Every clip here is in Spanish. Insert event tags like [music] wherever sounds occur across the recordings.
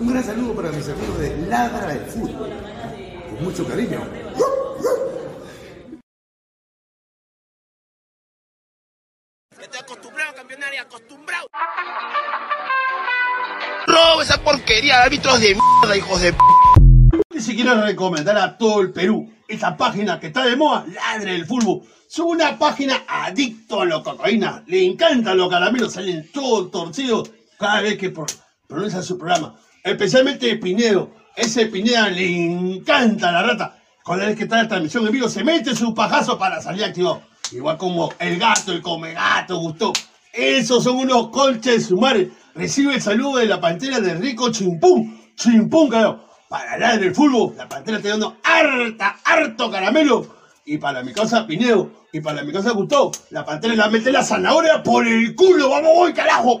Un gran saludo para mis amigos de Ladra del Fútbol. Con mucho cariño. Estoy acostumbrado a campeonar y acostumbrado. Robo esa porquería de árbitros de mierda, hijos de p. Y si quiero recomendar a todo el Perú esa página que está de moda, Ladre del Fútbol. Es una página adicto a la cocaína. Le encantan los caramelos, salen todos torcidos cada vez que pro- pronuncia su programa. Especialmente Pinedo. Ese Pineda le encanta la rata. Cada vez que está en la transmisión en vivo, se mete su pajazo para salir activado. Igual como el gato, el come gato, gustó. Esos son unos colches de su madre. Recibe el saludo de la pantera de Rico Chimpún. Chimpún, carajo. Para hablar del fútbol, la pantera está dando harta, harto caramelo. Y para mi casa Pineo, y para mi casa Gustavo, la pantera le mete la zanahoria por el culo. ¡Vamos, voy, carajo!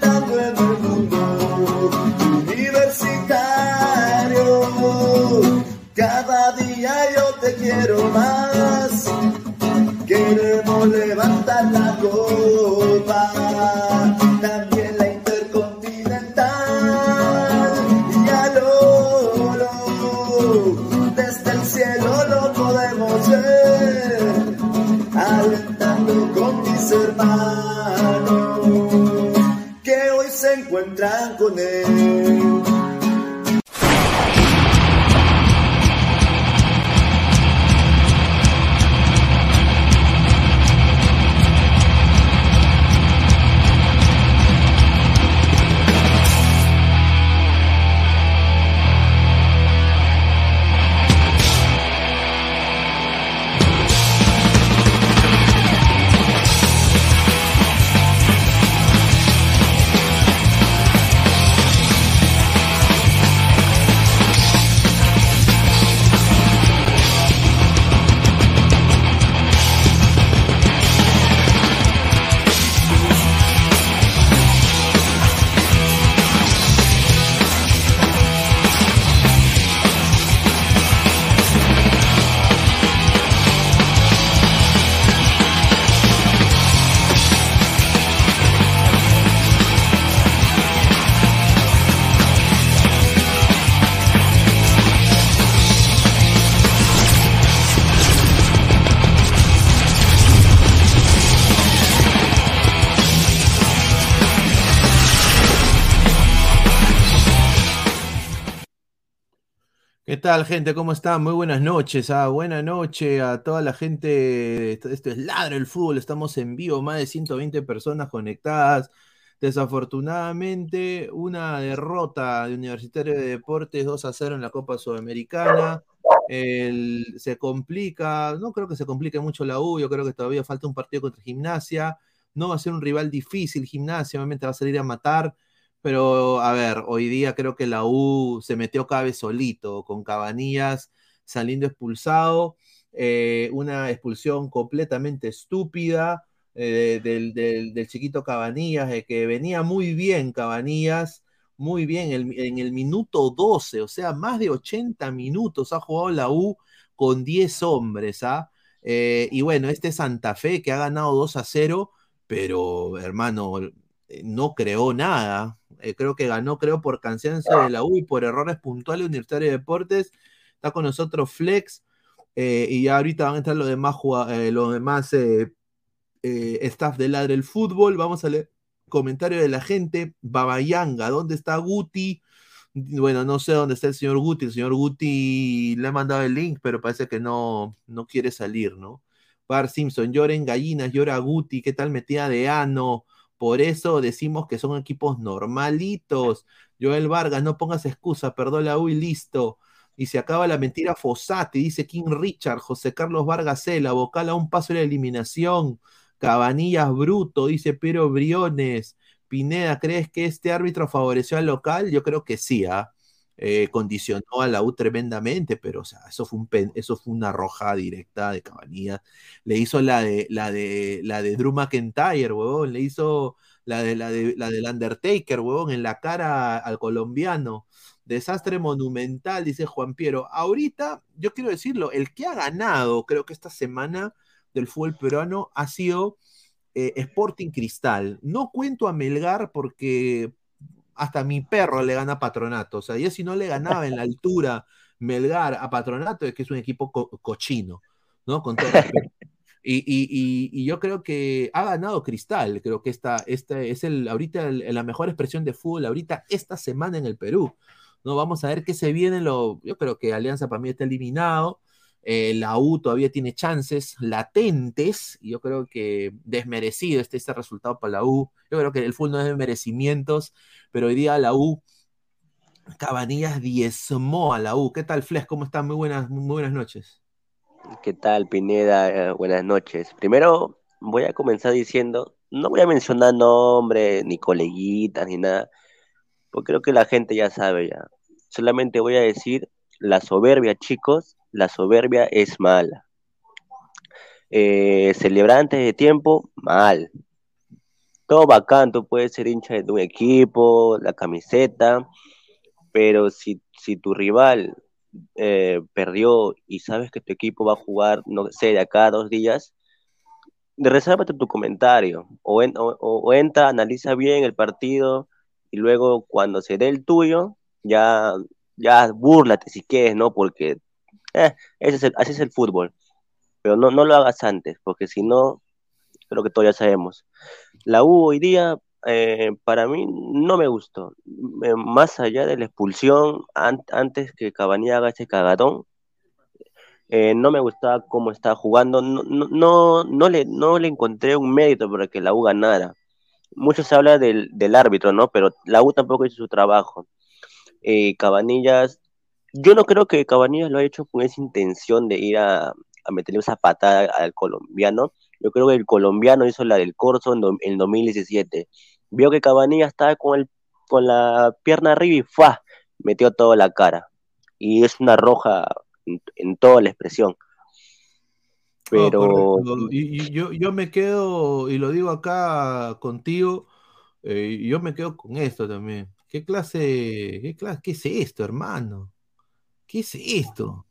quiero más. Queremos levantar la copa, también la intercontinental. Y al oro, desde el cielo lo podemos ver, alentando con mis hermanos que hoy se encuentran con él. Tal, gente? ¿Cómo están? Muy buenas noches. Ah, buena noche a toda la gente. Esto, es Ladra el Fútbol. Estamos en vivo, más de 120 personas conectadas. Desafortunadamente, una derrota de Universitario de Deportes 2 a 0 en la Copa Sudamericana. Se complica, no creo que se complique mucho la U, yo creo que todavía falta un partido contra Gimnasia. No va a ser un rival difícil, Gimnasia, obviamente va a salir a matar. Pero, a ver, hoy día creo que la U se metió vez solito, con Cabanillas saliendo expulsado, eh, una expulsión completamente estúpida eh, del, del- chiquito Cabanillas, de que venía muy bien Cabanillas, muy bien en el minuto 12, o sea, más de 80 minutos ha jugado la U con 10 hombres, ¿ah? Eh, y bueno, este Santa Fe que ha ganado 2 a 0, pero hermano, no creó nada. Eh, creo que ganó, creo, por cansancio de la U y por errores puntuales Universitario de Deportes. Está con nosotros Flex. eh, y ya ahorita van a entrar los demás, eh, los demás staff de Ladre el Fútbol. Vamos a leer comentario de la gente. Babayanga, ¿dónde está Guti? Bueno, no sé dónde está el señor Guti. El señor Guti le ha mandado el link, pero parece que no, no quiere salir, ¿no? Bar Simpson, lloren gallinas, llora Guti, ¿qué tal metida de ano? Por eso decimos que son equipos normalitos. Joel Vargas, no pongas excusa, perdón la listo. Y se acaba la mentira Fossati, dice King Richard, José Carlos Vargas Cela, vocal a un paso de la eliminación. Cabanillas Bruto, dice Pero Briones. Pineda, ¿crees que este árbitro favoreció al local? Yo creo que sí, ¿ah? Condicionó a la U tremendamente, pero o sea, eso fue, un eso fue una roja directa de Cabanillas. Le hizo la de, la de, la de Drew McIntyre, huevón, le hizo la de la, de, la del Undertaker, huevón, en la cara al colombiano. Desastre monumental, dice Juan Piero. Ahorita, yo quiero decirlo, el que ha ganado, creo que esta semana del fútbol peruano ha sido eh, Sporting Cristal. No cuento a Melgar porque hasta mi perro le gana Patronato. O sea, ya si no le ganaba en la altura Melgar a Patronato, es que es un equipo cochino, ¿no? Con todo Y, yo creo que ha ganado Cristal. Creo que esta, esta es el, ahorita la mejor expresión de fútbol, ahorita esta semana en el Perú. ¿no? Vamos a ver qué se viene. Lo, yo creo que Alianza para mí está eliminado. Eh, la U todavía tiene chances latentes, y yo creo que desmerecido este, este resultado para la U. Yo creo que el fútbol no es de merecimientos, pero hoy día la U, Cabanillas diezmó a la U. ¿Qué tal, Flex? ¿Cómo están? Muy buenas, muy buenas noches. ¿Qué tal, Pineda? Eh, buenas noches. Primero voy a comenzar diciendo, no voy a mencionar nombres, ni coleguitas, ni nada, porque creo que la gente ya sabe ya. Solamente voy a decir la soberbia, chicos, la soberbia es mala. Eh, celebrantes de tiempo, mal. Todo bacán, tú puedes ser hincha de un equipo, la camiseta, pero si, si tu rival eh, perdió y sabes que tu equipo va a jugar, no sé, de acá dos días, resérvate tu comentario o, o, entra, analiza bien el partido y luego cuando se dé el tuyo, ya, ya búrlate si quieres, ¿no? Porque eh, ese es el, así es el fútbol. Pero no, no lo hagas antes, porque si no, creo que todos ya sabemos. La U hoy día, eh, para mí, no me gustó. Eh, más allá de la expulsión, antes que Cabanilla haga ese cagadón, no me gustaba cómo estaba jugando. No, no, no, le, no le encontré un mérito para que la U ganara. Mucho se habla del, del árbitro, ¿no? Pero la U tampoco hizo su trabajo. Cabanillas yo no creo que Cabanillas lo haya hecho con esa intención de ir a, a meterle esa patada al colombiano. Yo creo que el colombiano hizo la del Corso en, el 2017. Vio que Cabanillas estaba con, el, con la pierna arriba y ¡fua! metió toda la cara. Y es una roja en, toda la expresión. Pero. y, yo, yo me quedo, y lo digo acá contigo, eh, yo me quedo con esto también. ¿Qué clase, qué clase, qué es esto, hermano? ¿Qué es esto?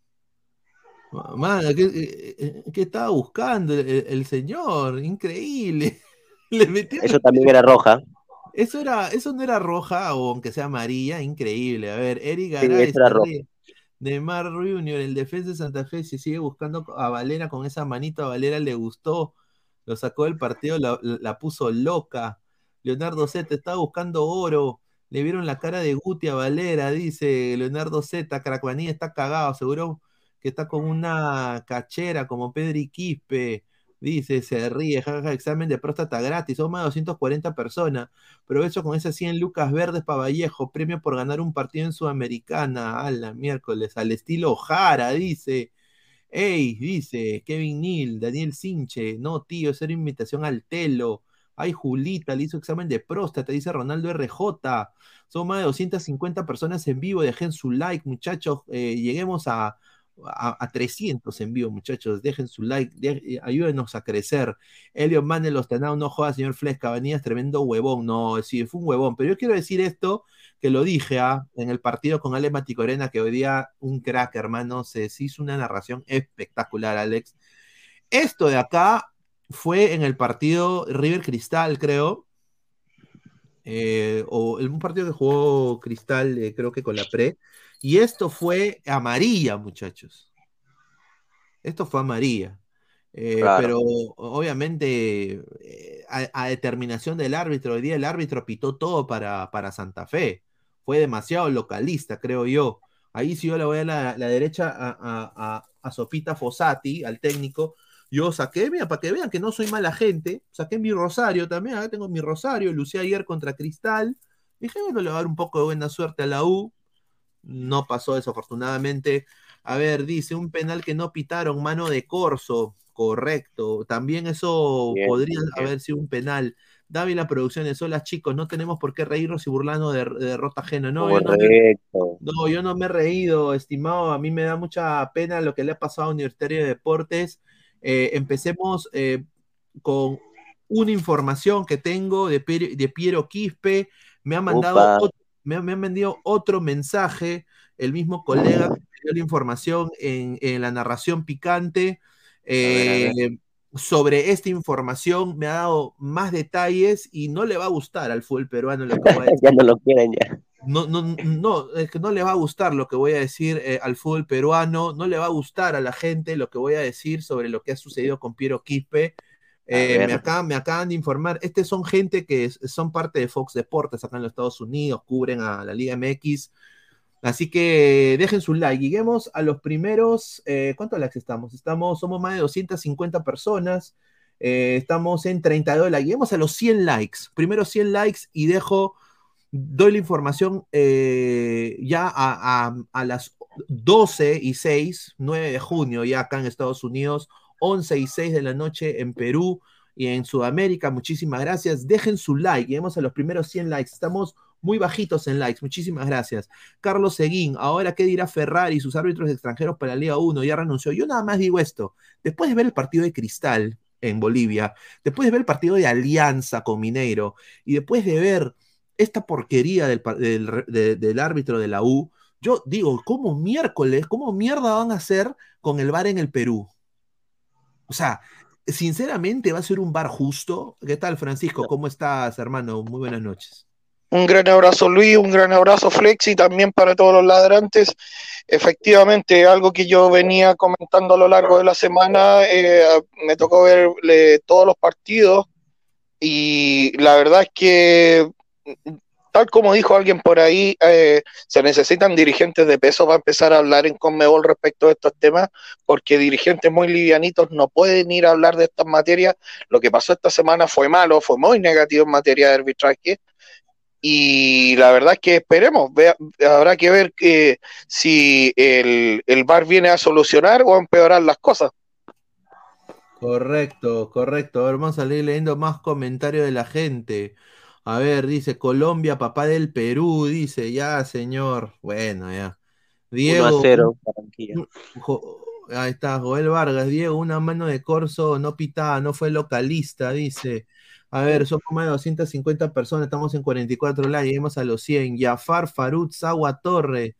¿qué, eh, eh, ¿qué, estaba buscando el, señor? Increíble. [laughs] Eso también era roja. Eso, era, eso no era roja, o aunque sea amarilla, increíble. A ver, Eric Garay, de Mar Junior, el defensa de Santa Fe, se sigue buscando a Valera con esa manito, a Valera le gustó, lo sacó del partido, la, la puso loca. Leonardo Zeta estaba buscando oro, le vieron la cara de Guti a Valera, dice Leonardo Z. Cracuanía está cagado, seguro que está con una cachera como Pedri Quispe. Dice, se ríe, jajaja, examen de próstata gratis, son más de 240 personas. Pero eso con esas 100 lucas verdes para Vallejo, premio por ganar un partido en Sudamericana, a la miércoles, al estilo Jara, dice. Ey, dice Kevin Neal, Daniel Sinche, no, tío, esa era invitación al telo. Ay, Julita, le hizo examen de próstata, dice Ronaldo RJ. Son más de 250 personas en vivo. Dejen su like, muchachos. Eh, lleguemos a, a, 300 en vivo, muchachos. Dejen su like, eh, ayúdenos a crecer. Elio Manel Ostanao, no joda, señor Flex es tremendo huevón. No, sí, fue un huevón. Pero yo quiero decir esto, que lo dije ah, en el partido con Ale Maticorena, que hoy día un crack, hermano. Se hizo una narración espectacular, Alex. Esto de acá fue en el partido River Cristal, creo. Eh, o en un partido que jugó Cristal, eh, creo que con la pre. Y esto fue amarilla, muchachos. Esto fue amarilla. Eh, pero obviamente, a, determinación del árbitro, hoy día el árbitro pitó todo para, para Santa Fe. Fue demasiado localista, creo yo. Ahí sí yo le voy a la, la derecha a, a, a Sopita Fossati, al técnico, yo saqué, mira, para que vean que no soy mala gente, saqué mi rosario también, acá tengo mi rosario, lucí ayer contra Cristal. Dije, bueno, le voy a dar un poco de buena suerte a la U. No pasó desafortunadamente. A ver, dice, un penal que no pitaron, mano de corso. Correcto. También eso podría haber sido un penal. Dávila Producciones, hola chicos, no tenemos por qué reírnos y burlarnos de, de derrota ajena. No, yo no, me, no, yo no me he reído, estimado. A mí me da mucha pena lo que le ha pasado a Universitario de Deportes. Eh, empecemos eh, con una información que tengo de, Piero- de Piero Quispe. Me ha mandado otro, me, ha- me han vendido otro mensaje, el mismo colega que me dio la información en, en la narración picante. ver, a eh, sobre esta información me ha dado más detalles y no le va a gustar al fútbol peruano lo que voy a decir. [laughs] Ya no lo quieren ya. No, no, no, es que no le va a gustar lo que voy a decir eh, al fútbol peruano, no le va a gustar a la gente lo que voy a decir sobre lo que ha sucedido con Piero Quispe. Eh, me, acaban, me acaban de informar, este son gente que es- son parte de Fox Deportes acá en los Estados Unidos, cubren a la Liga MX. Así que dejen su like. Lleguemos a los primeros. eh, ¿Cuántos likes estamos? Estamos, somos más de 250 personas. estamos en 32 likes. Lleguemos a los 100 likes. Primero 100 likes y dejo doy la información eh, ya a, a- las 12 y 6, 9 de junio, ya acá en Estados Unidos, 11 y 6 de la noche en Perú y en Sudamérica. Muchísimas gracias. Dejen su like. Lleguemos a los primeros 100 likes. Estamos muy bajitos en likes. Muchísimas gracias. Carlos Seguín, ahora qué dirá Ferrari y sus árbitros extranjeros para la Liga 1. Ya renunció. Yo nada más digo esto. Después de ver el partido de Cristal en Bolivia, después de ver el partido de Alianza con Mineiro y después de ver esta porquería del, del árbitro de la U, yo digo, ¿cómo miércoles, cómo mierda van a hacer con el VAR en el Perú? O sea, sinceramente va a ser un VAR justo. ¿Qué tal, Francisco? ¿Cómo estás, hermano? Muy buenas noches. Un gran abrazo Luis, un gran abrazo Flex y también para todos los ladrantes. Efectivamente, algo que yo venía comentando a lo largo de la semana, eh, me tocó ver eh, todos los partidos y la verdad es que, tal como dijo alguien por ahí, eh, se necesitan dirigentes de peso para empezar a hablar en Conmebol respecto de estos temas, porque dirigentes muy livianitos no pueden ir a hablar de estas materias. Lo que pasó esta semana fue malo, fue muy negativo en materia de arbitraje. Y la verdad es que esperemos, habrá que ver que, si el, el VAR viene a solucionar o a empeorar las cosas. Correcto, correcto. A ver, vamos a salir leyendo más comentarios de la gente. A ver, dice Colombia, papá del Perú, dice, ya, señor. Bueno, ya. 1 Diego, a 0, Barranquilla. Jo- ahí está, Joel Vargas, Diego, una mano de Corso no pitada, no fue localista, dice. A ver, somos más de 250 personas, estamos en 44 likes, lleguemos a los 100. Jafar, Farut, Sagua, Torre,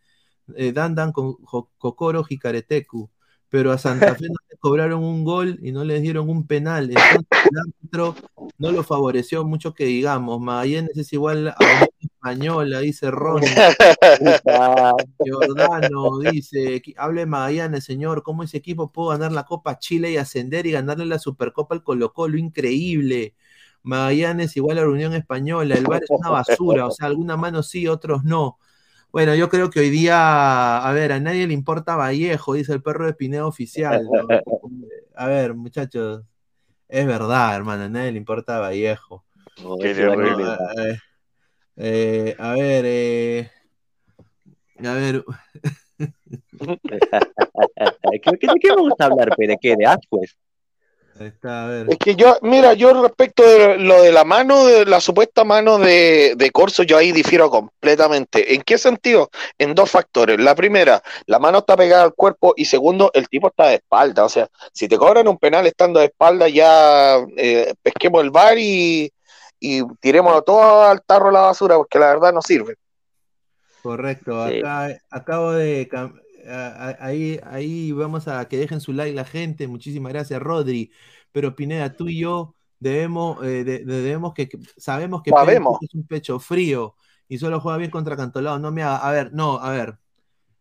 eh, Dandan, Kokoro, Jicaretecu. Pero a Santa Fe no le cobraron un gol y no les dieron un penal. Entonces el árbitro no lo favoreció mucho que digamos. Magallanes es igual a una española, [laughs] dice. Puta, Giordano dice, "Equi- hable Magallanes, señor, ¿cómo ese equipo pudo ganar la Copa Chile y ascender y ganarle la Supercopa al Colo Colo? Increíble. Magallanes igual a la Unión Española, el VAR es una basura, o sea, algunas manos sí, otros no. Bueno, yo creo que hoy día, a ver, a nadie le importa Vallejo, dice el perro de Pineda oficial. ¿no? [laughs] A ver, muchachos, es verdad, hermano, a nadie le importa Vallejo. no, Qué ese va a terrible. Eh, eh, a ver, eh, a ver, [laughs] [laughs] ¿Qué, qué, de qué vamos a hablar, pe? ¿De qué? ¿De Asquez? Ahí está, a ver. Es que yo, mira, yo respecto de lo de la mano, de la supuesta mano de, de Corso, yo ahí difiero completamente. ¿En qué sentido? En dos factores. La primera, la mano está pegada al cuerpo y segundo, el tipo está de espalda. O sea, si te cobran un penal estando de espalda, ya eh, pesquemos el bar y, y tirémoslo todo al tarro de la basura, porque la verdad no sirve. Correcto, Sí. acá acabo de ahí, ahí vamos a que dejen su like la gente, muchísimas gracias Rodri, pero Pineda, tú y yo debemos, eh, de- de- debemos que, sabemos que Sabemos. es un pecho frío y solo juega bien contra Cantolao, no me haga, a ver, no, a ver,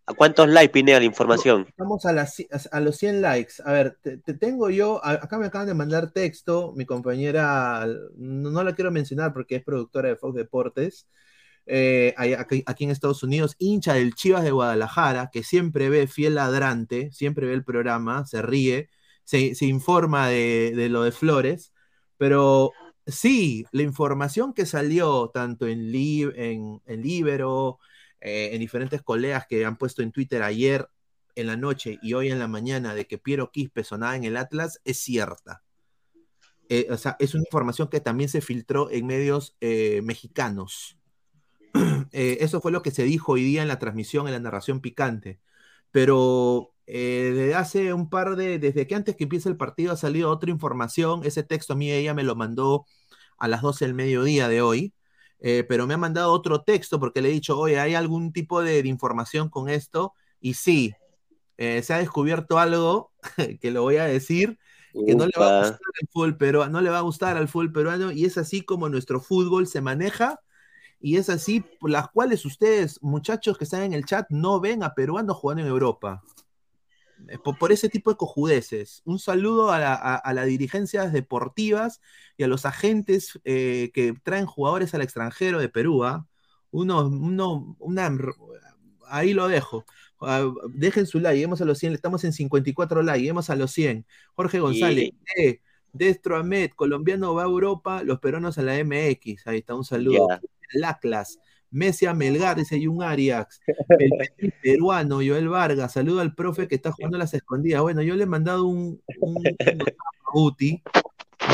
¿A cuántos likes, Pineda, la información? Estamos a, las, ci- a los 100 likes. A ver, te, te tengo yo, a- acá me acaban de mandar texto, mi compañera, no, no la quiero mencionar porque es productora de Fox Deportes, eh, aquí, aquí en Estados Unidos, hincha del Chivas de Guadalajara, que siempre ve fiel ladrante, siempre ve el programa, se ríe, se, se informa de, de lo de Flores, pero sí, la información que salió tanto en, Lib- en, en Libero, eh, en diferentes colegas que han puesto en Twitter ayer en la noche y hoy en la mañana de que Piero Quispe sonaba en el Atlas es cierta. eh, o sea, es una información que también se filtró en medios mexicanos. [clears throat] Eh, eso fue lo que se dijo hoy día en la transmisión, en la narración picante. Pero eh, desde hace un par de, desde que antes que empiece el partido ha salido otra información. Ese texto a mí ella me lo mandó a las 12 del mediodía de hoy. Eh, pero me ha mandado otro texto porque le he dicho, oye, ¿hay algún tipo de, de información con esto? Y sí, eh, se ha descubierto algo [laughs] que lo voy a decir, que no le va a gustar al fútbol peruano, no le va a gustar al fútbol peruano, y es así como nuestro fútbol se maneja, y es así por las cuales ustedes, muchachos que están en el chat, no ven a peruanos jugando en Europa. Eh, Por, por ese tipo de cojudeces. Un saludo a, la- a- a las dirigencias deportivas y a los agentes eh, que traen jugadores al extranjero de Perú. ¿ah? Uno, uno, una, ahí lo dejo. Ah, dejen su like, lleguemos a los 100, estamos en 54 likes, lleguemos a los 100. Jorge González, eh, Destro Ahmed, colombiano va a Europa, los peruanos a la MX. Ahí está, un saludo. Ya. Laclas, Messi a Melgar, dice Jun Arias, el [laughs] peruano, Joel Vargas, saludo al profe que está jugando a las escondidas. Bueno, yo le he mandado un, un, un.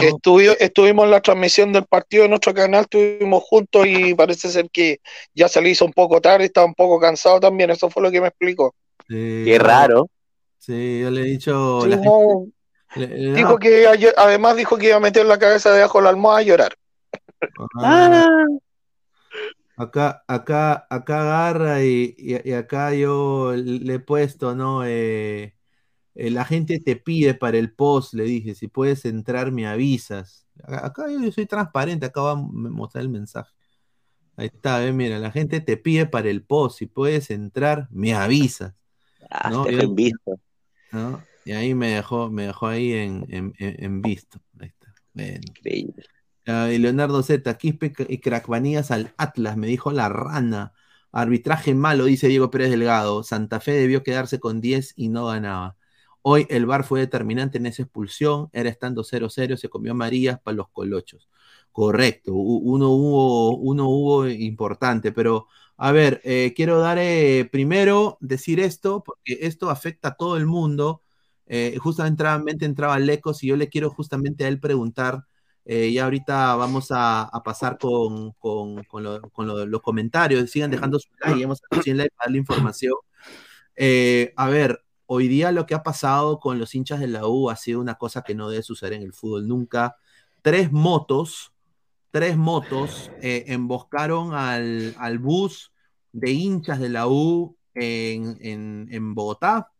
Estuvi- estuvimos en la transmisión del partido en nuestro canal, estuvimos juntos y parece ser que ya se le hizo un poco tarde, estaba un poco cansado también, eso fue lo que me explicó. Sí, Qué raro. Sí, yo le he dicho. Sí, la gente- no, le- le- dijo ah, que ayer- además dijo que iba a meter la cabeza debajo de la almohada a llorar. ah, Acá, acá, acá agarra y, y- y acá yo le he puesto, ¿no? Eh, eh, la gente te pide para el post, le dije, si puedes entrar, me avisas. Acá, acá yo soy transparente, acá va a m- mostrar el mensaje. Ahí está, ve, mira, la gente te pide para el post, si puedes entrar, me avisas, Ah, ¿no? te Yo- dejó en visto. ¿no? Y ahí me dejó, me dejó ahí en, en, en- en visto. Ahí está. Bueno. Increíble. Ah, Leonardo Z, Quispe y Crackbanías al Atlas, me dijo la rana. Arbitraje malo, dice Diego Pérez Delgado. Santa Fe debió quedarse con 10 y no ganaba. Hoy el VAR fue determinante en esa expulsión, era estando 0-0, se comió Marías para los colochos. Correcto, uno hubo, uno hubo importante, pero a ver, eh, quiero dar eh, primero decir esto, porque esto afecta a todo el mundo. Eh, justamente entraba Lecos y yo le quiero justamente a él preguntar. Eh, ya ahorita vamos a, pasar con, con- con lo- con lo- los comentarios. Sigan dejando su like, llegamos a los 100 likes para darle información. Eh, a ver, hoy día lo que ha pasado con los hinchas de la U ha sido una cosa que no debe suceder en el fútbol nunca. Tres motos, tres motos eh, emboscaron al, al bus de hinchas de la U en, en- en Bogotá.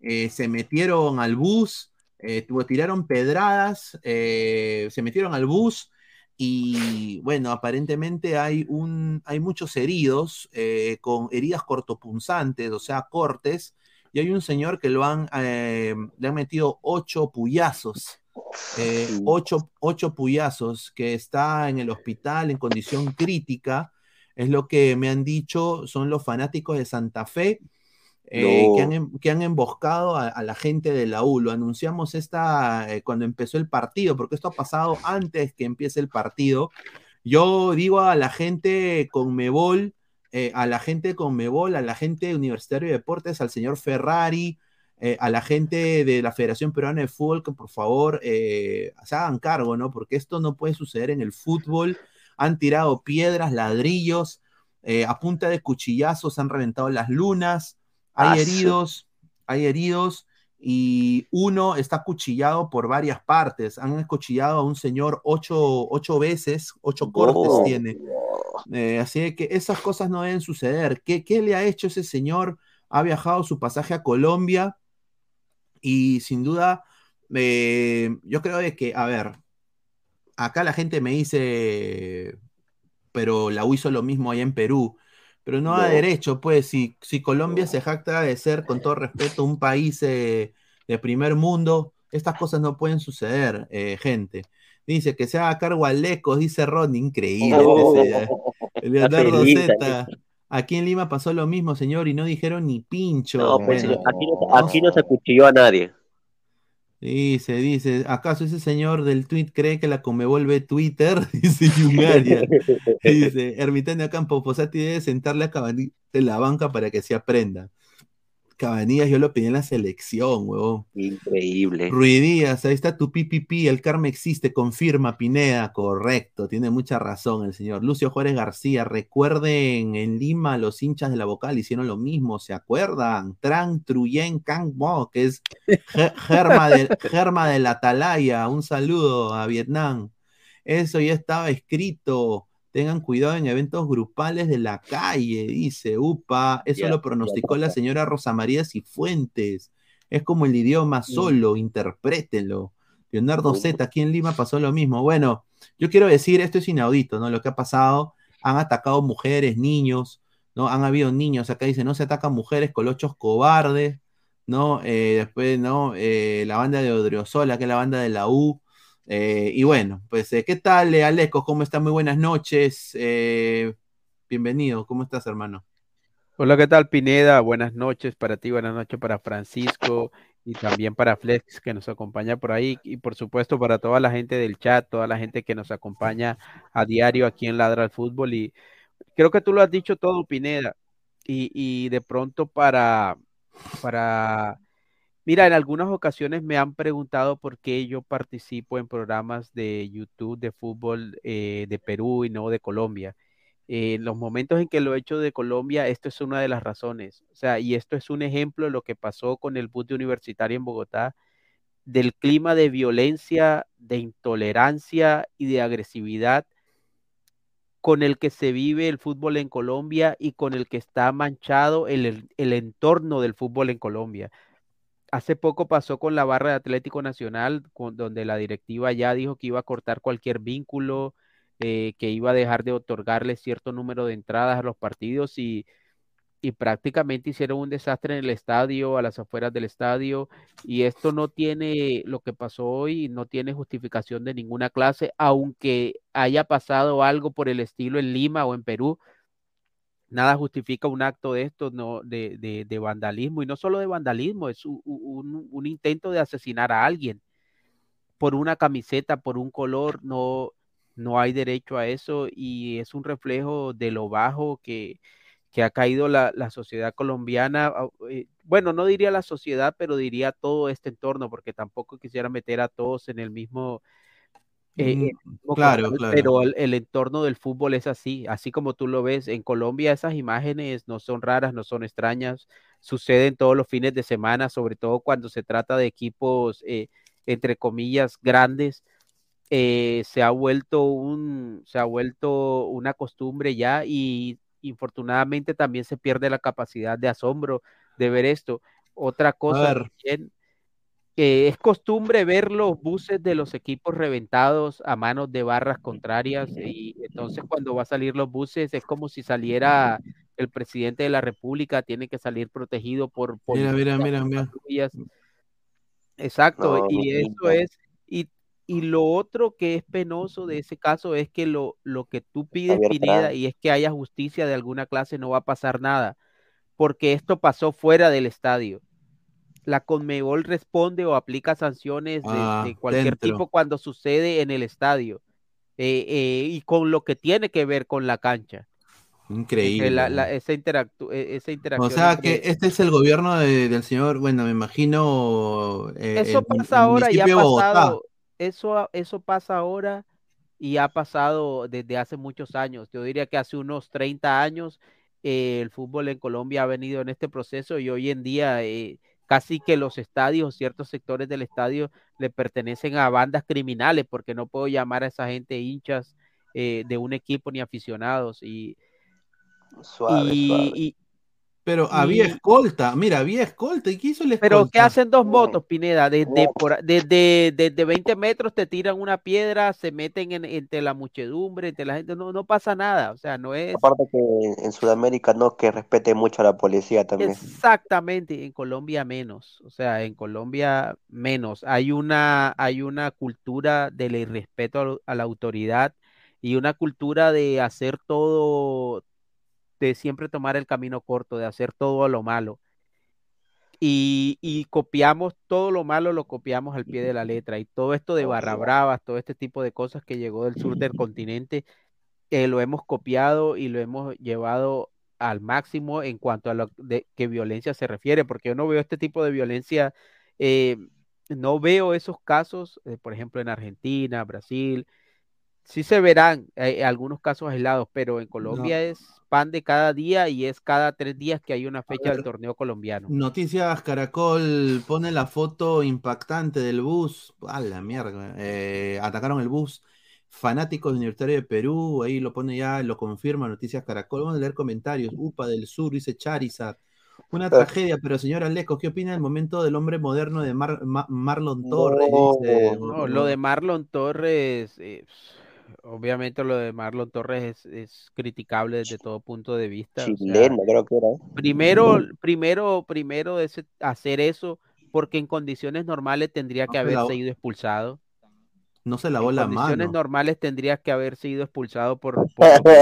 Eh, se metieron al bus, eh, tiraron pedradas, eh, se metieron al bus y bueno, aparentemente hay, un, hay muchos heridos eh, con heridas cortopunzantes, o sea, cortes, y hay un señor que lo han, le han metido ocho puyazos, ocho, ocho puyazos, que está en el hospital en condición crítica, es lo que me han dicho, son los fanáticos de Santa Fe. Eh, No. que, han, em- que han emboscado a, a la gente de la U. Lo anunciamos esta, eh, cuando empezó el partido, porque esto ha pasado antes que empiece el partido. Yo digo a la gente con Mebol, eh, a la gente con Mebol, a la gente de Universitario de Deportes, al señor Ferrari, eh, a la gente de la Federación Peruana de Fútbol, que por favor eh, se hagan cargo, ¿no? Porque esto no puede suceder en el fútbol. Han tirado piedras, ladrillos, eh, a punta de cuchillazos han reventado las lunas, hay Ah, heridos, hay heridos y uno está cuchillado por varias partes. Han escuchillado a un señor ocho, ocho veces, ocho cortes No. tiene. Eh, así que esas cosas no deben suceder. ¿Qué, qué le ha hecho ese señor? Ha viajado su pasaje a Colombia y sin duda, eh, yo creo de que, a ver, acá la gente me dice, pero la U hizo lo mismo allá en Perú. Pero no, No. derecho, pues, si, si Colombia se jacta de ser, con todo respeto, un país eh, de primer mundo, estas cosas no pueden suceder, eh, gente. Dice que se haga cargo a Lecos, dice Ron, increíble. Oh. eh. Leonardo. Aquí en Lima pasó lo mismo, señor, y no dijeron ni pincho. No, pues, Bueno, aquí, no, aquí no se acuchilló a nadie. Dice, dice, ¿acaso ese señor del tweet cree que la Comebol ve Twitter? [laughs] Dice Yunaria. [laughs] Dice, Ermitaño Campo Posati debe sentarle a en la banca para que se aprenda. Cabanillas yo lo pedí en la selección, huevón. Increíble. Ruidías, ahí está tu PPP, el karma existe, confirma Pineda, correcto, tiene mucha razón el señor. Lucio Juárez García, recuerden, en Lima los hinchas de la vocal hicieron lo mismo, ¿se acuerdan? Tran Truyen Kang Mo, que es Germa de, Germa de la Atalaya, un saludo a Vietnam. Eso ya estaba escrito. Tengan cuidado en eventos grupales de la calle, dice Upa. Eso lo pronosticó la señora Rosa María Cifuentes. Es como el idioma solo, interprétenlo. Leonardo Z, aquí en Lima pasó lo mismo. Bueno, yo quiero decir, esto es inaudito, ¿no? Lo que ha pasado, han atacado mujeres, niños, ¿no? Han habido niños, acá dice, no se atacan mujeres, colochos cobardes, ¿no? Eh, después, ¿no? Eh, la banda de Odriozola, que es la banda de la U, eh, y bueno, pues, eh, ¿qué tal, eh, Aleco? ¿Cómo estás? Muy buenas noches. bienvenido, ¿cómo estás, hermano? Hola, ¿qué tal, Pineda? Buenas noches para ti, buenas noches para Francisco y también para Flex que nos acompaña por ahí y por supuesto para toda la gente del chat, toda la gente que nos acompaña a diario aquí en Ladra al Fútbol y creo que tú lo has dicho todo, Pineda, y, y de pronto para, para Mira, en algunas ocasiones me han preguntado por qué yo participo en programas de YouTube de fútbol eh, de Perú y no de Colombia. en los momentos en que lo he hecho de Colombia, esto es una de las razones. O sea, y esto es un ejemplo de lo que pasó con el fútbol universitario en Bogotá, del clima de violencia, de intolerancia y de agresividad con el que se vive el fútbol en Colombia y con el que está manchado el entorno del fútbol en Colombia hace poco pasó con la barra de Atlético Nacional, donde la directiva ya dijo que iba a cortar cualquier vínculo, eh, que iba a dejar de otorgarle cierto número de entradas a los partidos y, y prácticamente hicieron un desastre en el estadio, a las afueras del estadio, y esto no tiene, lo que pasó hoy, no tiene justificación de ninguna clase, aunque haya pasado algo por el estilo en Lima o en Perú, nada justifica un acto de esto, no, de, de, vandalismo, y no solo de vandalismo, es un, un, intento de asesinar a alguien por una camiseta, por un color, no, no hay derecho a eso, y es un reflejo de lo bajo que, que ha caído la, la, sociedad colombiana. Eh, bueno, no diría la sociedad, pero diría todo este entorno, porque tampoco quisiera meter a todos en el mismo eh, mm, claro, claro. Pero el, entorno del fútbol es así, así como tú lo ves. En Colombia esas imágenes no son raras, no son extrañas, suceden todos los fines de semana, sobre todo cuando se trata de equipos, eh, entre comillas, grandes. Eh, se ha vuelto un, se ha vuelto una costumbre ya y infortunadamente también se pierde la capacidad de asombro de ver esto. Otra cosa también es costumbre ver los buses de los equipos reventados a manos de barras contrarias y entonces cuando va a salir los buses es como si saliera el presidente de la república, tiene que salir protegido por... mira, mira, mira, mira. Exacto, y eso es, y, y, lo otro que es penoso de ese caso es que lo, lo que tú pides, Pineda, y es que haya justicia de alguna clase, no va a pasar nada, porque esto pasó fuera del estadio la Conmebol responde o aplica sanciones de, Ah, cualquier dentro. tipo cuando sucede en el estadio eh, eh, y con lo que tiene que ver con la cancha. Increíble. la- la- esa, interactu- eh, esa O interacción. sea entre- que este es el gobierno de- del señor, bueno, me imagino. eh, eso el pasa ahora y ha de pasado. Eso, eso pasa ahora y ha pasado desde hace muchos años. Yo diría que hace unos 30 años eh, el fútbol en Colombia ha venido en este proceso y hoy en día eh, casi que los estadios, ciertos sectores del estadio le pertenecen a bandas criminales porque no puedo llamar a esa gente hinchas eh, de un equipo ni aficionados y, Suave, y- suave. y- Pero había Y- escolta, mira, había escolta. ¿Y qué hizo el escolta? Pero ¿qué hacen dos motos, Pineda? Desde, desde, desde 20 metros te tiran una piedra, se meten en- entre la muchedumbre, entre la gente, no, no pasa nada. O sea, no es Aparte que en Sudamérica no, que respete mucho a la policía también. exactamente, en Colombia menos. O sea, en Colombia menos. Hay una, hay una cultura del irrespeto a la autoridad y una cultura de hacer todo, de siempre tomar el camino corto, de hacer todo a lo malo. y, y copiamos todo lo malo, lo copiamos al pie de la letra. Y todo esto de barra bravas, todo este tipo de cosas que llegó del sur del continente, eh, lo hemos copiado y lo hemos llevado al máximo en cuanto a lo de que violencia se refiere, porque yo no veo este tipo de violencia, eh, no veo esos casos, eh, por ejemplo, en Argentina, Brasil, sí se verán eh, algunos casos aislados, pero en Colombia es pan de cada día y es cada tres días que hay una fecha del torneo colombiano. Noticias Caracol pone la foto impactante del bus. A la mierda. eh, atacaron el bus. Fanáticos de Universitario de Perú. Ahí lo pone ya, lo confirma Noticias Caracol. Vamos a leer comentarios. UPA del Sur dice Charizard. Una tragedia, pero señor Aleco, ¿qué opina del momento del hombre moderno de Mar- Ma- Marlon Torres? Dice, No, lo de Marlon Torres, eh, obviamente lo de Marlon Torres es, es criticable desde todo punto de vista. o sea, Chileno, creo que era. ¿eh? primero, primero, primero hacer eso porque en condiciones normales tendría que No se la- haberse ido expulsado. no se lavó En la condiciones mano. normales tendría que haber sido expulsado por,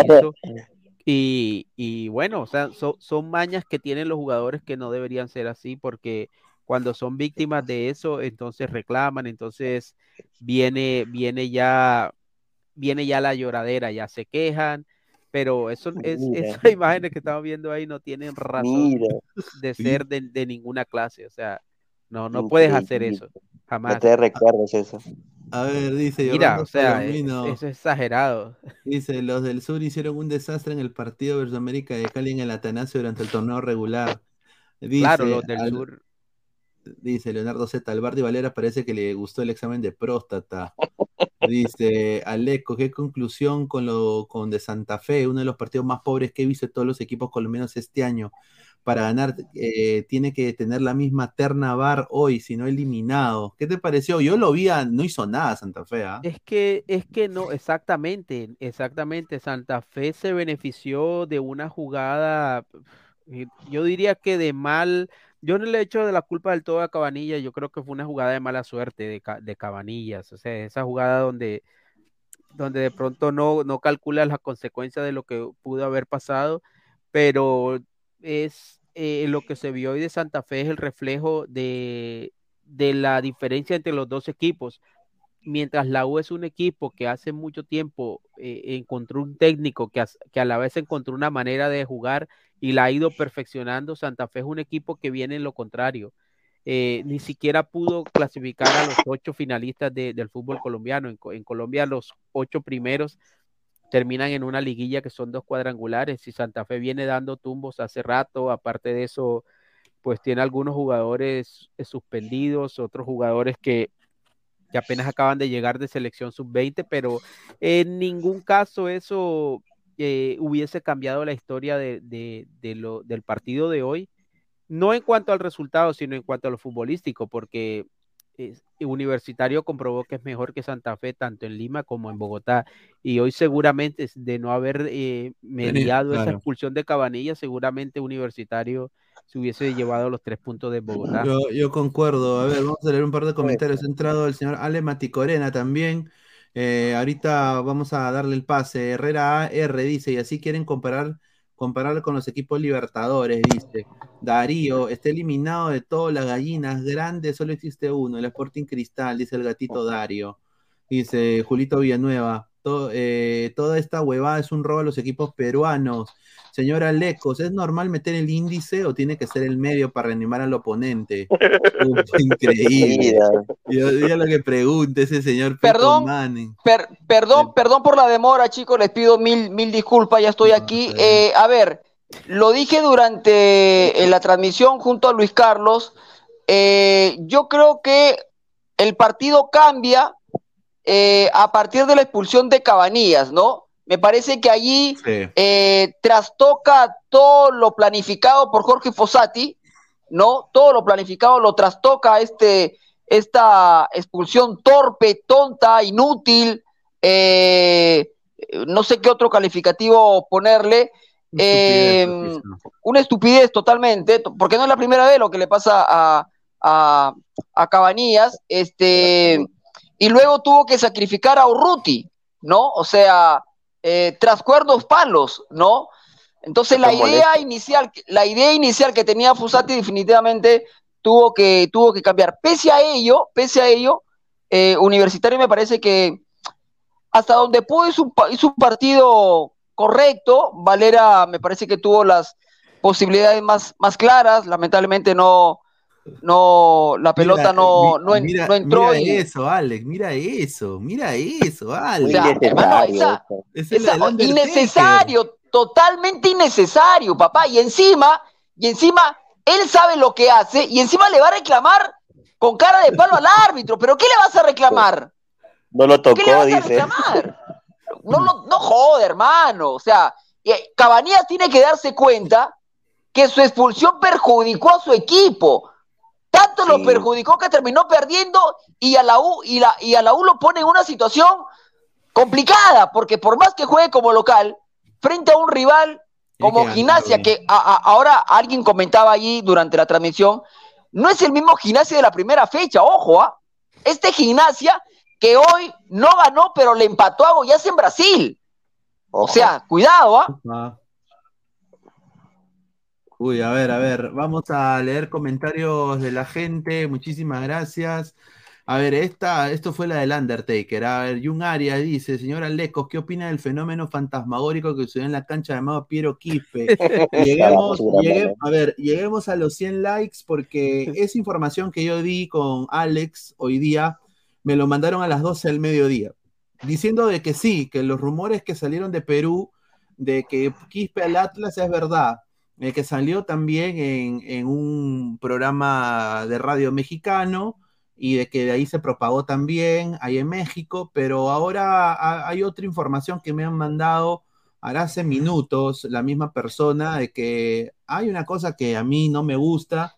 hizo. [laughs] Y, y bueno, o sea, son, son mañas que tienen los jugadores que no deberían ser así porque cuando son víctimas de eso, entonces reclaman, entonces viene, viene ya, viene ya la lloradera, ya se quejan, pero eso es, esas [laughs] imágenes que estamos viendo ahí no tienen razón Mira, de ser de, de ninguna clase, o sea, no, no puedes hacer eso, no jamás. te recuerdas eso. A ver, dice Mira, o sea, es- eso es exagerado. Dice, los del sur hicieron un desastre en el partido versus América de Cali en el Atanasio durante el torneo regular. Dice, Claro, los del al- sur. Dice Leonardo Z, al Bardi Valera parece que le gustó el examen de próstata. Dice Aleco, ¿qué conclusión con lo con de Santa Fe, uno de los partidos más pobres que he visto de todos los equipos colombianos este año? Para ganar eh, tiene que tener la misma terna VAR hoy, si no eliminado. ¿Qué te pareció? Yo lo vi, a- no hizo nada Santa Fe, ¿ah? Es que, es que no, exactamente, exactamente. Santa Fe se benefició de una jugada, yo diría que de mal, yo no le echo de la culpa del todo a Cabanilla, yo creo que fue una jugada de mala suerte de, de Cabanillas, o sea, esa jugada donde, donde de pronto no, no calculas las consecuencias de lo que pudo haber pasado, pero es eh, lo que se vio hoy de Santa Fe es el reflejo de, de la diferencia entre los dos equipos. Mientras la U es un equipo que hace mucho tiempo eh, encontró un técnico que, que a la vez encontró una manera de jugar y la ha ido perfeccionando, Santa Fe es un equipo que viene en lo contrario. Eh, ni siquiera pudo clasificar a los ocho finalistas de- del fútbol colombiano. En, en Colombia los ocho primeros terminan en una liguilla que son dos cuadrangulares y Santa Fe viene dando tumbos hace rato. Aparte de eso, pues tiene algunos jugadores eh, suspendidos, otros jugadores que, que apenas acaban de llegar de selección sub-20, pero en ningún caso eso eh, hubiese cambiado la historia de, de- de lo, del partido de hoy, no en cuanto al resultado, sino en cuanto a lo futbolístico, porque eh, Universitario comprobó que es mejor que Santa Fe tanto en Lima como en Bogotá, y hoy seguramente de no haber eh, mediado esa claro. expulsión de Cabanilla, seguramente Universitario se hubiese llevado los tres puntos de Bogotá. Yo, yo concuerdo. A ver, vamos a leer un par de comentarios. Ha entrado el señor Ale Maticorena también. Eh, ahorita vamos a darle el pase. Herrera AR dice, y así quieren comparar, compararlo con los equipos libertadores, dice. Darío, está eliminado de todas las gallinas grandes, solo existe uno, el Sporting Cristal, dice el gatito Dario. Dice Julito Villanueva, "To- eh, toda esta huevada es un robo a los equipos peruanos. Señora Lecos, ¿es normal meter el índice o tiene que ser el medio para reanimar al oponente? [laughs] Uf, increíble. Yo, yo lo que pregunte ese señor Perdón. Per- perdón, perdón por la demora, chicos, les pido mil, mil disculpas, ya estoy No, aquí. Eh, a ver, lo dije durante eh, la transmisión junto a Luis Carlos. eh, yo creo que el partido cambia eh, a partir de la expulsión de Cabanillas, ¿no? Me parece que allí Sí. eh, trastoca todo lo planificado por Jorge Fossati, ¿no? Todo lo planificado lo trastoca este, esta expulsión torpe, tonta, inútil, eh, no sé qué otro calificativo ponerle, Estupidez, eh, una estupidez totalmente, to- porque no es la primera vez lo que le pasa a, a, a Cabanillas, este, y luego tuvo que sacrificar a Urruti, ¿no? O sea, eh, tras cuerdos palos, ¿no? Entonces la idea inicial, la idea inicial que tenía Fusati definitivamente tuvo que, tuvo que cambiar. Pese a ello, pese a ello, eh, Universitario me parece que hasta donde pudo hizo un, pa- hizo un partido correcto. Valera me parece que tuvo las posibilidades más, más claras. Lamentablemente no, no, la pelota Mira, no, mi- no, mira- no entró. Mira y- eso, Alex, mira eso, mira eso, o Alex. sea, hermano, esa, Es esa- innecesario, totalmente innecesario, papá. Y encima, y encima, él sabe lo que hace y encima le va a reclamar con cara de palo al árbitro. ¿Pero qué le vas a reclamar? No lo ¿Qué le tocó, vas a dice. reclamar? No, no, no jode, hermano. O sea, y, eh, Cabanillas tiene que darse cuenta que su expulsión perjudicó a su equipo. Tanto lo perjudicó que terminó perdiendo y a la U, y la, y a la U lo pone en una situación complicada, porque por más que juegue como local, frente a un rival como gimnasia, que a- a- ahora alguien comentaba allí durante la transmisión, no es el mismo gimnasia de la primera fecha, ojo, ¿ah? Este gimnasia que hoy no ganó, pero le empató a Goiás en Brasil. O sea, cuidado, ¿ah? Ah. Uy, a ver, a ver, vamos a leer comentarios de la gente. Muchísimas gracias. A ver, esta, esto fue la del Undertaker. A ver, Jun Arias dice, señora Lecos, ¿qué opina del fenómeno fantasmagórico que sucedió en la cancha llamado Piero Quispe? [laughs] Llegue- a ver, lleguemos a los 100 likes porque [laughs] esa información que yo di con Alex hoy día me lo mandaron a las 12 del mediodía, diciendo de que sí, que los rumores que salieron de Perú de que Quispe al Atlas es verdad, eh, que salió también en, un programa de radio mexicano y de que de ahí se propagó también ahí en México, pero ahora ha- hay otra información que me han mandado ahora hace minutos la misma persona de que hay una cosa que a mí no me gusta,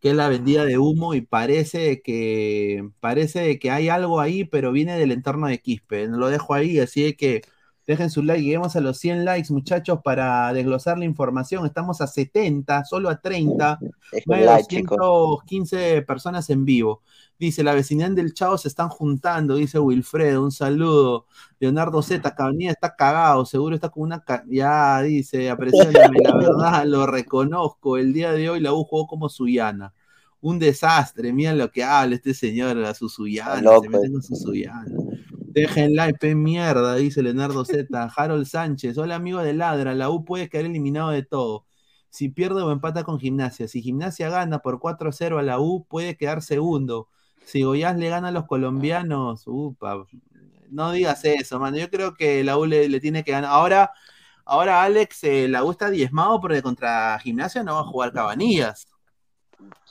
que es la vendida de humo y parece que parece que hay algo ahí, pero viene del entorno de Quispe. Lo dejo ahí, así que dejen su like, lleguemos a los 100 likes, muchachos, para desglosar la información. Estamos a 70, solo a 30, Es más de like, chicos. 215 personas en vivo. Dice, la vecindad del Chavo se están juntando, dice Wilfredo, un saludo. Leonardo Z, Cabanilla está cagado, seguro está con una... Ya, dice, apreciándome, la verdad, lo reconozco. El día de hoy la U jugó como Suyana. Un desastre, mira lo que habla este señor, a su Suyana, Está loco, se meten eh. con su Suyana. Dejen like, mierda, dice Leonardo Z. Harold Sánchez, hola amigo de Ladra, la U puede quedar eliminado de todo. Si pierde o empata con Gimnasia, si Gimnasia gana por 4-0 a la U, puede quedar segundo. Si Goiás le gana a los colombianos, upa, no digas eso, mano. Yo creo que la U le, le tiene que ganar. Ahora, ahora Alex, eh, la U está diezmado porque contra Gimnasia no va a jugar Cabanillas.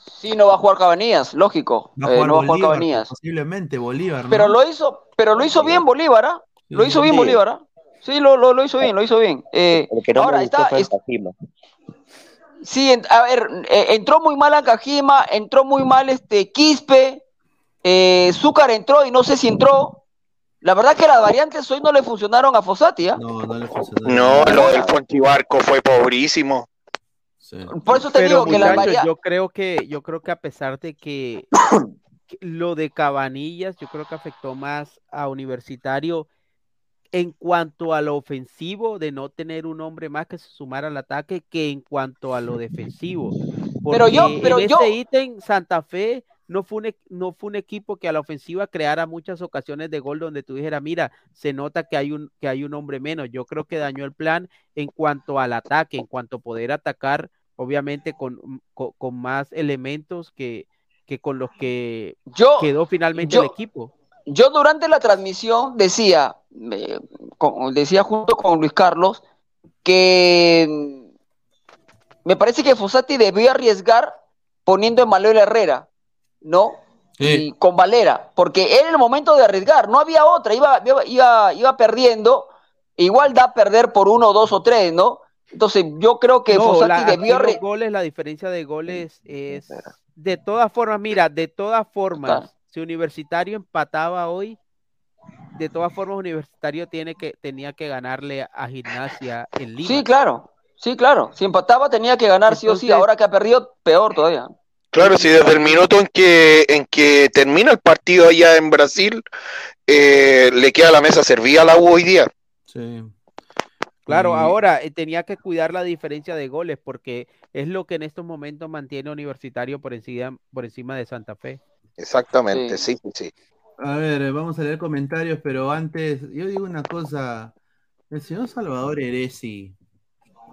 Sí, no va a jugar Cabanillas, lógico. Va a eh, jugar no va a jugar Cabanillas. posiblemente Bolívar, ¿no? Pero lo hizo, pero lo hizo bien Bolívar, ¿ah? Lo hizo bien. Bolívar, ¿ah? Sí, lo, lo, lo hizo bien, lo hizo bien. Eh, no ahora está, es- sí, en- a ver, eh, entró muy mal Akajima, entró muy mal este Quispe, eh, Zúcar entró y no sé si entró. La verdad que las variantes hoy no le funcionaron a Fossati, ¿ah? No, no le funcionó. No, lo del Fontibarco fue pobrísimo. Sí. Por eso te Pero digo que muchachos, variantes. yo creo que, yo creo que a pesar de [coughs] que, lo de Cabanillas, yo creo que afectó más a Universitario en cuanto a lo ofensivo, de no tener un hombre más que se sumara al ataque, que en cuanto a lo defensivo. Pero yo- pero en yo- ese ítem, Santa Fe no fue, un, e- no fue un equipo que a la ofensiva creara muchas ocasiones de gol donde tú dijeras, mira, se nota que hay un, que hay un hombre menos. Yo creo que dañó el plan en cuanto al ataque, en cuanto a poder atacar, obviamente con, con, con más elementos que, que con los que Yo, quedó finalmente yo- el equipo. yo durante la transmisión decía, eh, con- decía junto con Luis Carlos, que mm, me parece que Fossati debió arriesgar poniendo a Manuel Herrera, ¿no? Y con Valera, porque era el momento de arriesgar, no había otra, iba, iba, iba, iba perdiendo, igual da a perder por uno, dos o tres, ¿no? Entonces yo creo que No, Fossati la- debió... los goles, la diferencia de goles es de todas formas, mira, de todas formas, Claro. si Universitario empataba hoy, de todas formas Universitario tiene que tenía que ganarle a Gimnasia en Lima. Sí, claro, sí, claro, si empataba tenía que ganar sí o sí, ahora que ha perdido, peor todavía. Claro, si desde el minuto en que, en que termina el partido allá en Brasil, eh, le queda la mesa servida a la U hoy día. Sí. Claro, Y- ahora eh, tenía que cuidar la diferencia de goles porque es lo que en estos momentos mantiene Universitario por encima, por encima de Santa Fe. Exactamente, Sí. sí, sí. A ver, vamos a leer comentarios, pero antes, yo digo una cosa. El señor Salvador Eresi,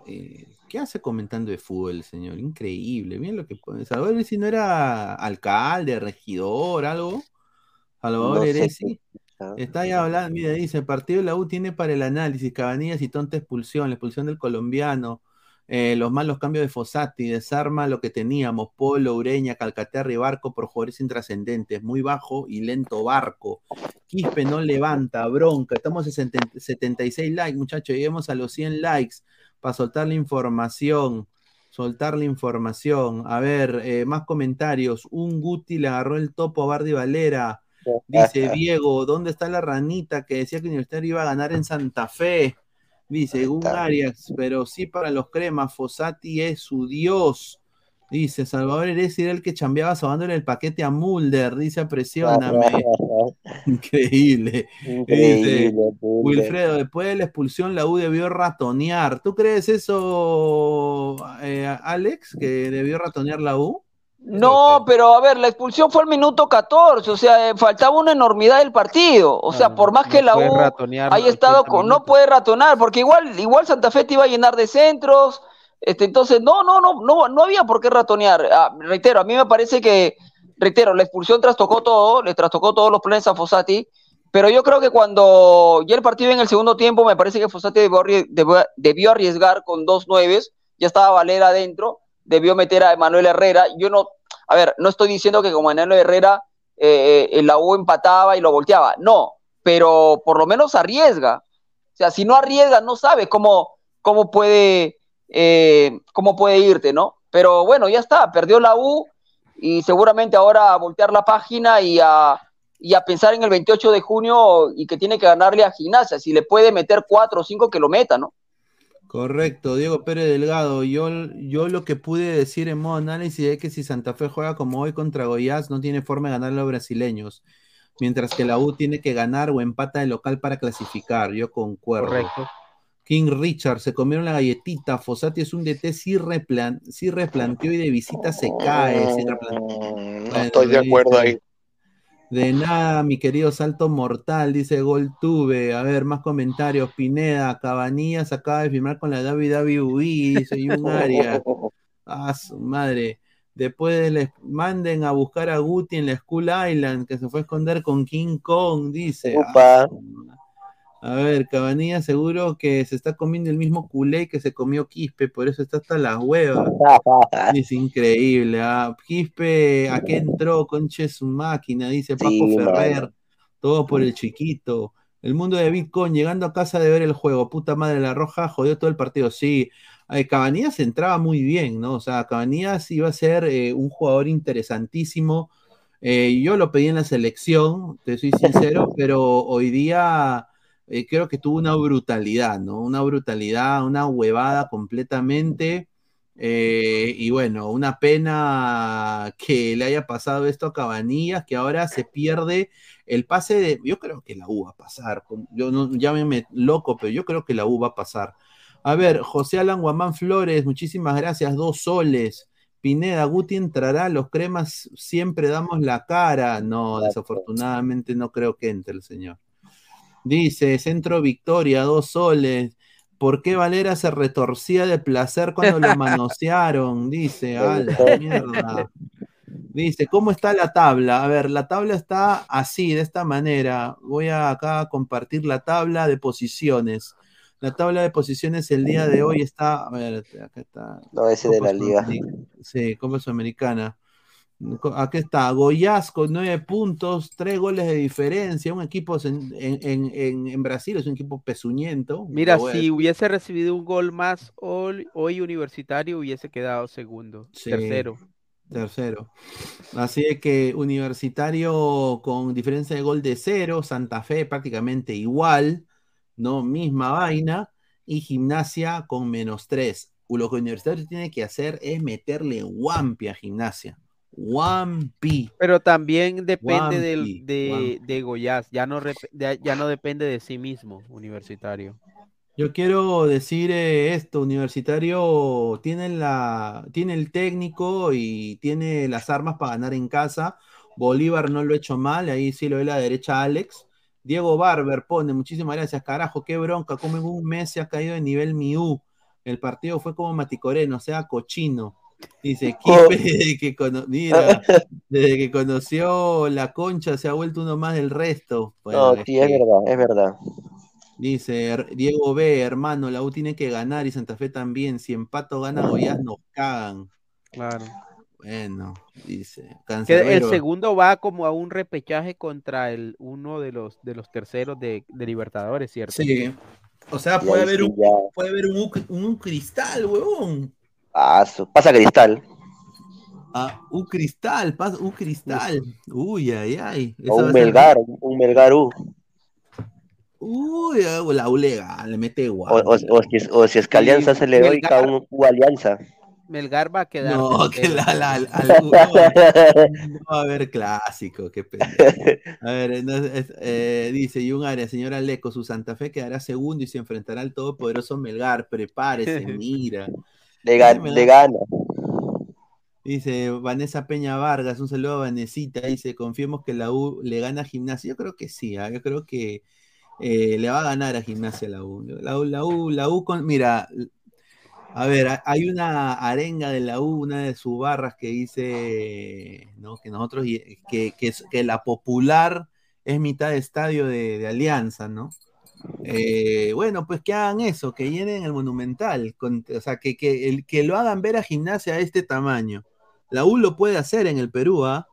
eh, ¿qué hace comentando de fútbol, señor? Increíble. Miren lo que pone. Salvador Eresi no era alcalde, regidor, algo. Salvador No sé Qué- Está ahí hablando, mira, dice, el partido de la U tiene para el análisis, Cabanillas y tonta expulsión, la expulsión del colombiano, eh, los malos cambios de Fossati, desarma lo que teníamos, Polo, Ureña, Calcaterra y Barco por jugadores intrascendentes, muy bajo y lento Barco. Quispe no levanta, bronca, estamos en 70 76 likes, muchachos, lleguemos a los 100 likes para soltar la información. Soltar la información. A ver, eh, más comentarios. Un Guti le agarró el topo a Bardi Valera. Dice Diego, ¿dónde está la ranita que decía que Universitario iba a ganar en Santa Fe? Dice un Arias, pero sí para los cremas, Fossati es su dios. Dice Salvador Eresi era el que chambeaba sobándole el paquete a Mulder. Dice apresióname. Increíble. [laughs] Increíble, Dice. Wilfredo, después de la expulsión la U debió ratonear. ¿Tú crees eso, eh, Alex, que debió ratonear la U? No, pero a ver, la expulsión fue al minuto 14, o sea, eh, faltaba una enormidad del partido. O sea, por más que la U haya 80 estado con, no puede ratonar, porque igual, igual Santa Fe te iba a llenar de centros. Este, entonces, no, no, no, no, no había por qué ratonear. Ah, reitero, a mí me parece que, reitero, la expulsión trastocó todo, le trastocó todos los planes a Fossati. Pero yo creo que cuando ya el partido en el segundo tiempo, me parece que Fossati debió- debió arriesgar con dos nueves, ya estaba Valera adentro, debió meter a Emanuel Herrera. Yo no, a ver, no estoy diciendo que como Emanuel Herrera eh, eh, la U empataba y lo volteaba, no, pero por lo menos arriesga. O sea, si no arriesga, no sabe cómo, cómo puede, eh, cómo puede irte, ¿no? Pero bueno, ya está, perdió la U y seguramente ahora a voltear la página y a, y a pensar en el 28 de junio y que tiene que ganarle a Gimnasia. Si le puede meter cuatro o cinco, que lo meta, ¿no? Correcto, Diego Pérez Delgado. Yo, yo lo que pude decir en modo análisis es que si Santa Fe juega como hoy contra Goiás, no tiene forma de ganar a los brasileños. Mientras que la U tiene que ganar o empata de local para clasificar. Yo concuerdo. Correcto. King Richard, se comieron la galletita. Fossati es un DT, sí, replan sí replanteó y de visita se cae. sí replanteó. No Bueno, estoy de acuerdo dice- ahí. De nada, mi querido Salto Mortal, dice Goltube. A ver, más comentarios. Pineda, Cabanillas acaba de firmar con la WWE, dice [laughs] Jun Arias. Ah, su madre. Después les manden a buscar a Guti en la School Island, que se fue a esconder con King Kong, dice. Upa. Ah. A ver, Cabanillas seguro que se está comiendo el mismo culé que se comió Quispe, por eso está hasta las huevas. [laughs] Es increíble. ah. Quispe, ¿a qué entró? Conche su máquina, dice Paco Sí, Ferrer. Todo por el chiquito. El mundo de Bitcoin, llegando a casa de ver el juego. Puta madre, la roja jodió todo el partido. Sí, eh, Cabanillas entraba muy bien, ¿no? O sea, Cabanillas iba a ser eh, un jugador interesantísimo. Eh, yo lo pedí en la selección, te soy sincero, pero hoy día eh, creo que tuvo una brutalidad, ¿no? Una brutalidad, una huevada completamente. Eh, y bueno, una pena que le haya pasado esto a Cabanillas, que ahora se pierde el pase de. Yo creo que la U va a pasar. Yo no, llámeme loco, pero yo creo que la U va a pasar. A ver, José Alan Guamán Flores, muchísimas gracias, dos soles. Pineda, Guti entrará, los cremas siempre damos la cara. No, desafortunadamente no creo que entre el señor. Dice, Centro Victoria, dos soles. ¿Por qué Valera se retorcía de placer cuando lo [laughs] manosearon? Dice, a la mierda. Dice, ¿cómo está la tabla? A ver, la tabla está así, de esta manera. Voy a acá compartir la tabla de posiciones. La tabla de posiciones el día de hoy está, a ver, acá está. No, ese de la liga. Sí, Copa Sudamericana. Aquí está, Goiás con nueve puntos, tres goles de diferencia. Un equipo en, en- en- en Brasil es un equipo pezuñento. Mira, si hubiese recibido un gol más hoy, hoy Universitario hubiese quedado segundo, Sí, tercero. Tercero. Así es que Universitario con diferencia de gol de cero, Santa Fe prácticamente igual, ¿no? Misma vaina, y Gimnasia con menos tres. Lo que Universitario tiene que hacer es meterle Wampi a Gimnasia. Wampi. Pero también depende del, de, de Goiás, ya no, ya no depende de sí mismo, Universitario. Yo quiero decir eh, esto, Universitario tiene, la, tiene el técnico y tiene las armas para ganar en casa. Bolívar no lo ha hecho mal, ahí sí lo ve la derecha Alex. Diego Barber pone, muchísimas gracias, carajo, qué bronca, como en un mes se ha caído de nivel Miu. El partido fue como Maticoreno, o sea, cochino. Dice, [laughs] Oh. Desde que, cono- mira, desde que conoció la concha se ha vuelto uno más del resto. Bueno, No, es sí, es que- verdad, es verdad. Dice "Er- Diego B, hermano, la U tiene que ganar y Santa Fe también. Si empato gana Goiás, nos cagan. Claro. Bueno, dice. Que el segundo va como a un repechaje contra el uno de los de los terceros de, de Libertadores, ¿cierto? Sí. O sea, puede haber un, puede haber un, un, cristal, huevón. Ah, su- pasa cristal. Ah, un cristal, pasa, un cristal. Uy, ay, ay. O un ser- Melgar, un Melgar U. Uy, ah, la U legal, le mete O, igual. o, o si es, o si es que Alianza se le doy Melgar. un U Alianza. Melgar va a quedar. No, que la, la, al- al- [laughs] no, no va a haber clásico, qué pena. A ver, entonces, eh, dice Yungaria, señora Leco, su Santa Fe quedará segundo y se enfrentará al todopoderoso Melgar. Prepárese, [laughs] mira. Le, gan- le gana. Dice Vanessa Peña Vargas, un saludo a Vanesita. Dice, confiemos que la U le gana a Gimnasia. Yo creo que sí, ¿ah? yo creo que eh, le va a ganar a Gimnasia la U. La U, la U, la U con, mira, a ver, ha- hay una arenga de la U, una de sus barras que dice, ¿no? Que nosotros, y- que, que, la popular es mitad de estadio de, de Alianza, ¿no? Eh, bueno, pues que hagan eso, que llenen el Monumental, con- o sea, que, que, el, que lo hagan ver a Gimnasia a este tamaño. La U lo puede hacer en el Perú, ¿ah?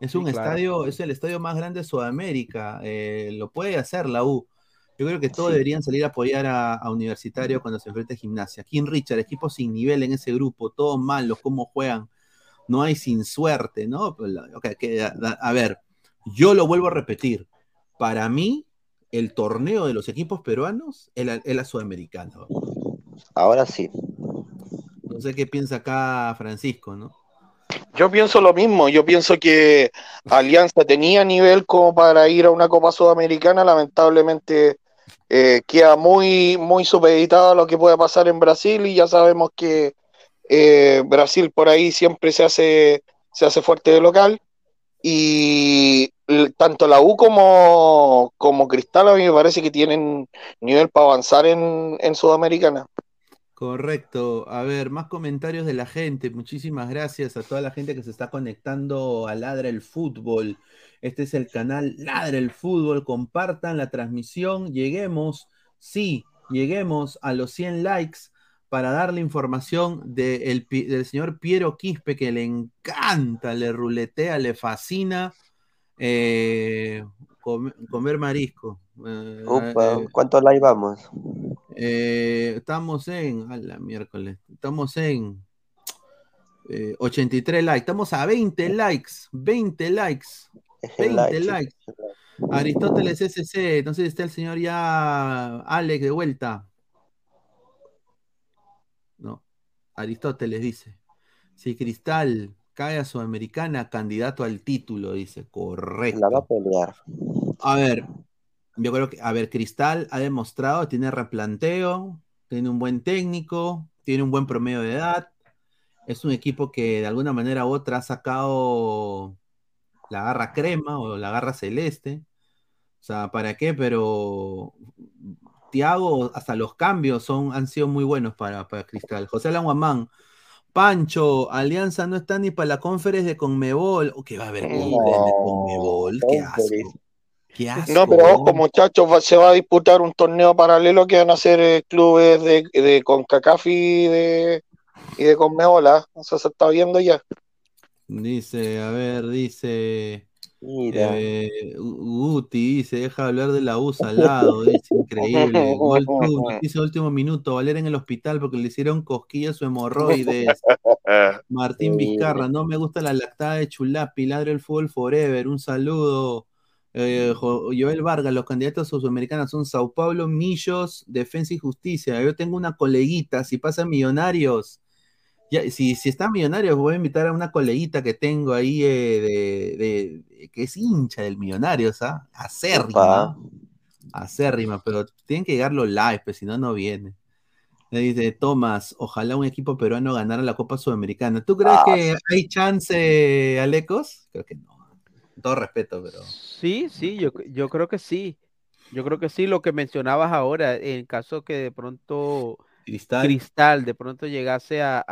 Es Sí, un claro. estadio, es el estadio más grande de Sudamérica, eh, lo puede hacer la U. Yo creo que todos Sí. deberían salir a apoyar a, a Universitario cuando se enfrente a Gimnasia. King Richard, equipo sin nivel en ese grupo, todos malos, cómo juegan, no hay sin suerte, ¿no? Pues que- a ver, yo lo vuelvo a repetir. Para mí, el torneo de los equipos peruanos es la, sudamericana. Ahora sí. No sé qué piensa acá Francisco, ¿no? Yo pienso lo mismo, yo pienso que Alianza tenía nivel como para ir a una Copa Sudamericana, lamentablemente eh, queda muy, muy supeditado a lo que pueda pasar en Brasil y ya sabemos que eh, Brasil por ahí siempre se hace, se hace fuerte de local y tanto la U como, como Cristal a mí me parece que tienen nivel para avanzar en, en Sudamericana. Correcto. A ver, más comentarios de la gente. Muchísimas gracias a toda la gente que se está conectando a Ladra el Fútbol. Este es el canal Ladra el Fútbol. Compartan la transmisión. Lleguemos, sí, lleguemos a los 100 likes para darle información de el del señor Piero Quispe, que le encanta, le ruletea, le fascina eh, come- comer marisco. Eh, eh, ¿cuántos likes vamos? eh, estamos en, a la miércoles, estamos en eh, 83 likes, estamos a 20 likes, 20 likes, 20 Like, likes. Aristóteles SC, entonces está el señor ya Alex de vuelta. No, Aristóteles dice, si Cristal cae a Sudamericana, candidato al título, dice, correcto. La va a pelear. A ver, yo creo que, a ver, Cristal ha demostrado, tiene replanteo, tiene un buen técnico, tiene un buen promedio de edad. Es un equipo que de alguna manera u otra ha sacado la garra crema o la garra celeste. O sea, ¿para qué? Pero Tiago, hasta los cambios son, han sido muy buenos para, para Cristal. José Languamán, Pancho, Alianza no está ni para la conferencia de Conmebol. Oh, que va a haber conferencia de Conmebol, qué asco. Qué asco. No, pero ojo, muchachos, se va a disputar un torneo paralelo que van a ser eh, clubes de, de CONCACAF y de, y de Conmebol, ¿ah? Eso se está viendo ya. Dice, a ver, dice. Mira. eh, Guti dice, deja de hablar de la U salado, dice, increíble. Gol [laughs] de último minuto, Valer en el hospital porque le hicieron cosquillas su hemorroides. [laughs] Martín Vizcarra, no me gusta la lactada de Chulapi, ladre el fútbol forever, un saludo. Eh, Jo- Joel Vargas, los candidatos sudamericanos son Sao Paulo, Millos, Defensa y Justicia. Yo tengo una coleguita, si pasan millonarios, ya, si, si están millonarios, voy a invitar a una coleguita que tengo ahí eh, de, de- que es hincha del Millonarios, ¿ah? Acérrima. Acérrima, pero tienen que llegar los live, pues si no, no viene. Le dice Tomás, ojalá un equipo peruano ganara la Copa Sudamericana. ¿Tú crees Ah, que hay chance, Alecos? Creo que no. Con todo respeto, pero. Sí, sí, yo, yo creo que sí. Yo creo que sí, lo que mencionabas ahora, en caso que de pronto Cristal. De pronto llegase a,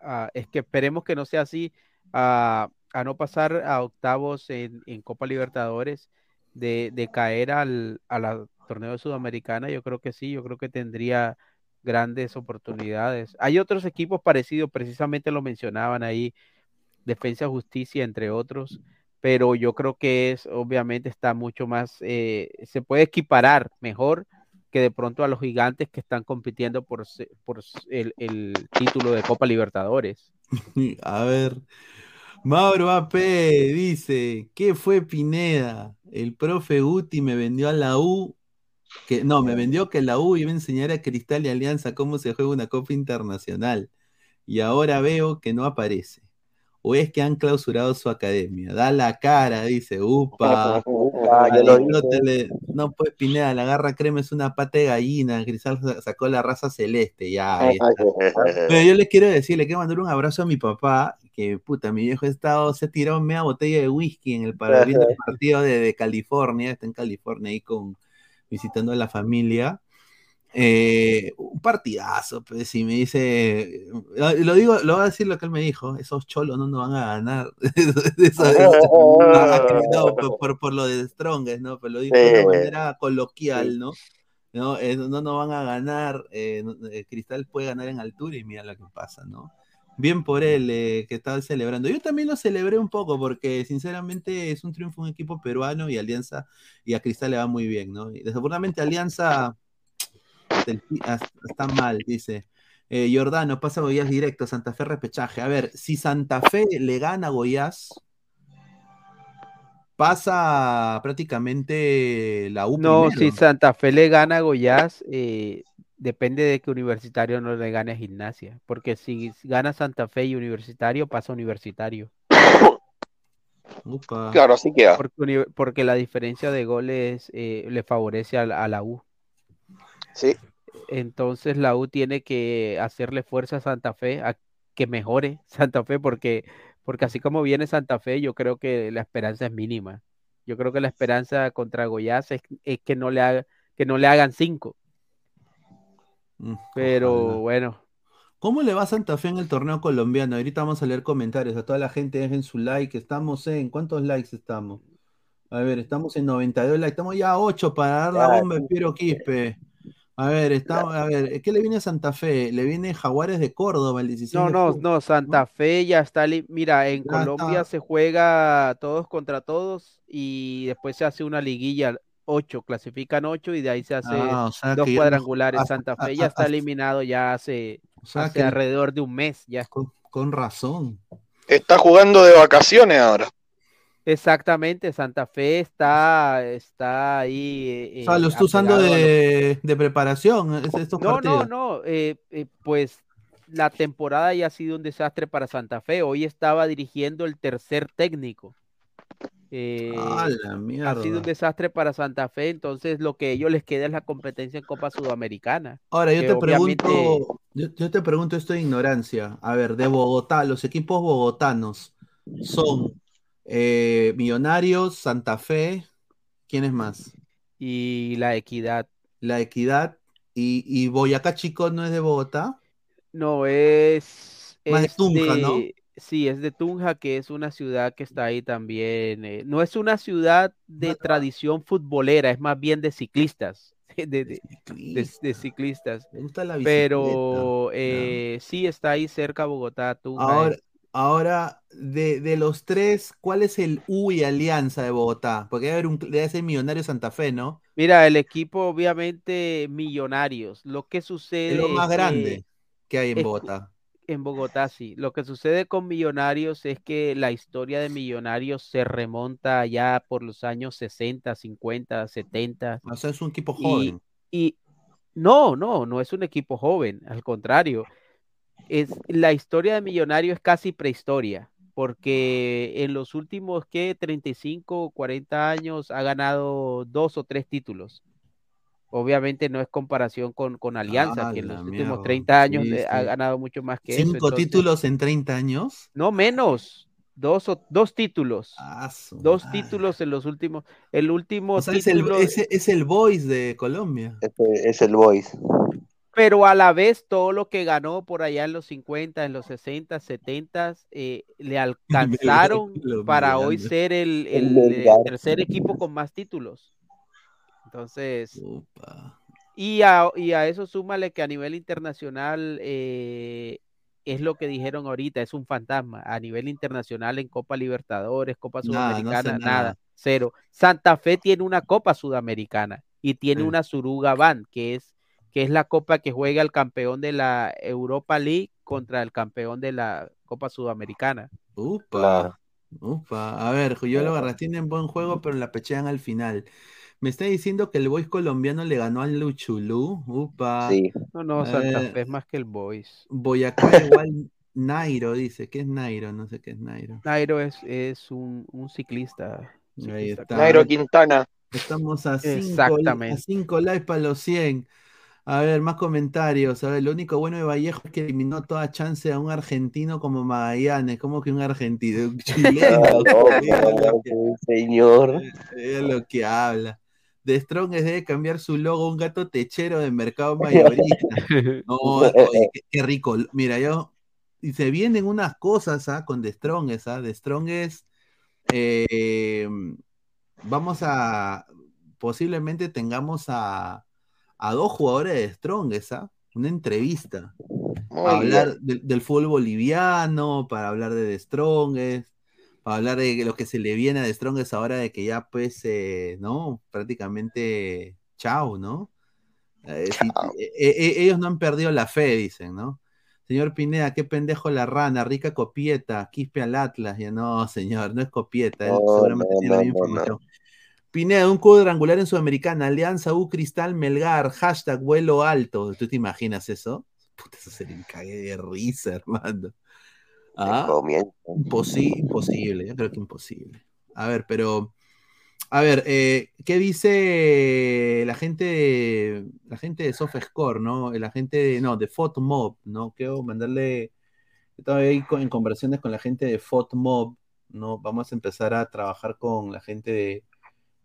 a- es que esperemos que no sea así, a, a no pasar a octavos en, en Copa Libertadores, de, de caer al, a la torneo de Sudamericana, yo creo que sí, yo creo que tendría grandes oportunidades. Hay otros equipos parecidos, precisamente lo mencionaban ahí, Defensa Justicia, entre otros, pero yo creo que es, obviamente, está mucho más, eh, se puede equiparar mejor que de pronto a los gigantes que están compitiendo por, el título de Copa Libertadores. [laughs] A ver, Mauro AP dice, ¿qué fue Pineda? El profe Guti me vendió a la U, que no, me vendió que la U iba a enseñar a Cristal y Alianza cómo se juega una Copa Internacional. Y ahora veo que no aparece. O es que han clausurado su academia. Da la cara, dice, upa. [laughs] Ah, yo lo Aristóteles, no, pues Pineda, la garra crema es una pata de gallina. Cristal sa- sacó la raza celeste, ya. ahí está. Pero yo le quiero decir, le quiero mandar un abrazo a mi papá, que puta, mi viejo ha estado, se ha tirado media botella de whisky en el [laughs] partido de, de California, está en California ahí con visitando a la familia. Eh, un partidazo, pues, y me dice, lo digo, lo voy a decir lo que él me dijo, esos cholos no nos van a ganar. [laughs] Eso- no, por, por- por lo de Strongest, ¿no? Pero lo dijo de una Sí. manera coloquial, ¿no? No, Eh, no nos van a ganar, eh, no- eh, Cristal puede ganar en altura y mira lo que pasa, ¿no? Bien por él que estaba celebrando. Yo también lo celebré un poco porque sinceramente es un triunfo un equipo peruano y Alianza y a Cristal le va muy bien, ¿no? Y desafortunadamente Alianza del- está mal, dice. Eh, Giordano pasa Goiás directo, Santa Fe repechaje. A ver, si Santa Fe le gana a Goiás, pasa prácticamente la U No, primero. si Santa Fe le gana a Goiás, eh, depende de que Universitario no le gane a Gimnasia, porque si gana Santa Fe y Universitario, pasa Universitario. Upa. Claro, así queda. Porque, la diferencia de goles eh, le favorece a la U. Sí. Entonces la U tiene que hacerle fuerza a Santa Fe a que mejore [laughs] Santa Fe, porque, porque así como viene Santa Fe, yo creo que la esperanza es mínima. Yo creo que la esperanza contra Goiás es, es que no le haga, que no le hagan cinco. Mm, Pero ojalá. bueno, ¿Cómo le va Santa Fe en el torneo colombiano? Ahorita vamos a leer comentarios. A toda la gente dejen su like. Estamos en. ¿Cuántos likes estamos? A ver, estamos en 92 likes. Estamos ya a 8 para dar la bomba de Piero Quispe. A ver, estamos, a ver, ¿qué le viene a Santa Fe? Le viene Jaguares de Córdoba el 16 no, de no, no, Santa Fe ya está. li- Mira, en Ya Colombia está. se juega todos contra todos y después se hace una liguilla, ocho, clasifican ocho y de ahí se hace Ah, o sea dos no- cuadrangulares. Santa Fe ya está eliminado ya hace, O sea hace que alrededor de un mes ya. con, con razón. Está jugando de vacaciones ahora. Exactamente, Santa Fe está, está ahí. O sea, eh, lo está usando apegado a lo- de, de preparación es- estos No, no, partidos. no, eh, eh, pues la temporada ya ha sido un desastre para Santa Fe. Hoy estaba dirigiendo el tercer técnico. Eh, Ah, la ha sido un desastre para Santa Fe, entonces lo que a ellos les queda es la competencia en Copa Sudamericana. Ahora, yo te obviamente- pregunto, yo, yo te pregunto esto de ignorancia. A ver, de Bogotá, los equipos bogotanos son eh, Millonarios, Santa Fe, ¿quiénes más? Y la equidad. La Equidad y, y Boyacá Chico no es de Bogotá. No, es, Más de es Tunja, ¿no? Sí, es de Tunja, que es una ciudad que está ahí también. eh, no es una ciudad de tradición futbolera, es más bien de ciclistas. [laughs] De, de- de- Ciclista, de ciclistas. me gusta la. Pero eh, sí está ahí cerca Bogotá, Tunja. Ahora, es- ahora de, de los tres, ¿cuál es el U y Alianza de Bogotá? Porque debe haber un, debe ser Millonario Santa Fe, ¿no? Mira, el equipo obviamente millonarios. Lo que sucede Es lo más es grande que hay en Bogotá. en Bogotá, sí. Lo que sucede con Millonarios es que la historia de Millonarios se remonta ya por los años 60, 50, 70. O sea, es un equipo Y, joven. y no, no, no es un equipo joven, al contrario. Es, la historia de Millonarios es casi prehistoria, porque en los últimos, ¿qué? 35, 40 años ha ganado dos o tres títulos. Obviamente no es comparación con, con Alianza, Ah, que en los últimos mierda. 30 años Sí, eh, ha ganado mucho más que eso. Cinco entonces- títulos en 30 años. no menos, Dos, o- dos títulos. Ah, Dos madre. títulos en los últimos. El último O sea, es el, es, es el voice de Colombia. Es el voice. Pero a la vez todo lo que ganó por allá en los 50, en los 60, 70, eh, le [laughs] alcanzaron [laughs] para hoy ser el, El el, eh, tercer equipo con más títulos. Entonces, y a, y a eso súmale que a nivel internacional eh, es lo que dijeron ahorita, es un fantasma. A nivel internacional en Copa Libertadores, Copa Nada, no hace Sudamericana, nada. nada, cero. Santa Fe tiene una Copa Sudamericana y tiene Sí. una Suruga Ban, que es, que es la copa que juega el campeón de la Europa League contra el campeón de la Copa Sudamericana. Upa. Upa. A ver, yo lo agarré. Tienen buen juego, pero la pechean al final. Me está diciendo que el voice colombiano le ganó al Luchulú. Upa. Sí. No, no, Santa Eh, Fe es más que el Boys. Boyacá igual Nairo dice. ¿Qué es Nairo? No sé qué es Nairo. Nairo es, es un, un ciclista. Ahí ciclista está. Nairo Quintana. Estamos a 5 Exactamente. a cinco likes para los 100. A ver, más comentarios. A ver, lo único bueno de Vallejo es que eliminó toda chance a un argentino como Magallanes. ¿Cómo que un argentino? [laughs] Un chileno. Ah, no, no, señor. [laughs] mira lo que habla. De Strong debe cambiar su logo un gato techero de mercado mayorista. [laughs] No, oye, qué, qué rico. Mira, yo. Y se vienen unas cosas ¿ah? con The Strongest. ¿ah? The Strongest. eh, vamos a. Posiblemente tengamos a, a dos jugadores de Strongest. ¿ah? Una entrevista. Muy Para bien. hablar del- del fútbol boliviano, para hablar de The Strongest, para hablar de lo que se le viene a The Strongest ahora de que ya, pues, eh, ¿no? Prácticamente, chao, ¿no? Eh, Chao. eh, eh, ellos no han perdido la fe, dicen, ¿no? Señor Pineda, qué pendejo la rana, rica copieta, quispe al Atlas. Ya no, señor, no es copieta, él No, seguramente no, tiene la misma información. Pineda, un cuadrangular en Sudamericana, Alianza U Cristal Melgar, hashtag vuelo alto. ¿Tú te imaginas eso? Puta, eso sería un cague de risa, hermano. Ah, imposi- imposible, yo creo que imposible. A ver, pero, a ver, eh, ¿qué dice la gente de, la gente de SoftScore, ¿no? La gente de, no, de FotMob, ¿no? Quiero mandarle, estoy ahí en conversaciones con la gente de FotMob, ¿no? Vamos a empezar a trabajar con la gente de,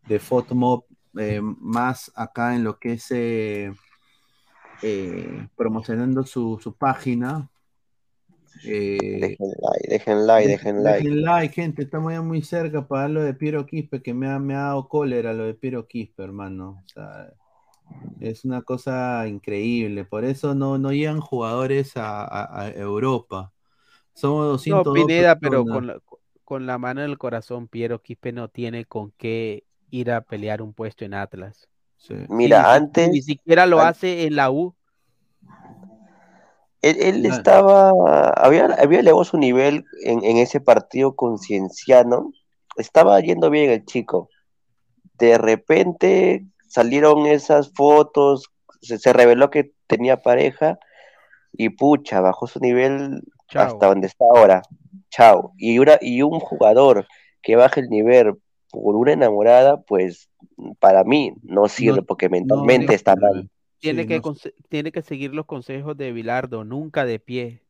de FotMob eh, más acá en lo que es eh, eh, promocionando su, su página. Eh, Dejen like, dejen like, dejen like. Dejen like, gente. Estamos ya muy cerca para lo de Piero Quispe, que me ha, me ha dado cólera lo de Piero Quispe, hermano. O sea, es una cosa increíble. Por eso no, no llegan jugadores a, a- a Europa. Somos No, 202 Pineda, pero con la, con la mano en el corazón, Piero Quispe no tiene con qué ir a pelear un puesto en Atlas. Sí. Mira, ni, antes, ni siquiera lo hace en la U. él, él Claro. estaba, había, había elevado su nivel en, en ese partido con Cienciano. Estaba yendo bien el chico. De repente salieron esas fotos, se, se reveló que tenía pareja y pucha, bajó su nivel hasta donde está ahora. Chao. Y, una, y un jugador que baje el nivel por una enamorada, pues para mí no sirve No, porque mentalmente está mal. Tiene, Sí, que no tiene que seguir los consejos de Bilardo, nunca de pie.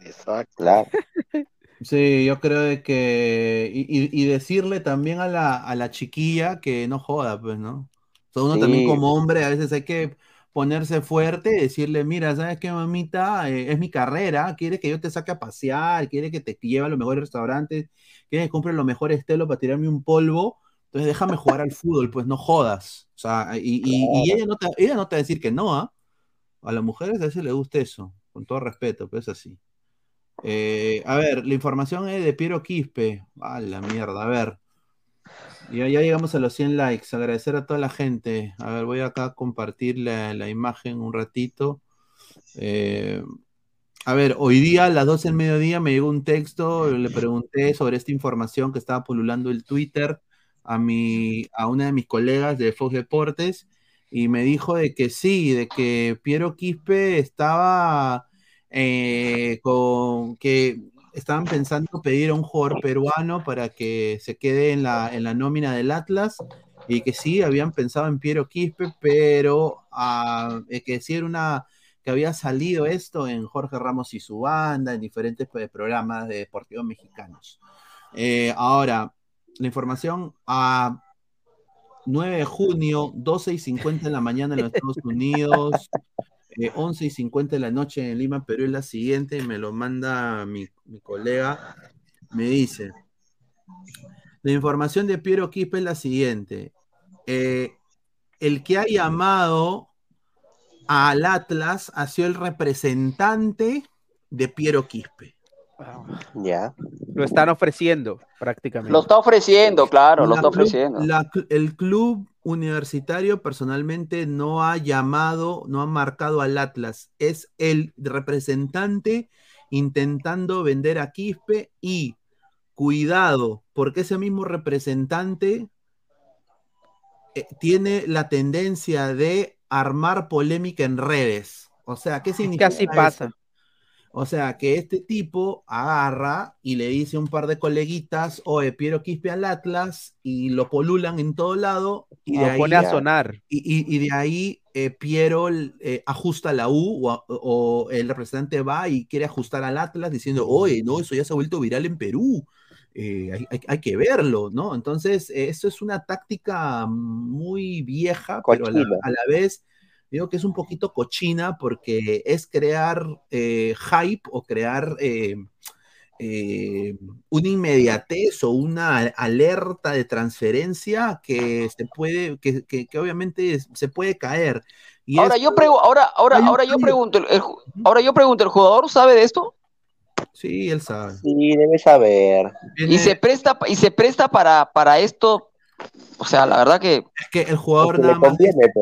Exacto. Claro. [laughs] Sí, yo creo de que. Y, y- y decirle también a la, a la chiquilla que no joda, pues, ¿no? O sea, uno también como hombre a veces hay que ponerse fuerte y decirle, mira, ¿sabes qué, mamita? Eh, es mi carrera, quiere que yo te saque a pasear, quiere que te lleve a los mejores restaurantes, quiere que compre los mejores telos para tirarme un polvo, entonces déjame jugar al fútbol, pues no jodas. O sea, y, y- y ella, no te, ella no te va a decir que no, ¿ah? A las mujeres a veces les gusta eso, con todo respeto, pues es así. Eh, a ver, la información es de Piero Quispe. A la mierda, a ver. Ya, ya llegamos a los 100 likes. Agradecer a toda la gente. A ver, voy acá a compartir la, imagen un ratito. Eh, a ver, hoy día a las 12 del mediodía me llegó un texto. Le pregunté sobre esta información que estaba pululando el Twitter a, mi, a una de mis colegas de Fox Deportes y me dijo de que sí, de que Piero Quispe estaba eh, con que estaban pensando pedir a un jugador peruano para que se quede en la, en la nómina del Atlas y que sí, habían pensado en Piero Quispe, pero ah, que una que había salido esto en Jorge Ramos y su banda, en diferentes pues, programas de deportivos mexicanos. Eh, ahora, la información a 9 de junio, 12 y 50 de la mañana en los Estados Unidos, eh, 11 y 50 de la noche en Lima, Perú es la siguiente, me lo manda mi, mi colega, me dice, la información de Piero Quispe es la siguiente, eh, el que ha llamado al Atlas ha sido el representante de Piero Quispe. Ya. Lo están ofreciendo prácticamente. Lo está ofreciendo, claro, lo está club- ofreciendo. la el club universitario personalmente no ha llamado, no ha marcado al Atlas. Es el representante intentando vender a Quispe y cuidado, porque ese mismo representante eh, tiene la tendencia de armar polémica en redes. O sea, ¿qué significa así eso? O sea, que este tipo agarra y le dice a un par de coleguitas, oye, Piero Quispe al Atlas, y lo polulan en todo lado, y de Lo ahí, pone a sonar. y, y- y de ahí eh, Piero eh, ajusta la U, o, el representante va y quiere ajustar al Atlas diciendo, oye, no, eso ya se ha vuelto viral en Perú. eh, hay, hay- hay que verlo, ¿no? Entonces, eso es una táctica muy vieja, pero a la, Cochina. a la vez digo que es un poquito cochina porque es crear eh, hype o crear eh, eh, una inmediatez o una alerta de transferencia que se puede, que, que- que obviamente se puede caer. Y Ahora esto- yo pregu- ahora, ahora, ahora yo pregunto, el- ahora yo pregunto, ¿el jugador sabe de esto? Sí, él sabe. Sí, debe saber. Y se presta, y se presta para, para esto. O sea, la verdad que es que el jugador nada más conviene.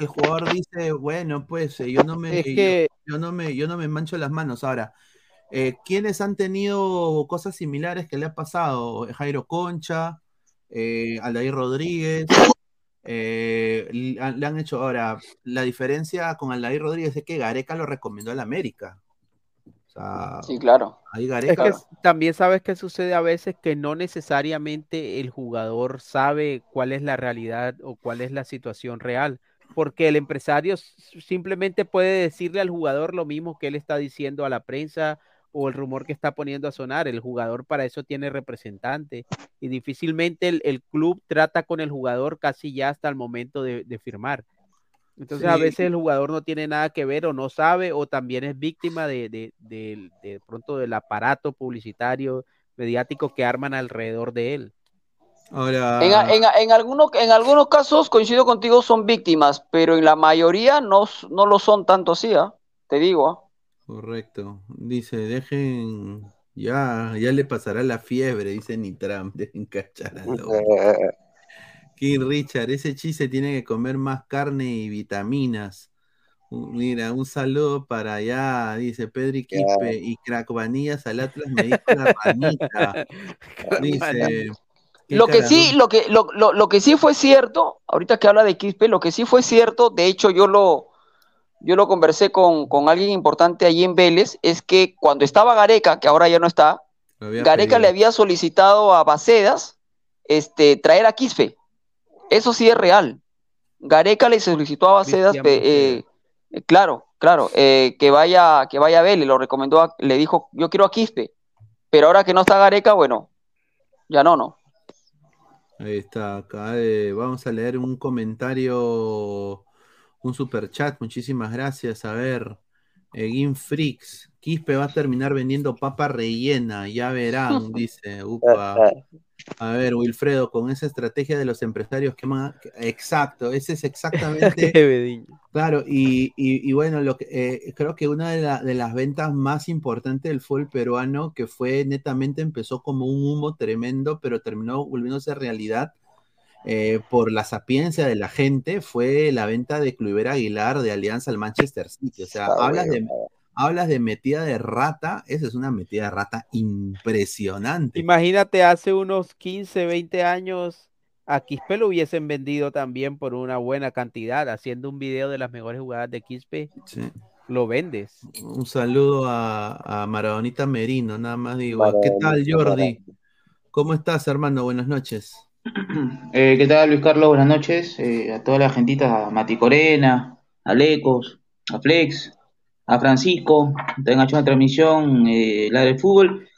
El jugador dice, bueno, pues eh, yo no me, Es yo- que- yo, no me, yo no me mancho las manos. Ahora, eh, ¿quiénes han tenido cosas similares que le ha pasado? Jairo Concha, eh, Aldair Rodríguez, eh, le han- hecho ahora, la diferencia con Aldair Rodríguez es que Gareca lo recomendó al América. O sea, sí, claro. ahí Es Gareca. que también sabes que sucede a veces que no necesariamente el jugador sabe cuál es la realidad o cuál es la situación real, porque el empresario simplemente puede decirle al jugador lo mismo que él está diciendo a la prensa o el rumor que está poniendo a sonar. El jugador para eso tiene representante y difícilmente el, el club trata con el jugador casi ya hasta el momento de, de firmar. Entonces a veces el jugador no tiene nada que ver o no sabe o también es víctima de, de, de- de pronto del aparato publicitario mediático que arman alrededor de él. Ahora, En, a- en, a- en, algunos, en algunos casos, coincido contigo, son víctimas, pero en la mayoría no, no lo son tanto así, ¿ah? Te digo, ¿ah? correcto. Dice, dejen, ya, ya le pasará la fiebre, dice Nitram, [laughs] dejen cachar. Eh, [laughs] King Richard, ese chiste tiene que comer más carne y vitaminas. Mira, un saludo para allá, dice Pedri Quispe y Crack Vanillas al Atlas me dijo la [laughs] ranita. Dice. ¿Qué Lo que sí, lo que, lo, lo- lo que sí fue cierto, ahorita que habla de Quispe, lo que sí fue cierto, de hecho yo lo, yo lo conversé con, con alguien importante allí en Vélez, es que cuando estaba Gareca, que ahora ya no está, Gareca pedido. le había solicitado a Bacedas este, traer a Quispe. Eso sí es real. Gareca le solicitó a Bacedas. eh, eh, claro, claro, eh, que vaya, que vaya a Vélez, lo recomendó, a- le dijo, yo quiero a Quispe. Pero ahora que no está Gareca, bueno, ya no, ¿no? Ahí está, acá eh, vamos a leer un comentario, un super chat, muchísimas gracias. A ver, eh, Game Freaks, Quispe va a terminar vendiendo papa rellena, ya verán, [laughs] dice. Upa. A ver, Wilfredo, con esa estrategia de los empresarios que man- Exacto, ese es exactamente. [laughs] Claro, y, y- y bueno, lo que, eh, creo que una de, la- de las ventas más importantes del fútbol peruano, que fue netamente, empezó como un humo tremendo, pero terminó volviéndose realidad eh, por la sapiencia de la gente, fue la venta de Kluivert Aguilar de Alianza al Manchester City. O sea, Ah, hablas de. Hablas de metida de rata, esa es una metida de rata impresionante. Imagínate hace unos 15, 20 años a Quispe lo hubiesen vendido también por una buena cantidad, haciendo un video de las mejores jugadas de Quispe, Sí. lo vendes. Un saludo a, a Maradonita Merino, nada más digo. ¿Qué tal, Maradonita, Jordi? ¿Cómo estás, hermano? Buenas noches. [clears throat] Eh, ¿Qué tal, Luis Carlos? Buenas noches. Eh, a toda la gentita, a Mati Corena, a Lecos, a Flex, a Francisco, tengan hecho una transmisión, eh, la del fútbol.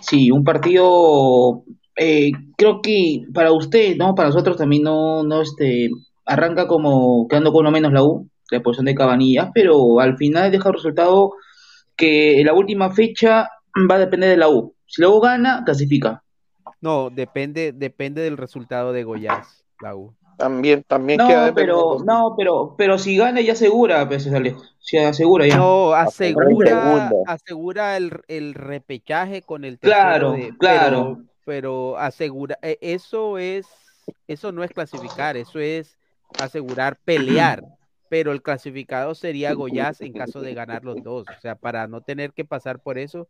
Sí, un partido, eh, creo que para usted, ¿no? Para nosotros también no, no, este, arranca como quedando con uno menos la U, la posición de Cabanillas, pero al final deja el resultado que la última fecha va a depender de la U. Si la U gana, clasifica. No, depende, depende del resultado de Goiás, la U. También, también No, queda pero, dependiendo. no, pero, pero si gana ya asegura, pues Alejo. Si asegura ya. No, asegura, asegura el, el repechaje con el Claro, de- claro. Pero, pero asegura, eh, eso es, eso no es clasificar, eso es asegurar pelear. Pero el clasificado sería Goiás en caso de ganar los dos. O sea, para no tener que pasar por eso,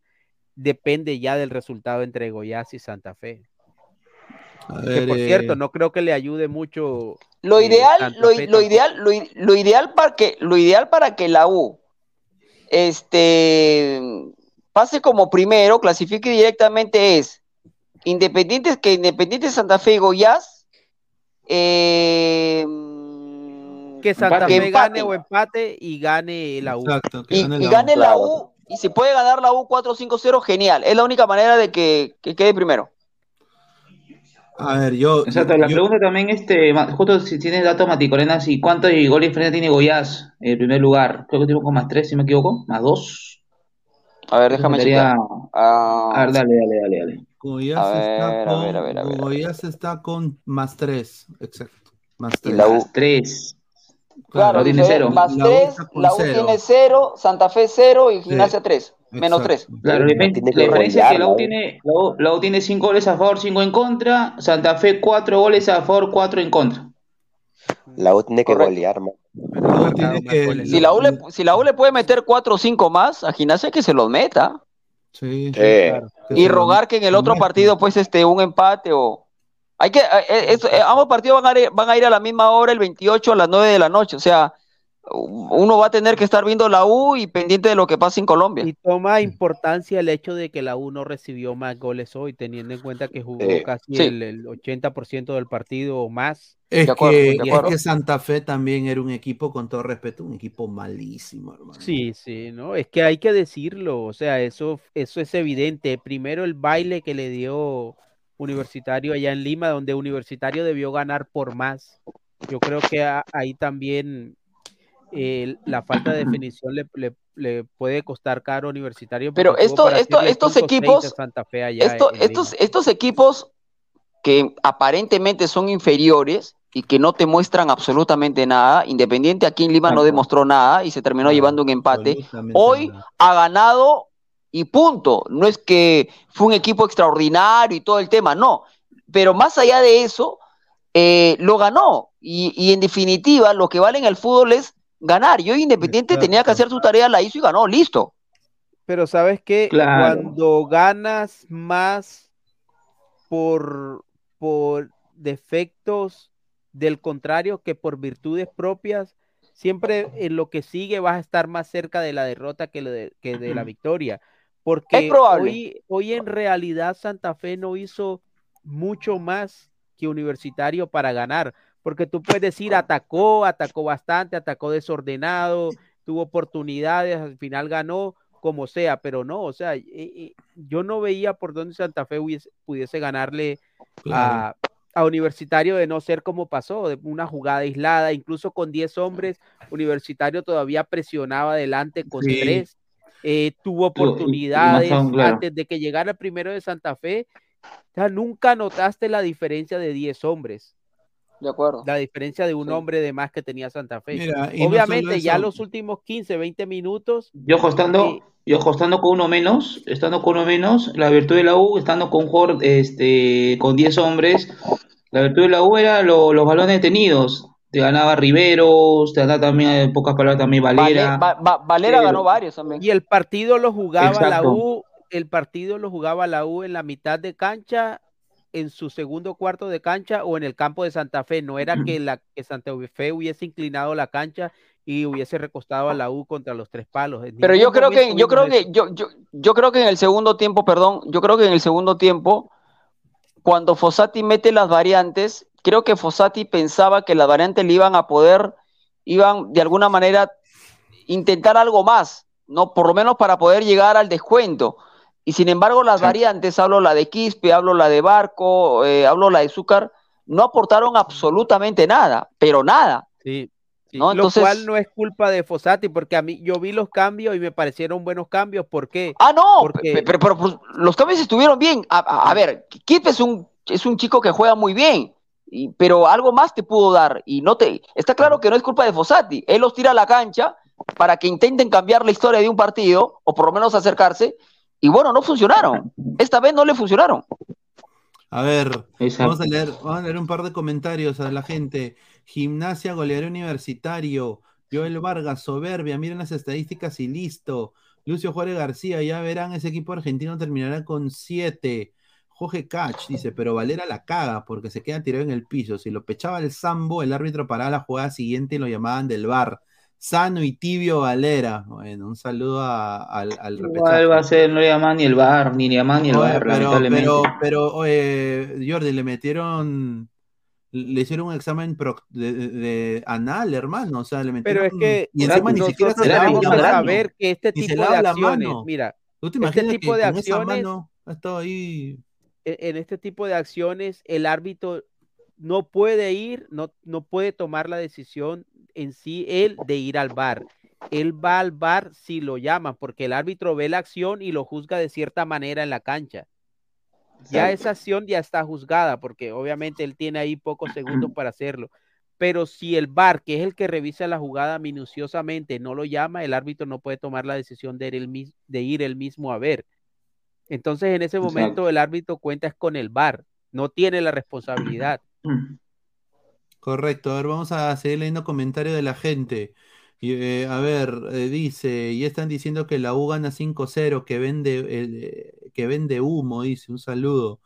depende ya del resultado entre Goiás y Santa Fe. A Que ver, por eh, cierto, no creo que le ayude mucho. Lo eh, ideal, lo, ideal, lo, ideal para que, lo ideal para que la U este pase como primero, clasifique directamente es Independiente, que Independiente Santa Fe y Goiás, eh, Que Santa Fe gane o empate y gane la U. Exacto, que y, gane y la U. gane la Claro. U, y si puede ganar la U 4-5-0, genial. Es la única manera de que, que quede primero. A ver, yo. Exacto, la yo- pregunta también, este, justo si tienes datos Maticorena, si cuántos goles de diferencia tiene Goiás en el primer lugar. Creo que tiene con más tres, si me equivoco, más dos. A ver, déjame Sería-. Ah, A ver, dale, dale, dale, dale. Goiás A está ver, a con, ver, a ver, a ver, a Goiás está con más 3, exacto. Más Y 3. la U. Más tres. Claro, tiene cero. más La U 3, está con la U cero. tiene 0, Santa Fe 0 y Gimnasia 3, menos 3. Exacto. Claro, la, diferencia es que la U golearla, tiene, la U, la U tiene cinco goles a favor, cinco en contra. Santa Fe cuatro goles a favor, cuatro en contra. La U tiene que Correcto. golear, man. Tiene que- Si la, U le, si la U le puede meter 4 o 5 más a Gimnasia, que se los meta. Sí, Sí. claro. Y rogar que en el otro partido, pues, este, un empate o. Hay que. eh, eh, eso, eh, ambos partidos van a, ir, van a ir a la misma hora, el 28 a las 9 de la noche. O sea, uno va a tener que estar viendo la U y pendiente de lo que pasa en Colombia. Y toma importancia el hecho de que la U no recibió más goles hoy, teniendo en cuenta que jugó Sí. casi Sí. el, el 80% del partido o más. Es acuerdo, que, es que Santa Fe también era un equipo, con todo respeto, un equipo malísimo, hermano. Sí, sí, ¿no? Es que hay que decirlo, o sea, eso, eso es evidente. Primero el baile que le dio Universitario allá en Lima, donde Universitario debió ganar por más. Yo creo que a- ahí también eh, la falta de definición le, le- le puede costar caro a Universitario. Pero esto- esto- estos equipos- Santa Fe allá Esto- en estos, Lima. estos equipos que aparentemente son inferiores y que no te muestran absolutamente nada, Independiente aquí en Lima no demostró nada y se terminó llevando un empate. Hoy nada. ha ganado y punto. No es que fue un equipo extraordinario y todo el tema, no. Pero más allá de eso, eh, lo ganó. Y, y en definitiva, lo que vale en el fútbol es ganar. Yo Independiente tenía que hacer su tarea, la hizo y ganó, listo. Pero sabes que Claro. cuando ganas más por, por defectos del contrario que por virtudes propias, siempre en lo que sigue vas a estar más cerca de la derrota que, lo de, que de la victoria. Porque Es probable. hoy, hoy en realidad Santa Fe no hizo mucho más que Universitario para ganar. Porque tú puedes decir, atacó, atacó bastante, atacó desordenado, tuvo oportunidades, al final ganó, como sea, pero no, o sea, yo no veía por dónde Santa Fe hubiese- pudiese ganarle Claro. a, a Universitario de no ser como pasó, de una jugada aislada, incluso con 10 hombres, Universitario todavía presionaba adelante con Sí. tres, eh, tuvo oportunidades antes de que llegara el primero de Santa Fe, o sea, nunca notaste la diferencia de 10 hombres, De acuerdo. la diferencia de un Sí. hombre de más que tenía Santa Fe. Mira, y no Obviamente ya los últimos 15, 20 minutos, Yo ojo, estando, Sí. yo ojo, estando con uno menos, estando con uno menos, la virtud de la U, estando con jugador, este, con 10 hombres, la virtud de la U era lo- los balones detenidos. Te ganaba Riveros, te ganaba también, en pocas palabras, también Vale- Valera. Va- Va- Valera Pero- ganó varios también. Y el partido lo jugaba la. U, el partido lo jugaba la U en la mitad de cancha, en su segundo cuarto de cancha o en el campo de Santa Fe. No era que la que Santa Fe hubiese inclinado la cancha y hubiese recostado a la U contra los tres palos. En Pero yo creo que, yo creo que, yo, yo, yo creo que en el segundo tiempo, perdón, yo creo que en el segundo tiempo, cuando Fossati mete las variantes, creo que Fossati pensaba que las variantes le iban a poder, iban de alguna manera intentar algo más. no, por lo menos para poder llegar al descuento. Y sin embargo, las variantes, hablo la de Quispe, hablo la de Barco, eh, hablo la de Zúcar, no aportaron absolutamente nada, pero nada. Sí. sí. ¿no? Entonces- Lo cual no es culpa de Fossati, porque a mí yo vi los cambios y me parecieron buenos cambios. ¿Por qué? Ah, no, Porque- pe- pero, pero, pues, los cambios estuvieron bien. A, a- a ver, Quispe es un, es un chico que juega muy bien, y- pero algo más te pudo dar. Y no te. Está claro que no es culpa de Fossati. Él los tira a la cancha para que intenten cambiar la historia de un partido, o por lo menos acercarse. Y bueno, no funcionaron. [laughs] Esta vez no le funcionaron. A ver, vamos a leer, vamos a leer un par de comentarios a la gente. Gimnasia, goleador universitario. Joel Vargas, soberbia. Miren las estadísticas y listo. Lucio Juárez García, ya verán, ese equipo argentino terminará con siete. Jorge Cach dice, pero Valera la caga porque se queda tirado en el piso. Si lo pechaba el Sambo, el árbitro paraba la jugada siguiente y lo llamaban del bar. Sano y tibio Valera. Bueno, un saludo a- al, al Igual va a ser, no le llaman ni el bar, ni le llaman ni el Oye, bar, pero, pero, pero, oye, Jordi, le metieron, le hicieron un examen pro- de, de- de anal, hermano, o sea, le Pero metieron, es que y encima ni siquiera se que mano, saber que este tipo de acciones, mira, ¿Tú te este imaginas tipo que de con esa acciones, mano ha estado ahí? e- en este tipo de acciones, el árbitro no puede ir, no, no puede tomar la decisión en sí él de ir al bar. Él va al bar si lo llaman, porque el árbitro ve la acción y lo juzga de cierta manera en la cancha. Ya esa acción ya está juzgada, porque obviamente él tiene ahí pocos segundos para hacerlo. Pero si el VAR, que es el que revisa la jugada minuciosamente, no lo llama, el árbitro no puede tomar la decisión de ir de él mismo a ver. Entonces, en ese momento, el árbitro cuenta con el VAR, no tiene la responsabilidad. [clears throat] Correcto, a ver, vamos a seguir leyendo comentarios de la gente. Y, eh, a ver, eh, dice, ya están diciendo que la U gana 5-0, que vende, eh, que vende humo, dice, un saludo.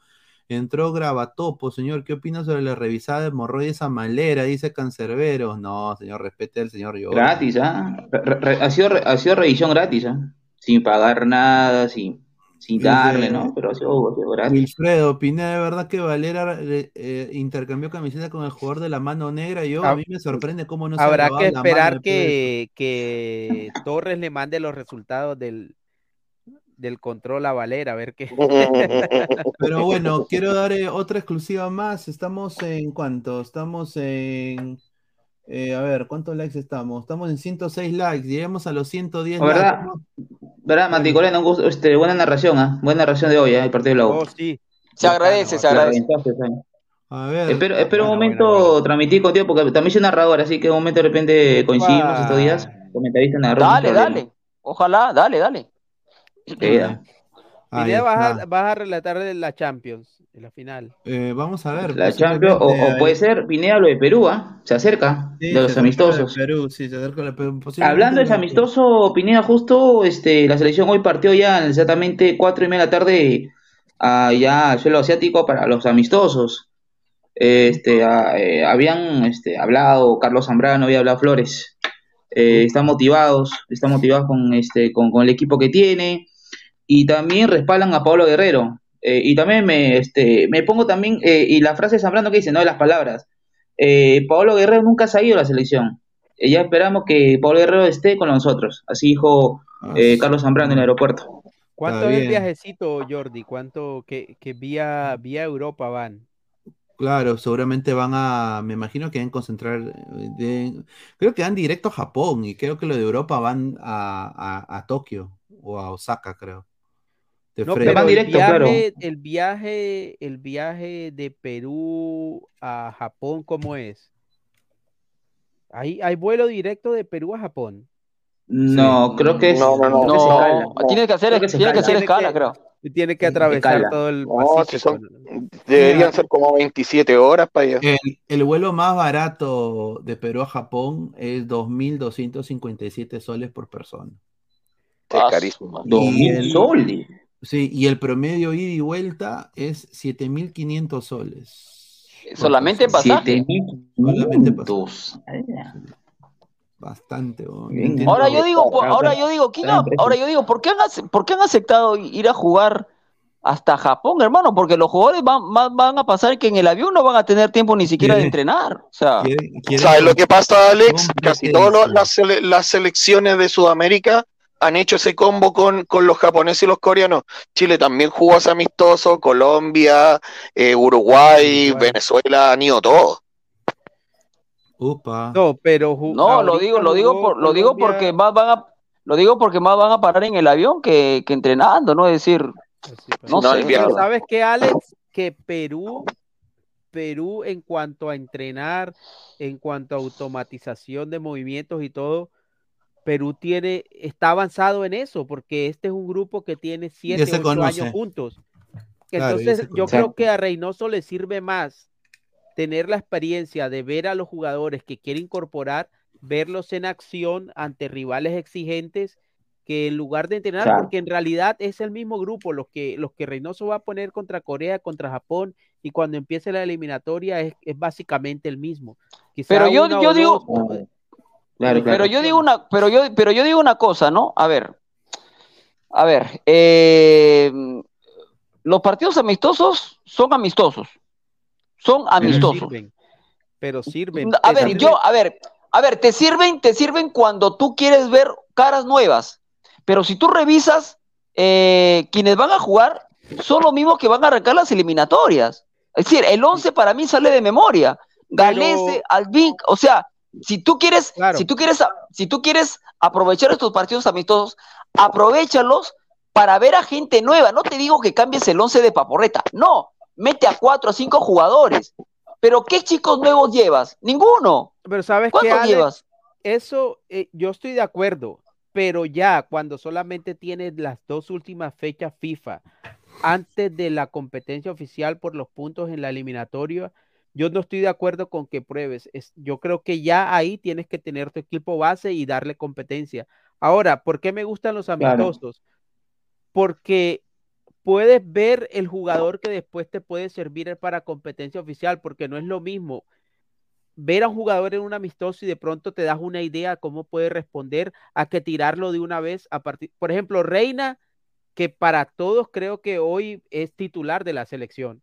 Entró Gravatopo, señor, ¿qué opina sobre la revisada de hemorroides a Malera? Dice Cancerbero. No, señor, respete al señor Jordi. Gratis, ¿ah? Ha sido revisión gratis, ¿ah? Sin pagar nada, sin, sin Dice- darle, ¿no? Pero ha sido, ha sido gratis. Wilfredo, Pineda, ¿de verdad que Valera eh, eh, intercambió camiseta con el jugador de la mano negra? Yo, a mí me sorprende cómo no se ha Habrá que esperar que, que Torres le mande los resultados del, del control a Valera, a ver qué. [laughs] Pero bueno, quiero dar eh, otra exclusiva más. Estamos en cuánto? Estamos en. eh, a ver, ¿cuántos likes estamos? Estamos en 106 likes. Llegamos a los 110 Oh, ¿Verdad? likes. ¿no? ¿Verdad, Mati Corena? Un gusto, este, buena narración, ¿ah? Buena narración de hoy, ¿ah? El partido de la U. Oh, sí. Se agradece, se agradece. A ver. Espero, espero un momento bueno, transmitir contigo, porque también soy narrador, así que un momento de repente coincidimos estos días. Comentarista, narrador. Dale, dale. Ojalá, dale, dale. Ahí Pineda, vas a, vas a relatar de la Champions, de la final. Eh, vamos a ver. La Champions, o, puede ser Pineda lo de Perú, ¿ah? Se acerca, Sí, de los amistosos. de Perú, sí, se acerca de Perú. Hablando de ese amistoso, Pineda, justo este, la selección hoy partió ya exactamente cuatro y media de la tarde a ya al suelo asiático para los amistosos. Este, a- eh, habían este, hablado Carlos Zambrano, había hablado Flores. Eh, están motivados, están motivados con, este, con, con el equipo que tiene y también respaldan a Pablo Guerrero. Eh, y también me, este, me pongo también, eh, y la frase de Zambrano que dice, no de las palabras, eh, Pablo Guerrero nunca se ha ido a la selección. Eh, ya esperamos que Pablo Guerrero esté con nosotros. Así dijo Ah, eh, sí. Carlos Zambrano en el aeropuerto. ¿Cuánto es el viajecito, Jordi? ¿Cuánto que, que vía, vía Europa van? Claro, seguramente van a, me imagino que van a concentrar, de- creo que van directo a Japón y creo que lo de Europa van a, a, a Tokio o a Osaka, creo. De No, pero van el directo, claro. viaje, el viaje, el viaje de Perú a Japón, ¿cómo es? ¿Hay, hay vuelo directo de Perú a Japón? No, creo que es. No, no, no. creo que se jala. No, tiene que hacer, Creo que se tiene que hacer Tiene escala, que- creo. Tiene que atravesar escala. todo el No, Pacífico. si son- Deberían ser como 27 horas para allá. El, el vuelo más barato de Perú a Japón es 2.257 soles por persona. Es carísimo. Dos Y mil el- soles. Sí, y el promedio ida y vuelta es 7.500 soles. por Solamente en pasaje. Siete mil Solamente quinientos. Bastante. weón. Bien. No entiendo- Ahora yo digo, por- ahora yo digo, ¿quién ha- ahora yo digo, ¿por qué han, por qué han aceptado ir a jugar hasta Japón, hermano? Porque los jugadores van, van, van a pasar que en el avión no van a tener tiempo ni siquiera de entrenar. O sea, Quieren- quieren ¿Sabes lo que pasa, Alex? Casi todas las, sele- las selecciones de Sudamérica han hecho ese combo con, con los japoneses y los coreanos. Chile también jugó ese amistoso, Colombia, eh, Uruguay, Venezuela, han ido todos. Upa. No, pero No, lo digo, lo digo por, lo digo porque más van a, lo digo porque más van a parar en el avión que, que entrenando, ¿no? Es decir, no, No, sé. Pero ¿sabes qué, Alex? Que Perú, Perú en cuanto a entrenar, en cuanto a automatización de movimientos y todo, Perú tiene, está avanzado en eso, porque este es un grupo que tiene siete, ocho conoce. años juntos. Entonces, yo creo que a Reynoso le sirve más tener la experiencia de ver a los jugadores que quiere incorporar, verlos en acción ante rivales exigentes, que en lugar de entrenar, Claro. porque en realidad es el mismo grupo, los que, los que Reynoso va a poner contra Corea, contra Japón, y cuando empiece la eliminatoria es, es básicamente el mismo. Quizá Pero yo, yo digo, dos- Claro, pero yo digo una, pero yo, pero yo digo una cosa, ¿no? A ver, a ver, eh, los partidos amistosos son amistosos, son pero amistosos. sirven, pero sirven. A ver, sirven- yo, a ver, a ver, te sirven, te sirven cuando tú quieres ver caras nuevas. Pero si tú revisas, eh, quienes van a jugar son los mismos que van a arrancar las eliminatorias. Es decir, el 11 para mí sale de memoria. Galese, Alvin, o sea, si tú quieres, si tú quieres, si tú quieres aprovechar estos partidos amistosos, aprovechalos para ver a gente nueva. No te digo que cambies el 11 de paporreta, no, mete a cuatro o cinco jugadores. Pero ¿qué chicos nuevos llevas? Ninguno. Pero sabes qué, ¿Cuántos Alex? llevas? Eso eh, yo estoy de acuerdo, pero ya cuando solamente tienes las dos últimas fechas FIFA antes de la competencia oficial por los puntos en la eliminatoria, yo no estoy de acuerdo con que pruebes. Es, yo creo que ya ahí tienes que tener tu equipo base y darle competencia. Ahora, ¿por qué me gustan los Claro. amistosos? Porque puedes ver el jugador que después te puede servir para competencia oficial, porque no es lo mismo ver a un jugador en un amistoso y de pronto te das una idea cómo puede responder a que tirarlo de una vez a partir, por ejemplo, Reina, que para todos creo que hoy es titular de la selección.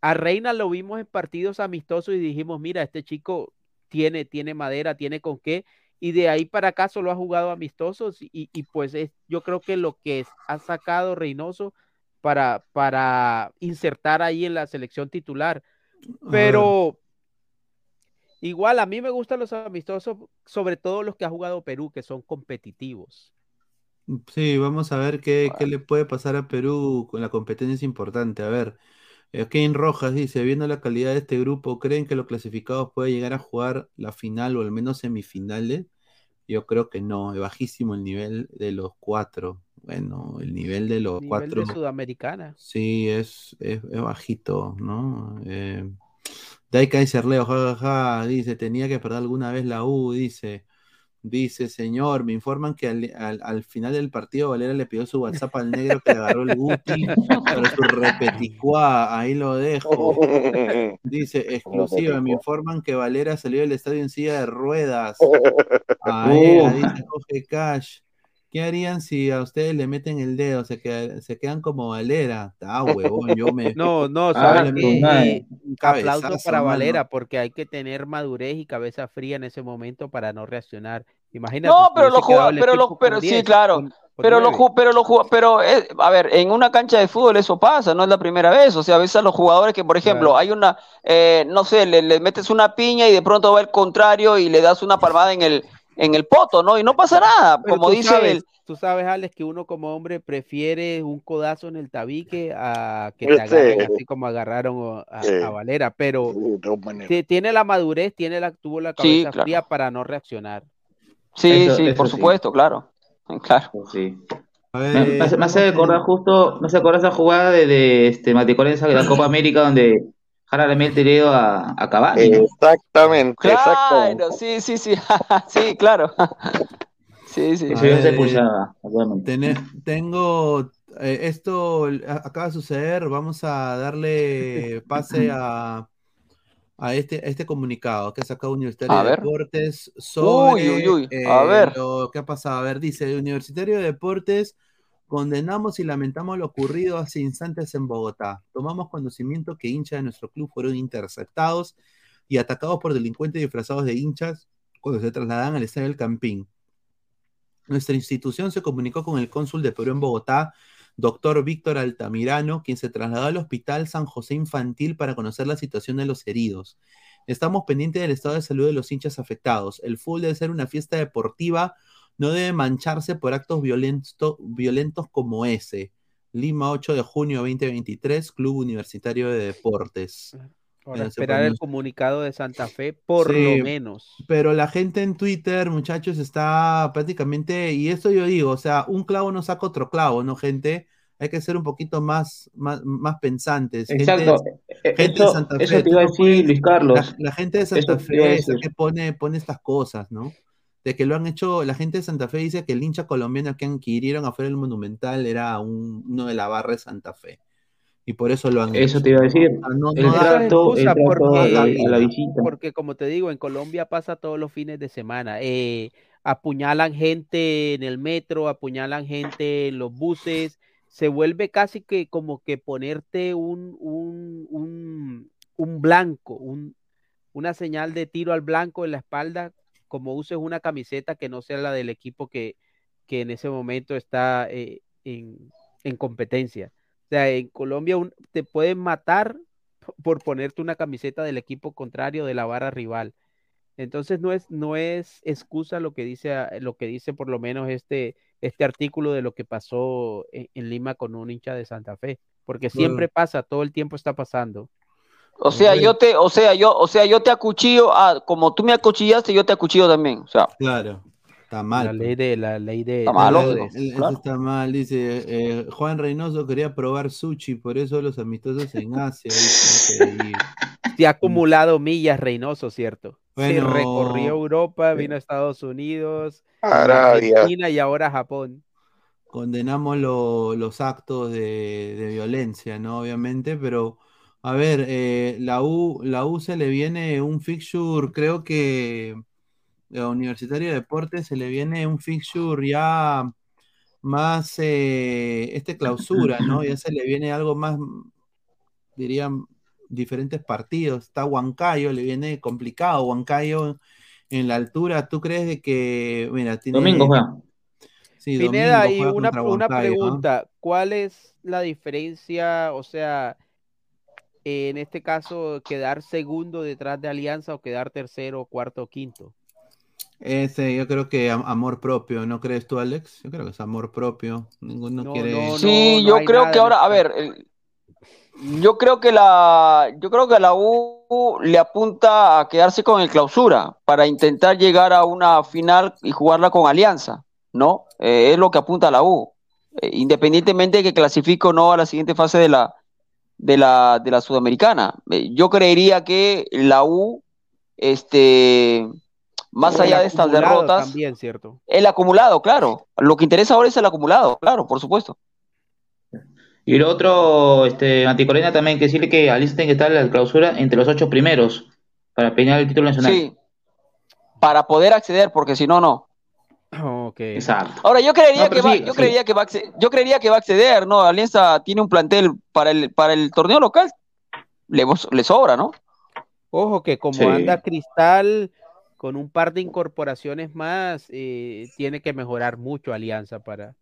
A Reina lo vimos en partidos amistosos y dijimos, mira, este chico tiene, tiene madera, tiene con qué, y de ahí para acá solo ha jugado amistosos y, y pues es, yo creo que lo que es- ha sacado Reynoso para, para insertar ahí en la selección titular. Pero igual a mí me gustan los amistosos, sobre todo los que ha jugado Perú, que son competitivos. Sí, vamos a ver qué, qué le puede pasar a Perú con la competencia es importante. A ver, eh, Kane Rojas dice, viendo la calidad de este grupo, ¿creen que los clasificados pueden llegar a jugar la final o al menos semifinales? Yo creo que no, es bajísimo el nivel de los cuatro. Bueno, el nivel de los Nivel cuatro. de Sudamericana. Sí, es, es, es bajito, ¿no? Eh, Dai Kaiser Leo, jajaja, dice, tenía que perder alguna vez la U, dice. Dice, señor, me informan que al, al- al final del partido Valera le pidió su WhatsApp al negro que le agarró el Guti para su repeticuá, ahí lo dejo. [laughs] Dice, exclusiva, me informan que Valera salió del estadio en silla de ruedas. [laughs] Ahí, dice Jorge Cash. ¿Qué harían si a ustedes le meten el dedo? Se, queda- se quedan como Valera. Ah, huevón, yo me... [laughs] No, no, Ah, ¿sabes qué? aplauso para mano. Valera, porque hay que tener madurez y cabeza fría en ese momento para no reaccionar. Imagínate. No, pero hubiese lo quedado jugó, el pero lo, equipo pero sí, 10, claro. con- con Pero lo, nueve. ju- pero lo ju- pero eh, a ver, en una cancha de fútbol eso pasa, no es la primera vez. O sea, a veces a los jugadores que, por ejemplo, Claro. hay una, eh, no sé, le, le metes una piña y de pronto va el contrario y le das una palmada en el, en el poto, ¿no? Y no pasa nada, Pero como tú dice sabes, el, tú sabes, Alex, que uno como hombre prefiere un codazo en el tabique a que te agarren así como agarraron a, Sí. a Valera, pero tiene la madurez, tiene la, tuvo la Sí, cabeza claro. fría para no reaccionar. Sí, Eso- sí, eso por sí. supuesto, claro. [laughs] Claro. Sí. Me, me hace, me hace vamos recordar a- justo, me hace acordar esa jugada de, de este Maticorenza de la Copa América donde jala le mete el dedo a, a Cavani. Exactamente, exactamente. Claro, sí, sí, sí, [laughs] sí, claro. [laughs] Sí, sí. Eso ya se. Tene- tengo eh, esto acaba de suceder. Vamos a darle pase a, a este, a este comunicado que ha sacado Universitario A de ver. Deportes sobre Uy, uy, uy. A eh, ver. lo que ha pasado. A ver, dice Universitario de Deportes. Condenamos y lamentamos lo ocurrido hace instantes en Bogotá. Tomamos conocimiento que hinchas de nuestro club fueron interceptados y atacados por delincuentes disfrazados de hinchas cuando se trasladan al estadio del Campín. Nuestra institución se comunicó con el cónsul de Perú en Bogotá, doctor Víctor Altamirano, quien se trasladó al Hospital San José Infantil para conocer la situación de los heridos. Estamos pendientes del estado de salud de los hinchas afectados. El fútbol debe ser una fiesta deportiva, no debe mancharse por actos violento- violentos como ese. Lima, 8 de junio 2023, Club Universitario de Deportes. Esperar el comunicado de Santa Fe, por Sí, lo menos. Pero la gente en Twitter, muchachos, está prácticamente, y esto yo digo, o sea, un clavo no saca otro clavo, ¿no, gente? Hay que ser un poquito más, más, más pensantes. Gente- Exacto. Eh, gente de Eso, Santa eso Fe, te iba a decir, Luis Carlos. La, la gente de Santa Eso Fe es la que pone, pone estas cosas, ¿no? De que lo han hecho, la gente de Santa Fe dice que el hincha colombiano que adquirieron afuera del Monumental era un- uno de la barra de Santa Fe. Y por eso lo han Eso hecho. te iba a decir. No- El no trato, el trato porque- a, a la visita. Porque como te digo, en Colombia pasa todos los fines de semana. Eh, apuñalan gente en el metro, apuñalan gente en los buses. Se vuelve casi que como que ponerte un, un, un, un blanco, un, una señal de tiro al blanco en la espalda, como uses una camiseta que no sea la del equipo que, que en ese momento está eh, en, en competencia. O sea, en Colombia un- te pueden matar por ponerte una camiseta del equipo contrario de la barra rival. Entonces no es, no es excusa lo que dice, ah, lo que dice por lo menos este, este artículo de lo que pasó en, en Lima con un hincha de Santa Fe, porque siempre pasa, todo el tiempo está pasando. O sea, yo te, o sea, yo, o sea, yo te acuchillo, como tú me acuchillaste, yo te acuchillo también. O sea, Claro, está mal. La pues. ley de la ley de, Está mal, claro. está mal, dice eh, Juan Reynoso quería probar sushi, por eso los amistosos en Asia. [laughs] Se ha acumulado millas Reynoso, ¿cierto? Bueno, Se recorrió Europa, vino a Estados Unidos, Arabia. Argentina y ahora Japón. condenamos lo- los actos de, de violencia, ¿no? Obviamente, pero a ver, eh, la U, la U se le viene un fixture, creo que la Universitario de Deportes se le viene un fixture ya más eh, este clausura, ¿no? Ya se le viene algo más, dirían, diferentes partidos. Está Huancayo, le viene complicado. Huancayo en la altura, ¿tú crees de que, mira, tiene... Domingo juega. Sí, Pineda, domingo y juega una, pregunta, ¿cuál es la diferencia, o sea, en este caso, quedar segundo detrás de Alianza o quedar tercero, cuarto o quinto? Ese, yo creo que am- amor propio, ¿no crees tú, Alex? Yo creo que es amor propio. Ninguno No, quiere. no, sí, no yo creo que ahora, a ver, el- yo creo que la, yo creo que la U le apunta a quedarse con el clausura para intentar llegar a una final y jugarla con Alianza, ¿no? Eh, es lo que apunta la U, Eh, independientemente de que clasifique o no a la siguiente fase de la, de la, de la Sudamericana. Eh, yo creería que la U, este, más allá de estas derrotas, También, ¿cierto? el acumulado, claro. Lo que interesa ahora es el acumulado, claro, por supuesto. Y lo otro, este, Anticorena también hay que decirle que Alianza tiene que estar en la clausura entre los ocho primeros para pelear el título nacional. Sí, para poder acceder, porque si no, no. [coughs] Exacto. Ahora yo creería No, que va, yo sí. creería que va, a yo creería que va a acceder, ¿no? Alianza tiene un plantel para el para el torneo local, le, le sobra, ¿no? Ojo que como Sí. anda Cristal con un par de incorporaciones más, eh, tiene que mejorar mucho Alianza para,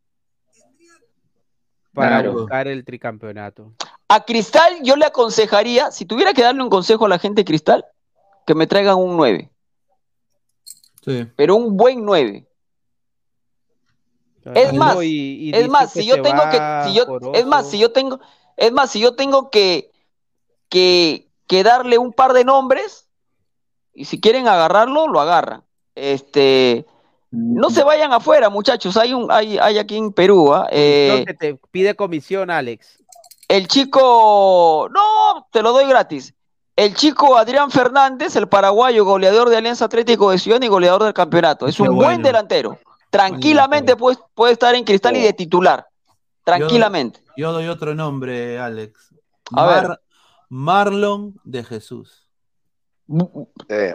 para Claro. buscar el tricampeonato. A Cristal yo le aconsejaría, si tuviera que darle un consejo a la gente de Cristal, que me traigan un 9, Sí. pero un buen 9. Es más, y- y Es más, si yo tengo que, si yo, es más, si yo tengo, es más, si yo tengo que, que, que darle un par de nombres, y si quieren agarrarlo, lo agarran. Este, no se vayan afuera, muchachos. Hay un, hay, hay aquí en Perú, ¿ah? Eh, que te pide comisión, Alex. el chico, no, te lo doy gratis. El chico Adrián Fernández, el paraguayo, goleador de Alianza Atlético de Ciudad y goleador del campeonato. Es Qué un bueno. buen delantero. Tranquilamente puede, puede estar en cristal y de titular. Tranquilamente. Yo doy otro nombre, Alex. A ver. Marlon de Jesús. Eh,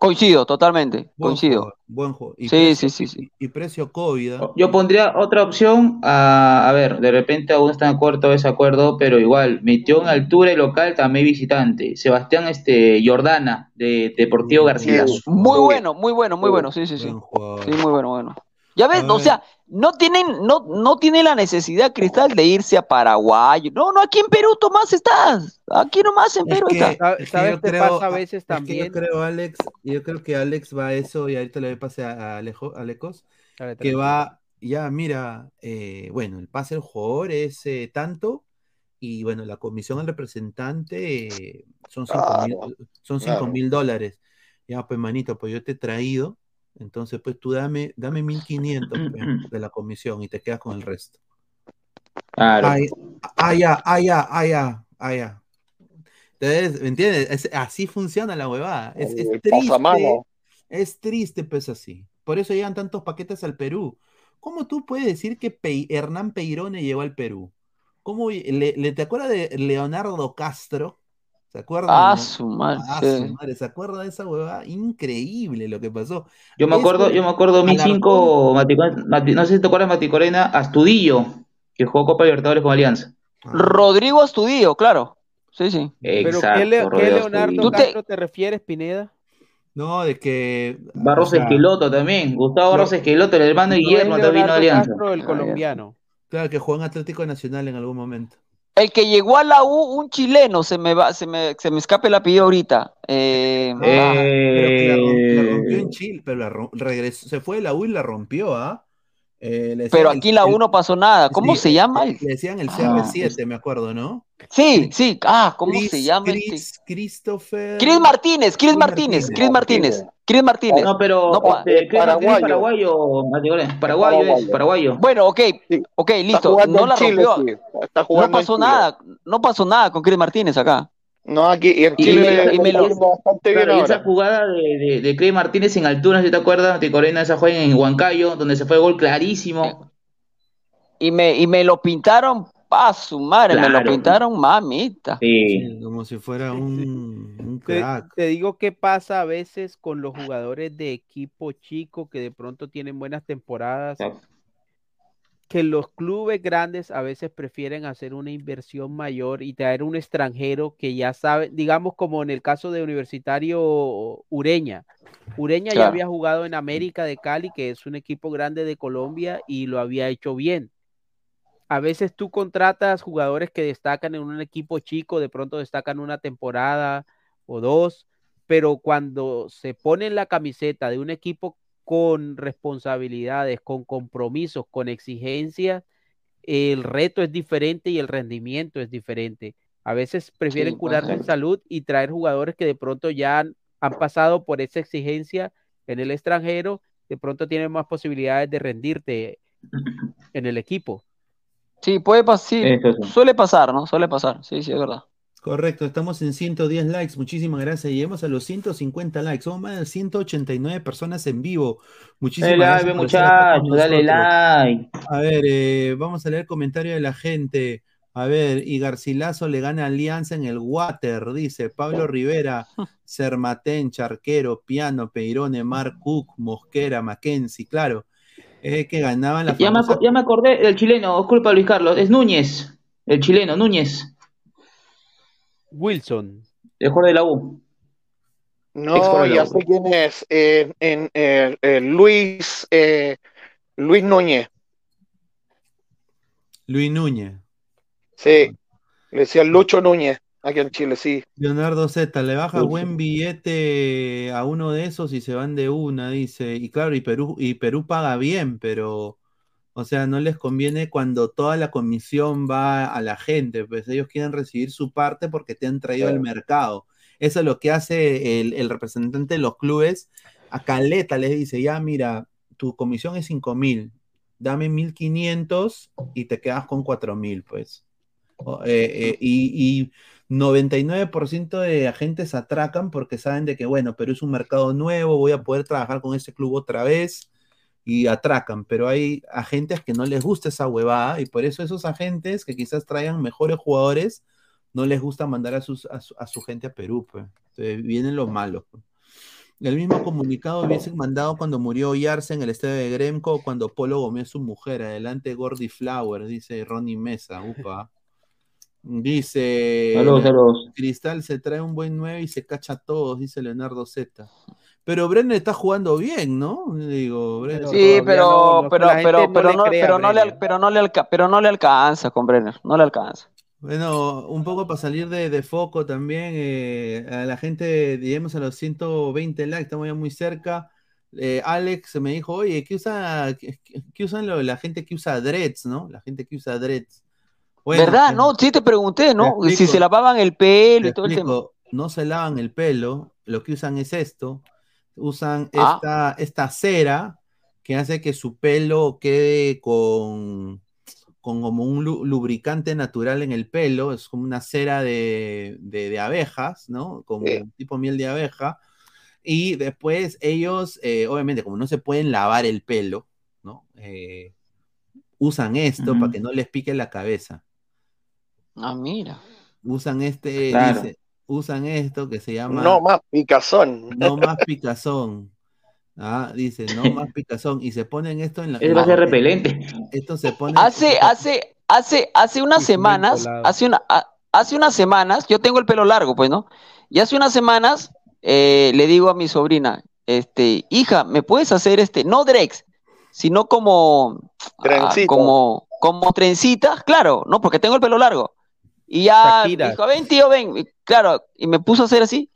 Coincido, totalmente. Buen Coincido. jugador, buen. Y Sí, precio- sí, sí, sí. Y precio COVID. ¿ah? Yo pondría otra opción, a, a ver, de repente aún están de acuerdo o desacuerdo, pero igual, metió en altura y local también visitante. Sebastián este, Jordana, de Deportivo García. Sí. Muy Uy. bueno, muy bueno, muy bueno. Sí, sí, sí. Sí, muy bueno, bueno. Ya ves, o sea, no tienen, no, no tiene la necesidad, Cristal, de irse a Paraguay. No, no, aquí en Perú, Tomás, estás. Aquí nomás en Es Perú que, está. ¿Sabes- es que sabes yo qué creo, pasa a veces es que también? yo creo, Alex, yo creo que Alex va a eso y ahorita le pase a, a Alejo, Alecos, A ver, que va, ya mira, eh, bueno, el pase del jugador es eh, tanto y bueno, la comisión al representante eh, son cinco mil, Claro, son cinco claro. mil dólares. Ya, pues manito, pues yo te he traído, entonces pues tú dame, dame 1500 pues, de la comisión y te quedas con el resto. Claro. Ay, ah, ya, ah, ya, ah, ya, ah, ya. Entonces, ¿me entiendes? Es- así funciona la huevada. Es, triste, es triste, pues así. Por eso llegan tantos paquetes al Perú. ¿Cómo tú puedes decir que Pe- Hernán Peirone llegó al Perú? ¿Cómo le, le- te acuerdas de Leonardo Castro? ¿Se acuerdan? Ah, no? su madre, Ah, su madre, ¿se acuerda de esa huevada? Increíble lo que pasó. Yo me Eso acuerdo, de yo me acuerdo Alarcón, 2005, Mati- Mati- no sé si te acuerdas Mati Corena, Astudillo, que jugó Copa Libertadores con Alianza. ah, Rodrigo Astudillo, claro. Sí, sí. ¿Pero qué, Exacto, Le- qué Leonardo. Tú te- Castro te refieres, Pineda? no, de que, o Barros sea, Esqueloto también, Gustavo Barros lo- Esqueloto, el hermano de No Guillermo también vino Alianza. Castro, el Ah, colombiano. claro que jugó en Atlético Nacional en algún momento. El que llegó a la U, un chileno, se me va, se me, se me escape el apellido ahorita. Eh, Ah, pero que la, rom- la rompió Eh, en Chile, pero la regresó, se fue de la U y la rompió, ¿ah? Eh, pero aquí el, la el- U no pasó nada. ¿Cómo sí, se el- llama? el- el- le decían el Ah, CR7, me acuerdo, ¿no? sí, sí. Ah, ¿cómo se Chris, llama este? Chris, Christopher, Chris Martínez, Chris Martínez. Chris Martínez, Chris Martínez. no, pero No, pa- este, Chris paraguayo. paraguayo, paraguayo es, paraguayo. Bueno, ok, Sí. ok, listo. No la Chile, rompió. sí. Está No pasó Chile. nada, no pasó nada con Chris Martínez acá. No, aquí y en Y, Chile y- le y me lo- bastante bien claro, y esa ahora. jugada de, de, de Chris Martínez en altura, si te acuerdas, Mati Corena, esa jugada en Huancayo, donde se fue gol clarísimo. Y me, y me lo pintaron, a su madre, me lo pintaron, mamita. Sí. Sí, como si fuera un, un Te, crack. te digo qué pasa a veces con los jugadores de equipo chico que de pronto tienen buenas temporadas. Que los clubes grandes a veces prefieren hacer una inversión mayor y traer un extranjero que ya sabe, digamos como en el caso de Universitario Ureña. Ureña ya había jugado en América de Cali, que es un equipo grande de Colombia, y lo había hecho bien. A veces tú contratas jugadores que destacan en un equipo chico, de pronto destacan una temporada o dos, pero cuando se ponen la camiseta de un equipo con responsabilidades, con compromisos, con exigencias, el reto es diferente y el rendimiento es diferente. A veces prefieren Sí, curarse en salud y traer jugadores que de pronto ya han, han pasado por esa exigencia en el extranjero, de pronto tienen más posibilidades de rendirte en el equipo. Sí, puede pasar, sí. suele pasar, ¿no? Suele pasar, sí, sí, es verdad. Correcto, estamos en 110 likes, muchísimas gracias. Llegamos a los 150 likes, somos más de 189 personas en vivo. Muchísimas Dale gracias like, muchachos, dale like. A ver, eh, vamos a leer comentario de la gente. A ver, y Garcilaso le gana Alianza en el Water, dice Pablo Rivera, [laughs] Sermatén, Charquero, Piano, Peirone, Mark Cook, Mosquera, Mackenzie, claro. Eh, que ganaban la Ya me, famosa ya me acordé del chileno, disculpa Luis Carlos, es Núñez, el chileno, Núñez, Wilson. el jugador de la U. No, ya sé quién es. eh, en, eh, eh, Luis, eh, Luis Núñez. Luis Núñez. Sí, le decía Lucho Núñez, aquí en Chile, sí. Leonardo Z, le baja buen billete a uno de esos y se van de una, dice. Y claro, y Perú, y Perú paga bien, pero, o sea, no les conviene cuando toda la comisión va a la gente, pues ellos quieren recibir su parte porque te han traído al mercado. Eso es lo que hace el, el representante de los clubes. A Caleta les dice, ya mira, tu comisión es 5 mil, dame 1500 y te quedas con 4 mil, pues. Eh, eh, y, y 99% de agentes atracan porque saben de que, bueno, pero es un mercado nuevo, voy a poder trabajar con ese club otra vez y atracan, pero hay agentes que no les gusta esa huevada y por eso esos agentes que quizás traigan mejores jugadores no les gusta mandar a, sus, a, su, a su gente a Perú, pues. Entonces vienen los malos. pues. El mismo comunicado hubiesen mandado cuando murió Yarse en el estadio de Gremco, cuando Polo Gómez su mujer. Adelante Gordy Flower, dice Ronnie Mesa. Upa. Dice Saludos, saludos. Cristal se trae un buen 9 y se cacha a todos, dice Leonardo Z. Pero Brenner está jugando bien, ¿no? Digo, Brenner. Sí, pero, no- no- pero, pero, no pero le no, pero no le, pero no le alca- pero no le alcanza con Brenner, no le alcanza. Bueno, un poco para salir de, de foco también, eh, a la gente, digamos, a los 120 likes, estamos ya muy cerca. Eh, Alex me dijo, oye, ¿qué usa, qué, qué- usan lo- la gente que usa dreads, ¿no? La gente que usa dreads. Bueno, ¿Verdad? eh, No, sí te pregunté, ¿no? te Si se explico. lavaban el pelo y todo el tema. explico, no se lavan el pelo, lo que usan es esto, usan Ah. esta, esta cera que hace que su pelo quede con, con como un lu- lubricante natural en el pelo, es como una cera de, de- de abejas, ¿no? Como Sí. tipo miel de abeja. Y después ellos, eh, obviamente, como no se pueden lavar el pelo, ¿no? Eh, usan esto Ujú. para que no les pique la cabeza. Ah, mira. Usan este, Claro. dice, usan esto que se llama No más picazón. no [laughs] más picazón. Ah, dice, no más [laughs] picazón. Y se ponen esto en la. Ser en- repelente. Esto se pone. Hace, hace, hace, hace unas semanas, hace una, hace unas semanas, yo tengo el pelo largo, pues, ¿no? Y hace unas semanas eh, le digo a mi sobrina, este, hija, ¿me puedes hacer este, no drex, sino como, ah, Trencita. como, como trencitas, claro, no, porque tengo el pelo largo. Y ya Shakira. dijo, ven, tío, ven, claro, y me puso a hacer así.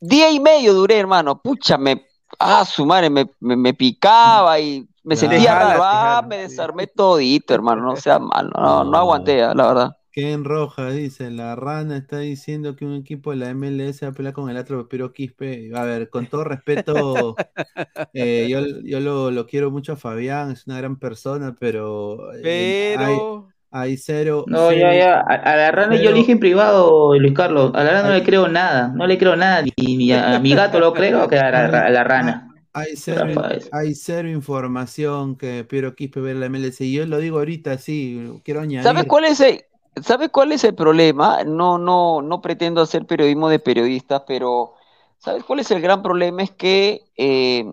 Día y medio duré, hermano, pucha, me, ah, su madre, me, me, me picaba y me Claro. sentía Te jala, raro, te ah, jala, me desarmé todito, hermano, no sea malo, no, no aguanté, ah, la verdad. Ken Roja dice: La rana está diciendo que un equipo de la MLS va a pelear con el otro Pero Quispe. A ver, con todo respeto, [laughs] eh, yo, yo lo, lo quiero mucho a Fabián, es una gran persona, pero. eh, hay, Pero. Hay cero. No, cero- ya, ya. A, a la rana yo le dije en privado, Luis Carlos. A la rana no le creo nada. No le creo nada. Ni, ni a, a mi gato lo creo que a la, a la rana. Hay cero, Rafael. hay cero información que Piero Quispe ve en la MLS. Y yo lo digo ahorita, sí, quiero añadir. ¿Sabes cuál es el, ¿sabe cuál es el problema? No, no, no pretendo hacer periodismo de periodistas, pero ¿sabes cuál es el gran problema? Es que eh,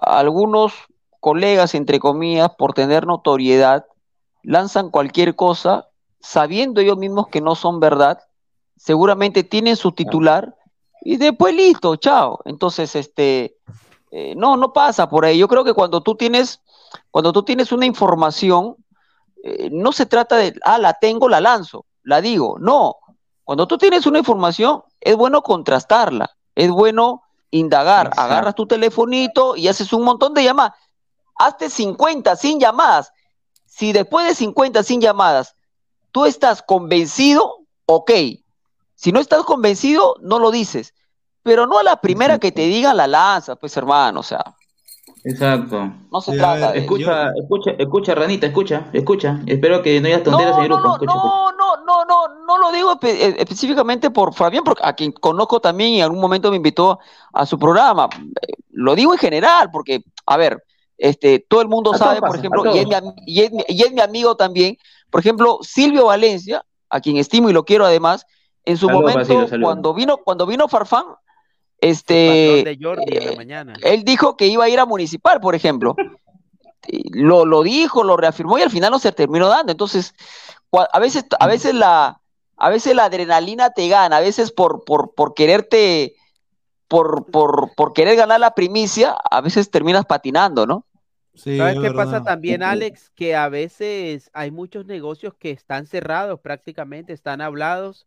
algunos colegas, entre comillas, por tener notoriedad, lanzan cualquier cosa sabiendo ellos mismos que no son verdad, seguramente tienen su titular y después listo, chao. Entonces, este, eh, no, no pasa por ahí. Yo creo que cuando tú tienes, cuando tú tienes una información, eh, no se trata de, ah, la tengo, la lanzo, la digo. No, cuando tú tienes una información, es bueno contrastarla, es bueno indagar. Exacto. Agarras tu telefonito y haces un montón de llamadas. Hazte 50 sin llamadas. Si después de 50 sin llamadas tú estás convencido, ok. Si no estás convencido, no lo dices. Pero no a la primera que te digan la lanza, pues hermano, o sea, Exacto. no se Sí, trata ver, de... Escucha, escucha, escucha, ranita, escucha, escucha. Espero que no haya tonteras en el No, grupo. no, Escucha, escucha. no, no, no, no, no lo digo espe- eh, específicamente por Fabián, porque a quien conozco también y en algún momento me invitó a su programa. Eh, Lo digo en general, porque, a ver, este, todo el mundo A sabe, todos por ejemplo, y es, mi, am- y, es mi, y es mi amigo también, por ejemplo, Silvio Valencia, a quien estimo y lo quiero además, en su Saludos momento, cuando vino, cuando vino Farfán, este, de Jordi en la eh, mañana. él dijo que iba a ir a municipal, por ejemplo. Lo, lo dijo, lo reafirmó y al final no se terminó dando. Entonces, a veces, a veces la, a veces la adrenalina te gana, a veces por, por, por quererte, por, por, por querer ganar la primicia, a veces terminas patinando, ¿no? Sí, ¿Sabes es qué pasa también, Alex? Que a veces hay muchos negocios que están cerrados prácticamente, están hablados,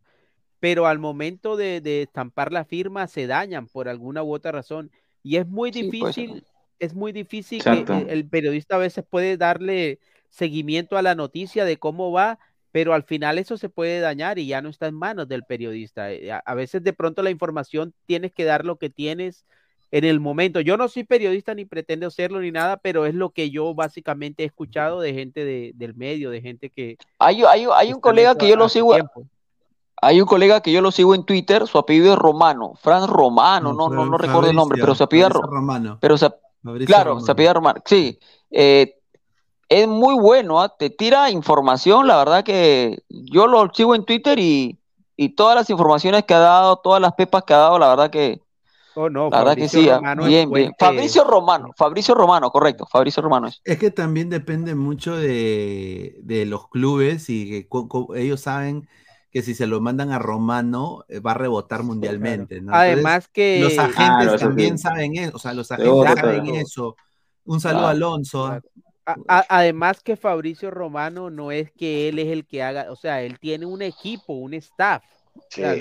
pero al momento de, de estampar la firma se dañan por alguna u otra razón. Y es muy Sí, difícil, es muy difícil Exacto. el, el periodista a veces puede darle seguimiento a la noticia de cómo va, pero al final eso se puede dañar y ya no está en manos del periodista. Eh, a veces de pronto la información tienes que dar lo que tienes en el momento. Yo no soy periodista ni pretendo serlo ni nada, pero es lo que yo básicamente he escuchado de gente de- del medio, de gente que Hay, hay, hay un colega que yo lo sigo, tiempo. hay un colega que yo lo sigo en Twitter, su apellido es Romano, Fran Romano, no, no, no recuerdo el nombre, pero se apellida, Fabricio Ro- Romano. pero se, Claro, Romano. se apellida Román. Sí, eh, es muy bueno, ¿ah? te tira información, la verdad que yo lo sigo en Twitter y, y todas las informaciones que ha dado, todas las pepas que ha dado, la verdad que, Oh, no, la verdad que Fabricio sí, ¿ah? Romano bien, bien. Fabricio Romano, Fabricio Romano, correcto, Fabricio Romano es. Es que también depende mucho de, de los clubes y que ellos saben que si se lo mandan a Romano eh, va a rebotar mundialmente. ¿no? Además que- los agentes Claro, también sí. saben eso, o sea, los agentes saben claro. eso. Un saludo Claro. a Alonso. A- a- además que Fabricio Romano no es que él es el que haga, o sea, él tiene un equipo, un staff. Sí. Ah,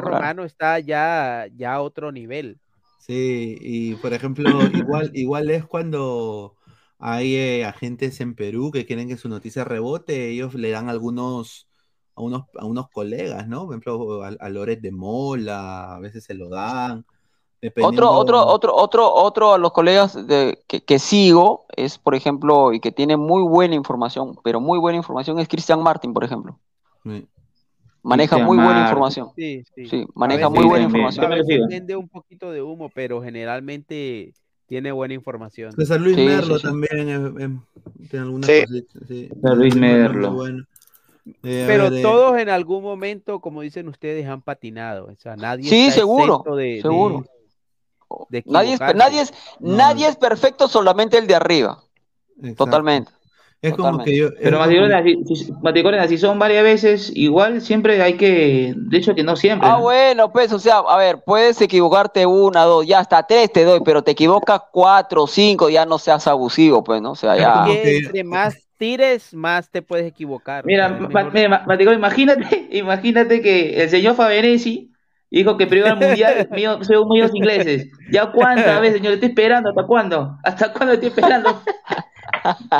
claro. Romano está ya, ya a otro nivel. Sí, y por ejemplo, igual, igual es cuando hay eh, agentes en Perú que quieren que su noticia rebote, ellos le dan algunos a unos, a unos colegas, ¿no? Por ejemplo, a, a Loret de Mola, a veces se lo dan. dependiendo- Otro, otro, otro, otro, otro a los colegas de, que, que sigo es, por ejemplo, y que tiene muy buena información, pero muy buena información es Cristian Martin, por ejemplo. Sí. Maneja muy buena información. Sí, sí. Sí, maneja veces muy buena información. Vende un poquito de humo, pero generalmente tiene buena información. César Luis Sí, Merlo sí, sí. también es- es- tiene algunas Sí. cositas, sí. César Luis Merlo bueno. Eh, Pero ver, eh, todos en algún momento, como dicen ustedes, han patinado. O sea, nadie Sí, está seguro, de, de- seguro. de Nadie es, nadie es, No. nadie es perfecto, solamente el de arriba. exacto. Totalmente. Es como que yo. es Pero como- Mati Corena, si, si- Mati Corena, si son varias veces, igual siempre hay que, de hecho que no siempre. Ah, ¿no? bueno, pues, o sea, a ver, puedes equivocarte una, dos, ya hasta tres te doy, pero te equivocas cuatro, cinco, ya no seas abusivo, pues, ¿no? O sea, ya. Que entre más tires, más te puedes equivocar. Mira, O sea, es Ma- mejor- mira, Ma- Mati Corena, imagínate, [laughs] imagínate que el señor Faberesi dijo que primero al mundial [laughs] mío, según muchos ingleses. ¿Ya cuántas veces, señor? Estoy esperando, ¿hasta cuándo? ¿Hasta cuándo estoy esperando?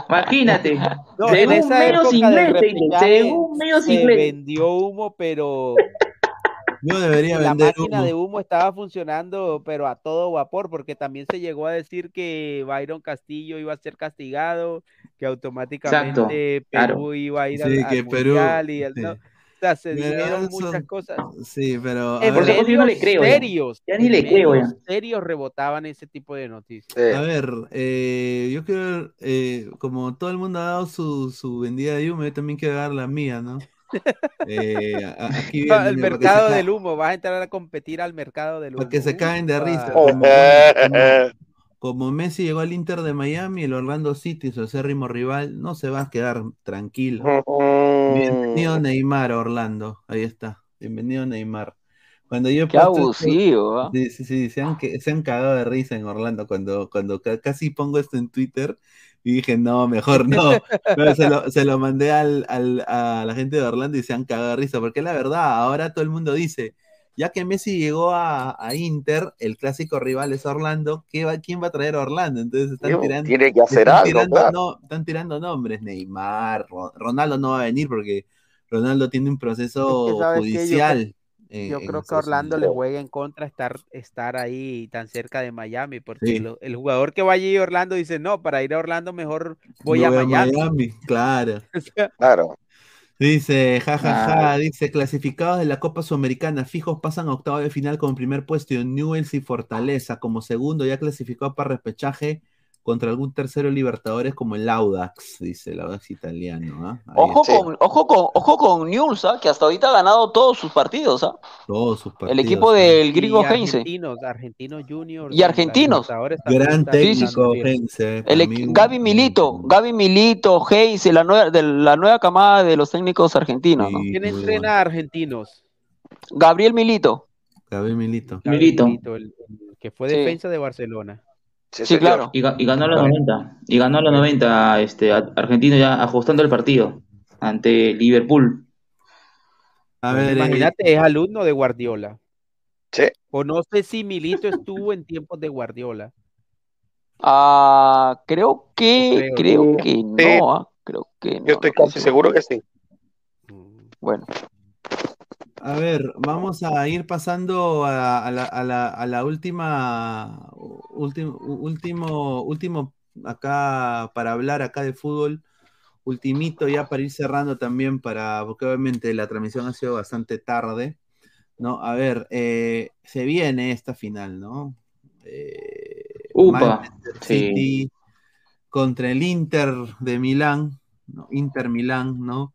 Imagínate. No, según medios ingleses, según medios se ingleses. vendió humo, pero [laughs] Yo debería la vender máquina humo. de humo estaba funcionando, pero a todo vapor, porque también se llegó a decir que Byron Castillo iba a ser castigado, que automáticamente claro. Perú iba a ir Sí, al, que al Perú, mundial y el- sí. no, o sea, se dijeron muchas cosas. Sí, pero. a En eso yo no le creo ya. serios, Ya ni en le creo ya. serios rebotaban ese tipo de noticias. Sí. A ver, eh, yo quiero, eh, como todo el mundo ha dado su, su vendida de humo, yo también quiero dar la mía, ¿no? [laughs] Eh, aquí viene, el mercado del humo, vas a entrar a competir al mercado del humo. Para que se caen de risa. Como, como- [laughs] como Messi llegó al Inter de Miami, el Orlando City, su acérrimo rival, no se va a quedar tranquilo. Bienvenido Neymar, Orlando. Ahí está. Bienvenido Neymar. Cuando yo Qué esto- abusivo, ¿ah? Sí, sí, sí, se han, que- se han cagado de risa en Orlando cuando, cuando ca- casi pongo esto en Twitter y dije, no, mejor no. [laughs] Pero se lo, se lo mandé al, al- a la gente de Orlando y se han cagado de risa, porque la verdad, ahora todo el mundo dice, ya que Messi llegó a, a Inter, el clásico rival es Orlando, ¿qué va, ¿quién va a traer a Orlando? Entonces están Digo, tirando, Tiene que hacer están algo, tirando, claro. no, están tirando nombres, Neymar, Ro- Ronaldo no va a venir porque Ronaldo tiene un proceso Es que, judicial. eh, Yo creo que Estados Orlando le juega en contra estar, estar ahí tan cerca de Miami, porque Sí. lo- el jugador que vaya a Orlando dice, no, para ir a Orlando mejor voy a Miami. Claro. [laughs] O sea, Claro. Dice, jajaja, Claro. dice, clasificados de la Copa Sudamericana, fijos pasan a octavo de final con primer puesto y Newells y Fortaleza como segundo ya clasificado para repechaje contra algún tercero Libertadores como el Audax, dice el Audax italiano, ¿ah? Ahí Ojo está, con, ojo con, ojo con Newell's, ¿ah? que hasta ahorita ha ganado todos sus partidos, ¿ah? todos sus El partidos, equipo ¿ah? del gringo y Heinze. argentinos, argentinos juniors. Y argentinos. Gran técnico. Heinze, El, Gaby Milito, Gaby Milito, Heinze, la nueva, de la nueva camada de los técnicos argentinos, ¿Quién entrena bueno. a argentinos? Gabriel Milito, Gaby Milito. Gaby Milito. Milito, el, el que fue Sí. defensa de Barcelona. Sí, claro. Y, y ganó a los 90. Y ganó a los 90, este, Argentino ya ajustando el partido ante Liverpool. A ver, eh, Imagínate, es alumno de Guardiola. Sí. O no sé si Milito estuvo en tiempos de Guardiola. Ah, creo que, Creo. creo que Sí. no, ¿ah? creo que no. Yo estoy casi seguro que sí. Bueno, A ver, vamos a ir pasando a, a la, a la- a la última, último, último, último acá para hablar acá de fútbol, ultimito ya para ir cerrando también para, porque obviamente la transmisión ha sido bastante tarde, ¿no? A ver, eh, se viene esta final, ¿no? Eh, Upa, Manchester sí. City contra el Inter de Milán, ¿no? Inter Milán, ¿no?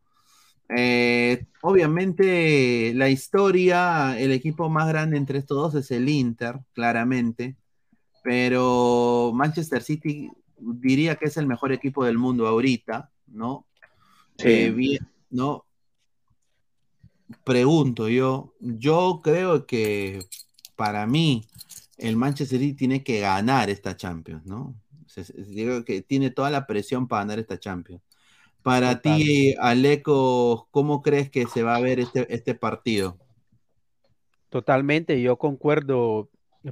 Eh, obviamente la historia, el equipo más grande entre estos dos es el Inter, claramente, pero Manchester City diría que es el mejor equipo del mundo ahorita, ¿no? Sí. Eh, bien, ¿no? pregunto yo, yo creo que para mí el Manchester City tiene que ganar esta Champions, ¿no? Digo que tiene toda la presión para ganar esta Champions. Para ti, Aleco, ¿cómo crees que se va a ver este, este partido? Totalmente, yo concuerdo,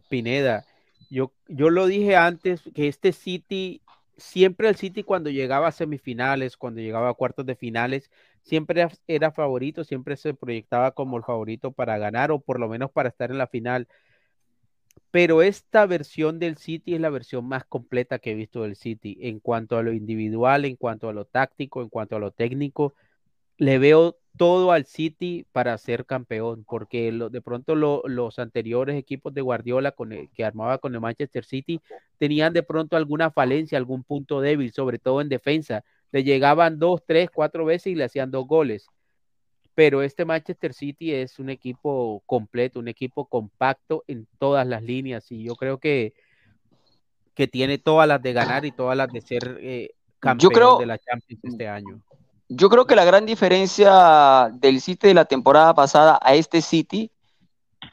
Pineda. Yo, yo lo dije antes que este City, siempre el City cuando llegaba a semifinales, cuando llegaba a cuartos de finales, siempre era, era favorito, siempre se proyectaba como el favorito para ganar o por lo menos para estar en la final. Pero esta versión del City es la versión más completa que he visto del City en cuanto a lo individual, en cuanto a lo táctico, en cuanto a lo técnico le veo todo al City para ser campeón, porque de pronto lo- los anteriores equipos de Guardiola que armaba con el Manchester City tenían de pronto alguna falencia, algún punto débil, sobre todo en defensa. Le llegaban dos, tres, cuatro veces y le hacían dos goles. Pero este Manchester City es un equipo completo, un equipo compacto en todas las líneas y yo creo que, que tiene todas las de ganar y todas las de ser eh, campeón creo- de la Champions este año. Yo creo que la gran diferencia del City de la temporada pasada a este City,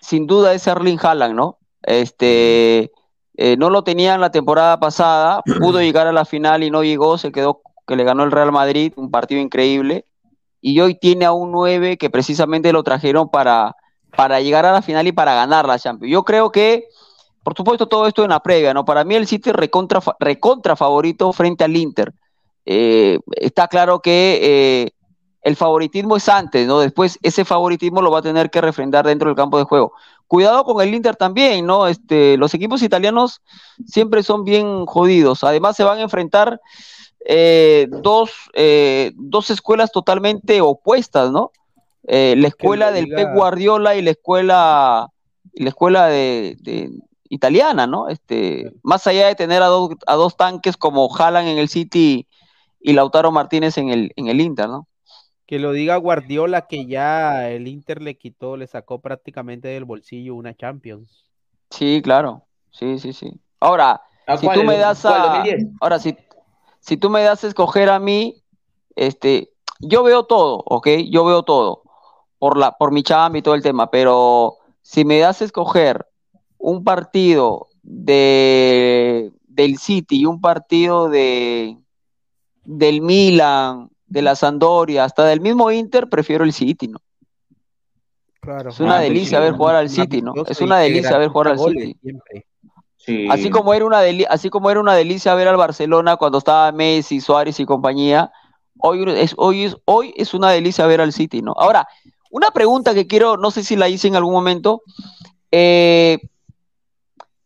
sin duda es Erling Haaland, ¿no? Este, eh, no lo tenían la temporada pasada, pudo llegar a la final y no llegó, se quedó que le ganó el Real Madrid, un partido increíble, y hoy tiene a un 9 que precisamente lo trajeron para, para llegar a la final y para ganar la Champions. Yo creo que, por supuesto, todo esto en la previa, ¿no? Para mí el City recontra, recontra favorito frente al Inter. Eh, está claro que eh, el favoritismo es antes, ¿no? Después ese favoritismo lo va a tener que refrendar dentro del campo de juego. Cuidado con el Inter también, ¿no? Este, los equipos italianos siempre son bien jodidos. Además se van a enfrentar eh, dos, eh, dos escuelas totalmente opuestas, ¿no? Eh, la escuela del Pep Guardiola y la escuela, y la escuela de, de- italiana, ¿no? Este, más allá de tener a dos, a dos tanques como Haaland en el City y Lautaro Martínez en el, en el Inter, ¿no? Que lo diga Guardiola que ya el Inter le quitó, le sacó prácticamente del bolsillo una Champions. Sí, claro. Sí, sí, sí. Ahora, ¿A si cuál? tú me ¿El- das cuál, a 2010? ahora si, si tú me das a escoger a mí, este, yo veo todo, ¿ok? Yo veo todo por la por mi chamba y todo el tema, pero si me das a escoger un partido de del City y un partido de del Milan, de la Sampdoria, hasta del mismo Inter, prefiero el City, ¿no? Claro. Es una delicia ver jugar al City, ¿no? Es una delicia ver jugar al City. siempre. Sí. Así como era una deli- así como era una delicia ver al Barcelona cuando estaba Messi, Suárez y compañía, hoy es, hoy es, hoy es una delicia ver al City, ¿no? Ahora, una pregunta que quiero, no sé si la hice en algún momento, eh,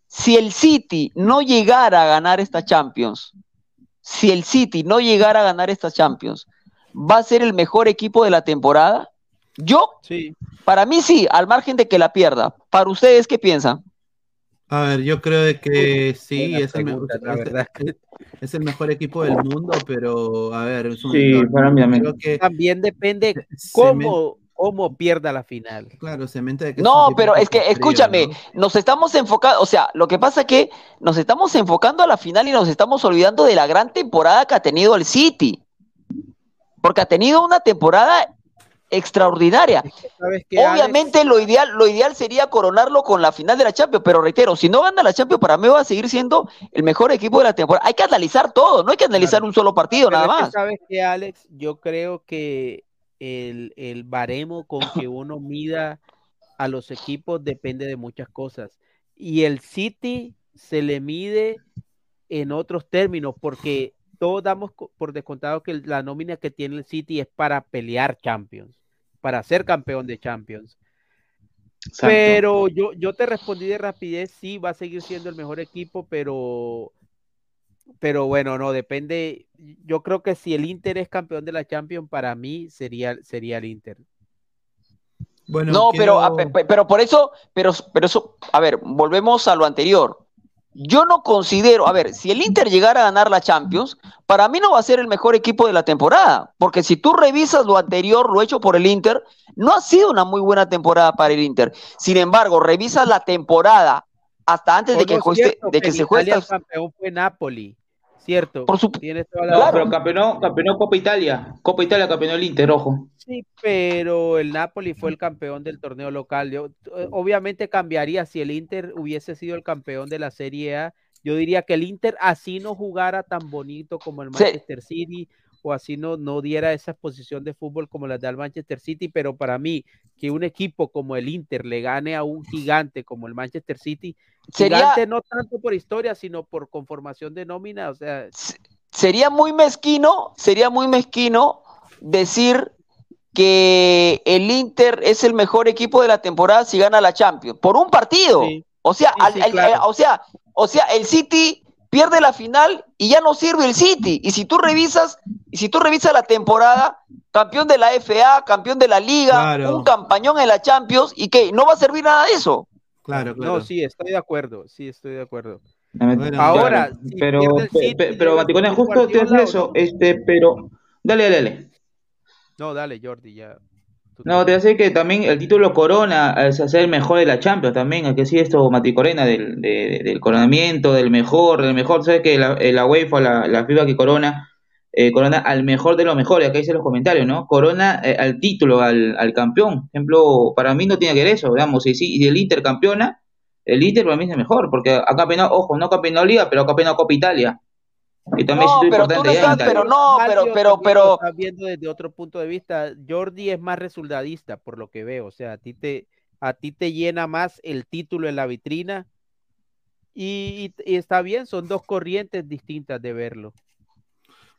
si el City no llegara a ganar esta Champions, si el City no llegara a ganar esta Champions, ¿va a ser el mejor equipo de la temporada? Yo, Sí. para mí sí, al margen de que la pierda. Para ustedes, ¿qué piensan? A ver, yo creo de que sí, Buena es el, pregunta, la es- verdad. es- [laughs] es el mejor equipo del mundo, pero a ver, es un, Sí, no, para mí también. creo que También depende cómo, cómo pierda la final. claro, se mente de que No, pero es que, frío, escúchame, ¿no? nos estamos enfocando, o sea, lo que pasa es que nos estamos enfocando a la final y nos estamos olvidando de la gran temporada que ha tenido el City. Porque ha tenido una temporada extraordinaria. Obviamente lo ideal, lo ideal sería coronarlo con la final de la Champions, pero reitero, si no gana la Champions, para mí va a seguir siendo el mejor equipo de la temporada. Hay que analizar todo, no hay que analizar Claro. un solo partido, Pero nada más. ¿Sabes qué, Alex? Yo creo que el, el baremo con que uno mida a los equipos depende de muchas cosas. Y el City se le mide en otros términos, porque todos damos por descontado que la nómina que tiene el City es para pelear Champions, para ser campeón de Champions. Exacto. Pero yo, yo te respondí de rapidez, sí, va a seguir siendo el mejor equipo, pero, pero bueno, no, depende. Yo creo que si el Inter es campeón de la Champions, para mí sería, sería el Inter. Bueno, No, pero, quiero- a- pe- pe- pero por eso, pero, pero eso, a ver, volvemos a lo anterior. Yo no considero, a ver, si el Inter llegara a ganar la Champions, para mí no va a ser el mejor equipo de la temporada, porque si tú revisas lo anterior, lo hecho por el Inter, no ha sido una muy buena temporada para el Inter. Sin embargo, revisas la temporada hasta antes de que, cierto, de que en se juegue el campeón fue Napoli. Cierto. Por su- Tienes toda la No, razón. pero campeonó, campeonó Copa Italia. Copa Italia campeonó el Inter, ojo. Sí, pero el Napoli fue el campeón del torneo local. Yo, eh, obviamente cambiaría si el Inter hubiese sido el campeón de la Serie A. Yo diría que el Inter así no jugara tan bonito como el Sí. Manchester City o así no, no diera esa exposición de fútbol como las del Manchester City, pero para mí que un equipo como el Inter le gane a un gigante como el Manchester City, Sería- gigante no tanto por historia, sino por conformación de nómina, o sea, sería muy mezquino, sería muy mezquino decir que el Inter es el mejor equipo de la temporada si gana la Champions por un partido. O sea, Sí, al- sí, al- claro. eh, o sea, o sea, el City pierde la final y ya no sirve el City. Y si tú revisas, y si tú revisas la temporada, campeón de la FA, campeón de la Liga, Claro. un campañón en la Champions, y que no va a servir nada de eso. Claro, claro. no, sí, estoy de acuerdo, sí, estoy de acuerdo. Bueno, Ahora, Claro, si pero, City, pe- pero llega Vaticone, justo te Guardiola, hace ¿o eso, no? este, pero, dale, dale, dale. No, dale, Jordi, ya. No, te hace que también el título Corona es hacer el mejor de la Champions también, hay que sí esto, Mati Corena, del, de- del coronamiento, del mejor, del mejor, sabes que la, eh, la UEFA, la, la FIFA que corona, eh, corona al mejor de los mejores, acá dicen los comentarios, ¿no? Corona eh, al título, al, al campeón. Por ejemplo, para mí no tiene que ver eso, digamos, si si el Inter campeona, el Inter para mí es el mejor, porque ha campeonado, ojo, no ha campeonado Liga, pero ha campeonado Copa Italia. Y también No, es pero tú no estás, pero no, pero, pero, pero, está viendo desde otro punto de vista. Jordi es más resultadista, por lo que veo. O sea, a ti te, a ti te llena más el título en la vitrina. Y, y- y está bien, son dos corrientes distintas de verlo.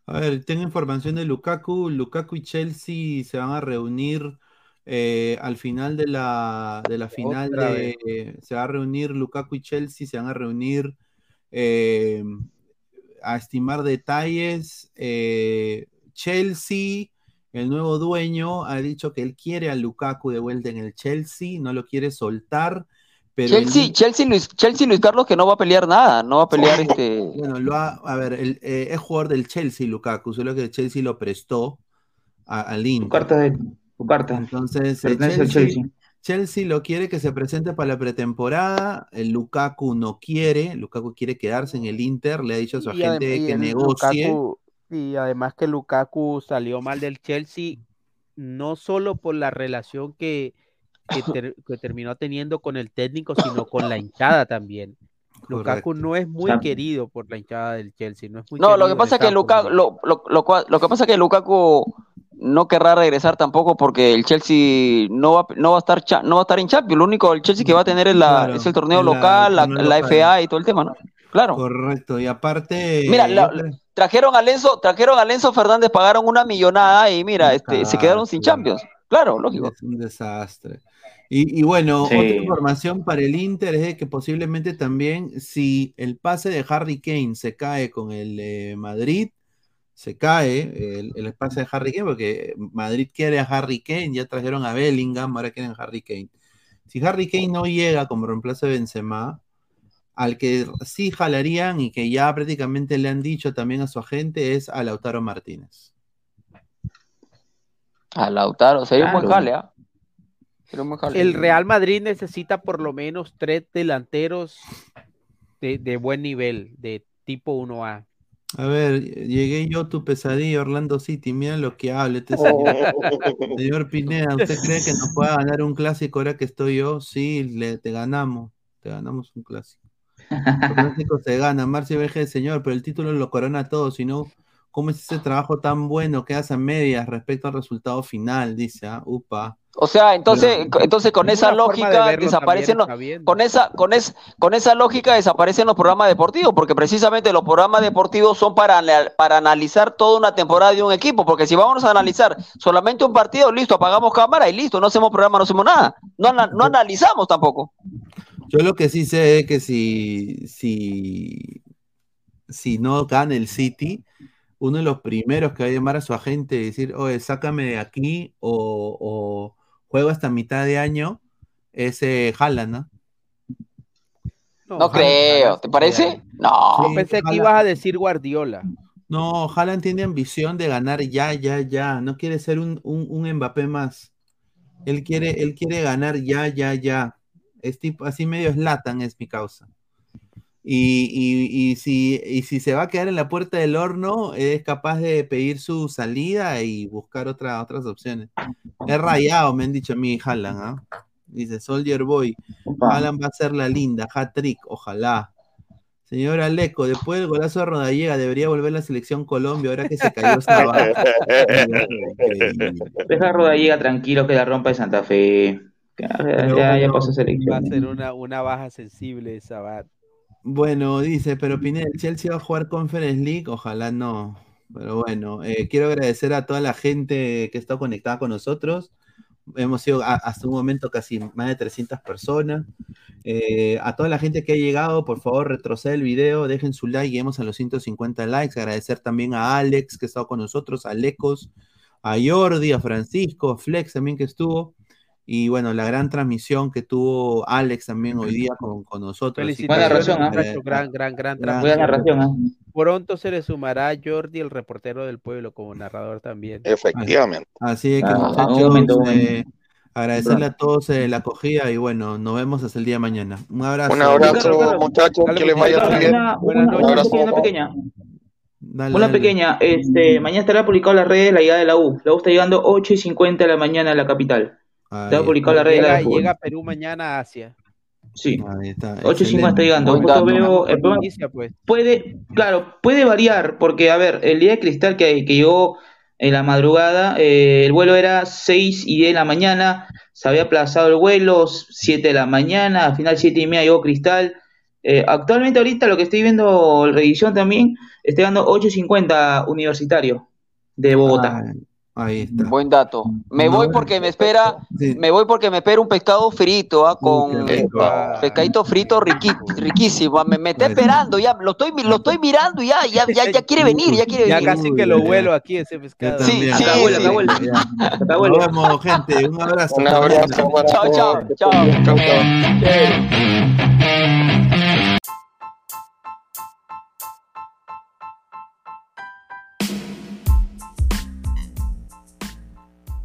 A ver, tengo información de Lukaku. Lukaku y Chelsea se van a reunir eh, al final de la, de la final de... se va a reunir Lukaku y Chelsea, se van a reunir eh, a estimar detalles. Eh, Chelsea, el nuevo dueño, ha dicho que él quiere a Lukaku de vuelta en el Chelsea, no lo quiere soltar. Pero el- Chelsea, Chelsea, Luis, Chelsea, Luis Carlos, que no va a pelear nada, no va a pelear este. Bueno, lo ha, a ver, el, eh, es jugador del Chelsea, Lukaku, solo que el Chelsea lo prestó a- al Inter. Tu carta de tu carta. Entonces, Chelsea. Chelsea lo quiere que se presente para la pretemporada. El Lukaku no quiere. Lukaku quiere quedarse en el Inter. Le ha dicho a su Y agente que negocie. Lukaku- y además que Lukaku salió mal del Chelsea, no solo por la relación que, que, [laughs] ter- que terminó teniendo con el técnico, sino con la hinchada también. Lukaku no es muy querido por la hinchada del Chelsea. No, es muy No, lo que pasa es que Lukaku, lo, lo, lo, cual- lo que pasa es que Lukaku no querrá regresar tampoco porque el Chelsea no va, no va a estar cha- no va a estar en Champions. Lo único el Chelsea que va a tener es, la, Claro, es el torneo la- local, la, la. FA y todo el tema, ¿no? Claro. Correcto. Y aparte. Mira, la- creo- trajeron a Lenzo, trajeron a Lenzo Fernández, pagaron una millonada y mira, este, se quedaron sin Champions. Claro, lógico. Es un desastre. Y, y bueno, Sí. otra información para el Inter es de que posiblemente también si el pase de Harry Kane se cae con el eh, Madrid, se cae el, el pase de Harry Kane, porque Madrid quiere a Harry Kane, ya trajeron a Bellingham, ahora quieren a Harry Kane. Si Harry Kane no llega como reemplazo de Benzema, al que sí jalarían y que ya prácticamente le han dicho también a su agente es a Lautaro Martínez. A Lautaro, sería un buen Claro. jale, ¿ah? Sería un buen jale. El Real Madrid necesita por lo menos tres delanteros de, de buen nivel, de tipo 1A. A ver, llegué yo tu pesadilla, Orlando City. Mira lo que habla este señor. Señor Pineda, [laughs] ¿usted cree que nos pueda ganar un clásico ahora que estoy yo? Sí, le, te ganamos. Te ganamos un clásico. El clásico se gana. Marcio VG, señor, pero el título lo corona todo. Si no, ¿cómo es ese trabajo tan bueno que hace a medias respecto al resultado final? Dice, ah, upa. O sea, entonces, Pero- entonces con Es esa de lógica desaparecen los- con esa, con es, con esa lógica desaparecen los programas deportivos, porque precisamente los programas deportivos son para, para analizar toda una temporada de un equipo, porque si vamos a analizar solamente un partido, listo, apagamos cámara y listo, no hacemos programa, no hacemos nada, no, no analizamos tampoco. Yo lo que sí sé es que si, si, si no gana el City, uno de los primeros que va a llamar a su agente y decir, oye, sácame de aquí o, o juego hasta mitad de año, es eh, Haaland, ¿no? No, creo, ¿te parece? No. Yo pensé que ibas a decir Guardiola. No, Haaland tiene ambición de ganar ya, ya, ya. No quiere ser un, un, un Mbappé más. Él quiere, él quiere ganar ya, ya, ya. Es tipo, así medio Slatan es mi causa. Y, y- y si, y si se va a quedar en la puerta del horno, es capaz de pedir su salida y buscar otra, otras opciones. Es rayado, me han dicho a mí, Haaland, ¿ah? Dice Soldier Boy, Haaland va a ser la linda, hat-trick, ojalá. Señor Aleco, después del golazo de Rodallega, debería volver la selección Colombia, ahora que se cayó Sabá. [laughs] Deja a Rodallega tranquilo que la rompa de Santa Fe. Ya, ya, ya pasó Va a selección. ser una, una baja sensible esa bat. Bueno, dice, pero Pineda, ¿el Chelsea va a jugar Conference League? Ojalá no. Pero bueno, eh, quiero agradecer a toda la gente que está conectada con nosotros. Hemos sido hasta un momento casi más de 300 personas. Eh, a toda la gente que ha llegado, por favor, retrocede el video, dejen su like, lleguemos a los 150 likes. Agradecer también a Alex que ha estado con nosotros, a Lecos, a Jordi, a Francisco, a Flex también que estuvo. Y bueno, la gran transmisión que tuvo Alex también hoy día con, con nosotros. Así Buena narración, ¿ah? eh, Gran, gran, gran gran- Buena narración, ¿ah? Pronto se le sumará Jordi, el reportero del pueblo, como narrador también. Efectivamente. Así es que Ah, muchachos, un momento, un eh, agradecerle a todos eh, la acogida y bueno, nos vemos hasta el día de mañana. Un abrazo. Un abrazo, muchachos, que les vaya muy bien. Una, Un una- abrazo. pequeña, una pequeña. Dale, Una dale. pequeña, este, mañana estará publicado en las redes la llegada de la U. La U está llegando 8 y 50 de la mañana a la capital. Está publicado en las redes de la Llega, llega a Perú mañana a Asia. Sí. Ahí está, 8 y 50 está llegando. Dato. veo, el problema Noticia, pues. puede, claro, puede variar, porque a ver, el día de cristal que, que llegó en la madrugada, eh, el vuelo era 6 y 10 de la mañana, se había aplazado el vuelo, 7 de la mañana, al final 7 y media llegó cristal. Eh, actualmente ahorita lo que estoy viendo, revisión también, está llegando 8 y 50 universitario de Bogotá. Ah, ahí está. Buen dato. Me No, voy porque me espera, Sí. me voy porque me espera un pescado frito, ah, con rico. pescadito frito riqui- riquísimo. Me, me está esperando, ya lo estoy, lo estoy mirando y ya, ya, ya, ya quiere [laughs] venir, ya quiere Ya venir. casi que lo vuelo aquí ese pescado. Sí, sí, Acá vuela, sí. Ya. Acá vuela. Nos vemos, gente. Un abrazo. Un abrazo Chao. Chao, chao.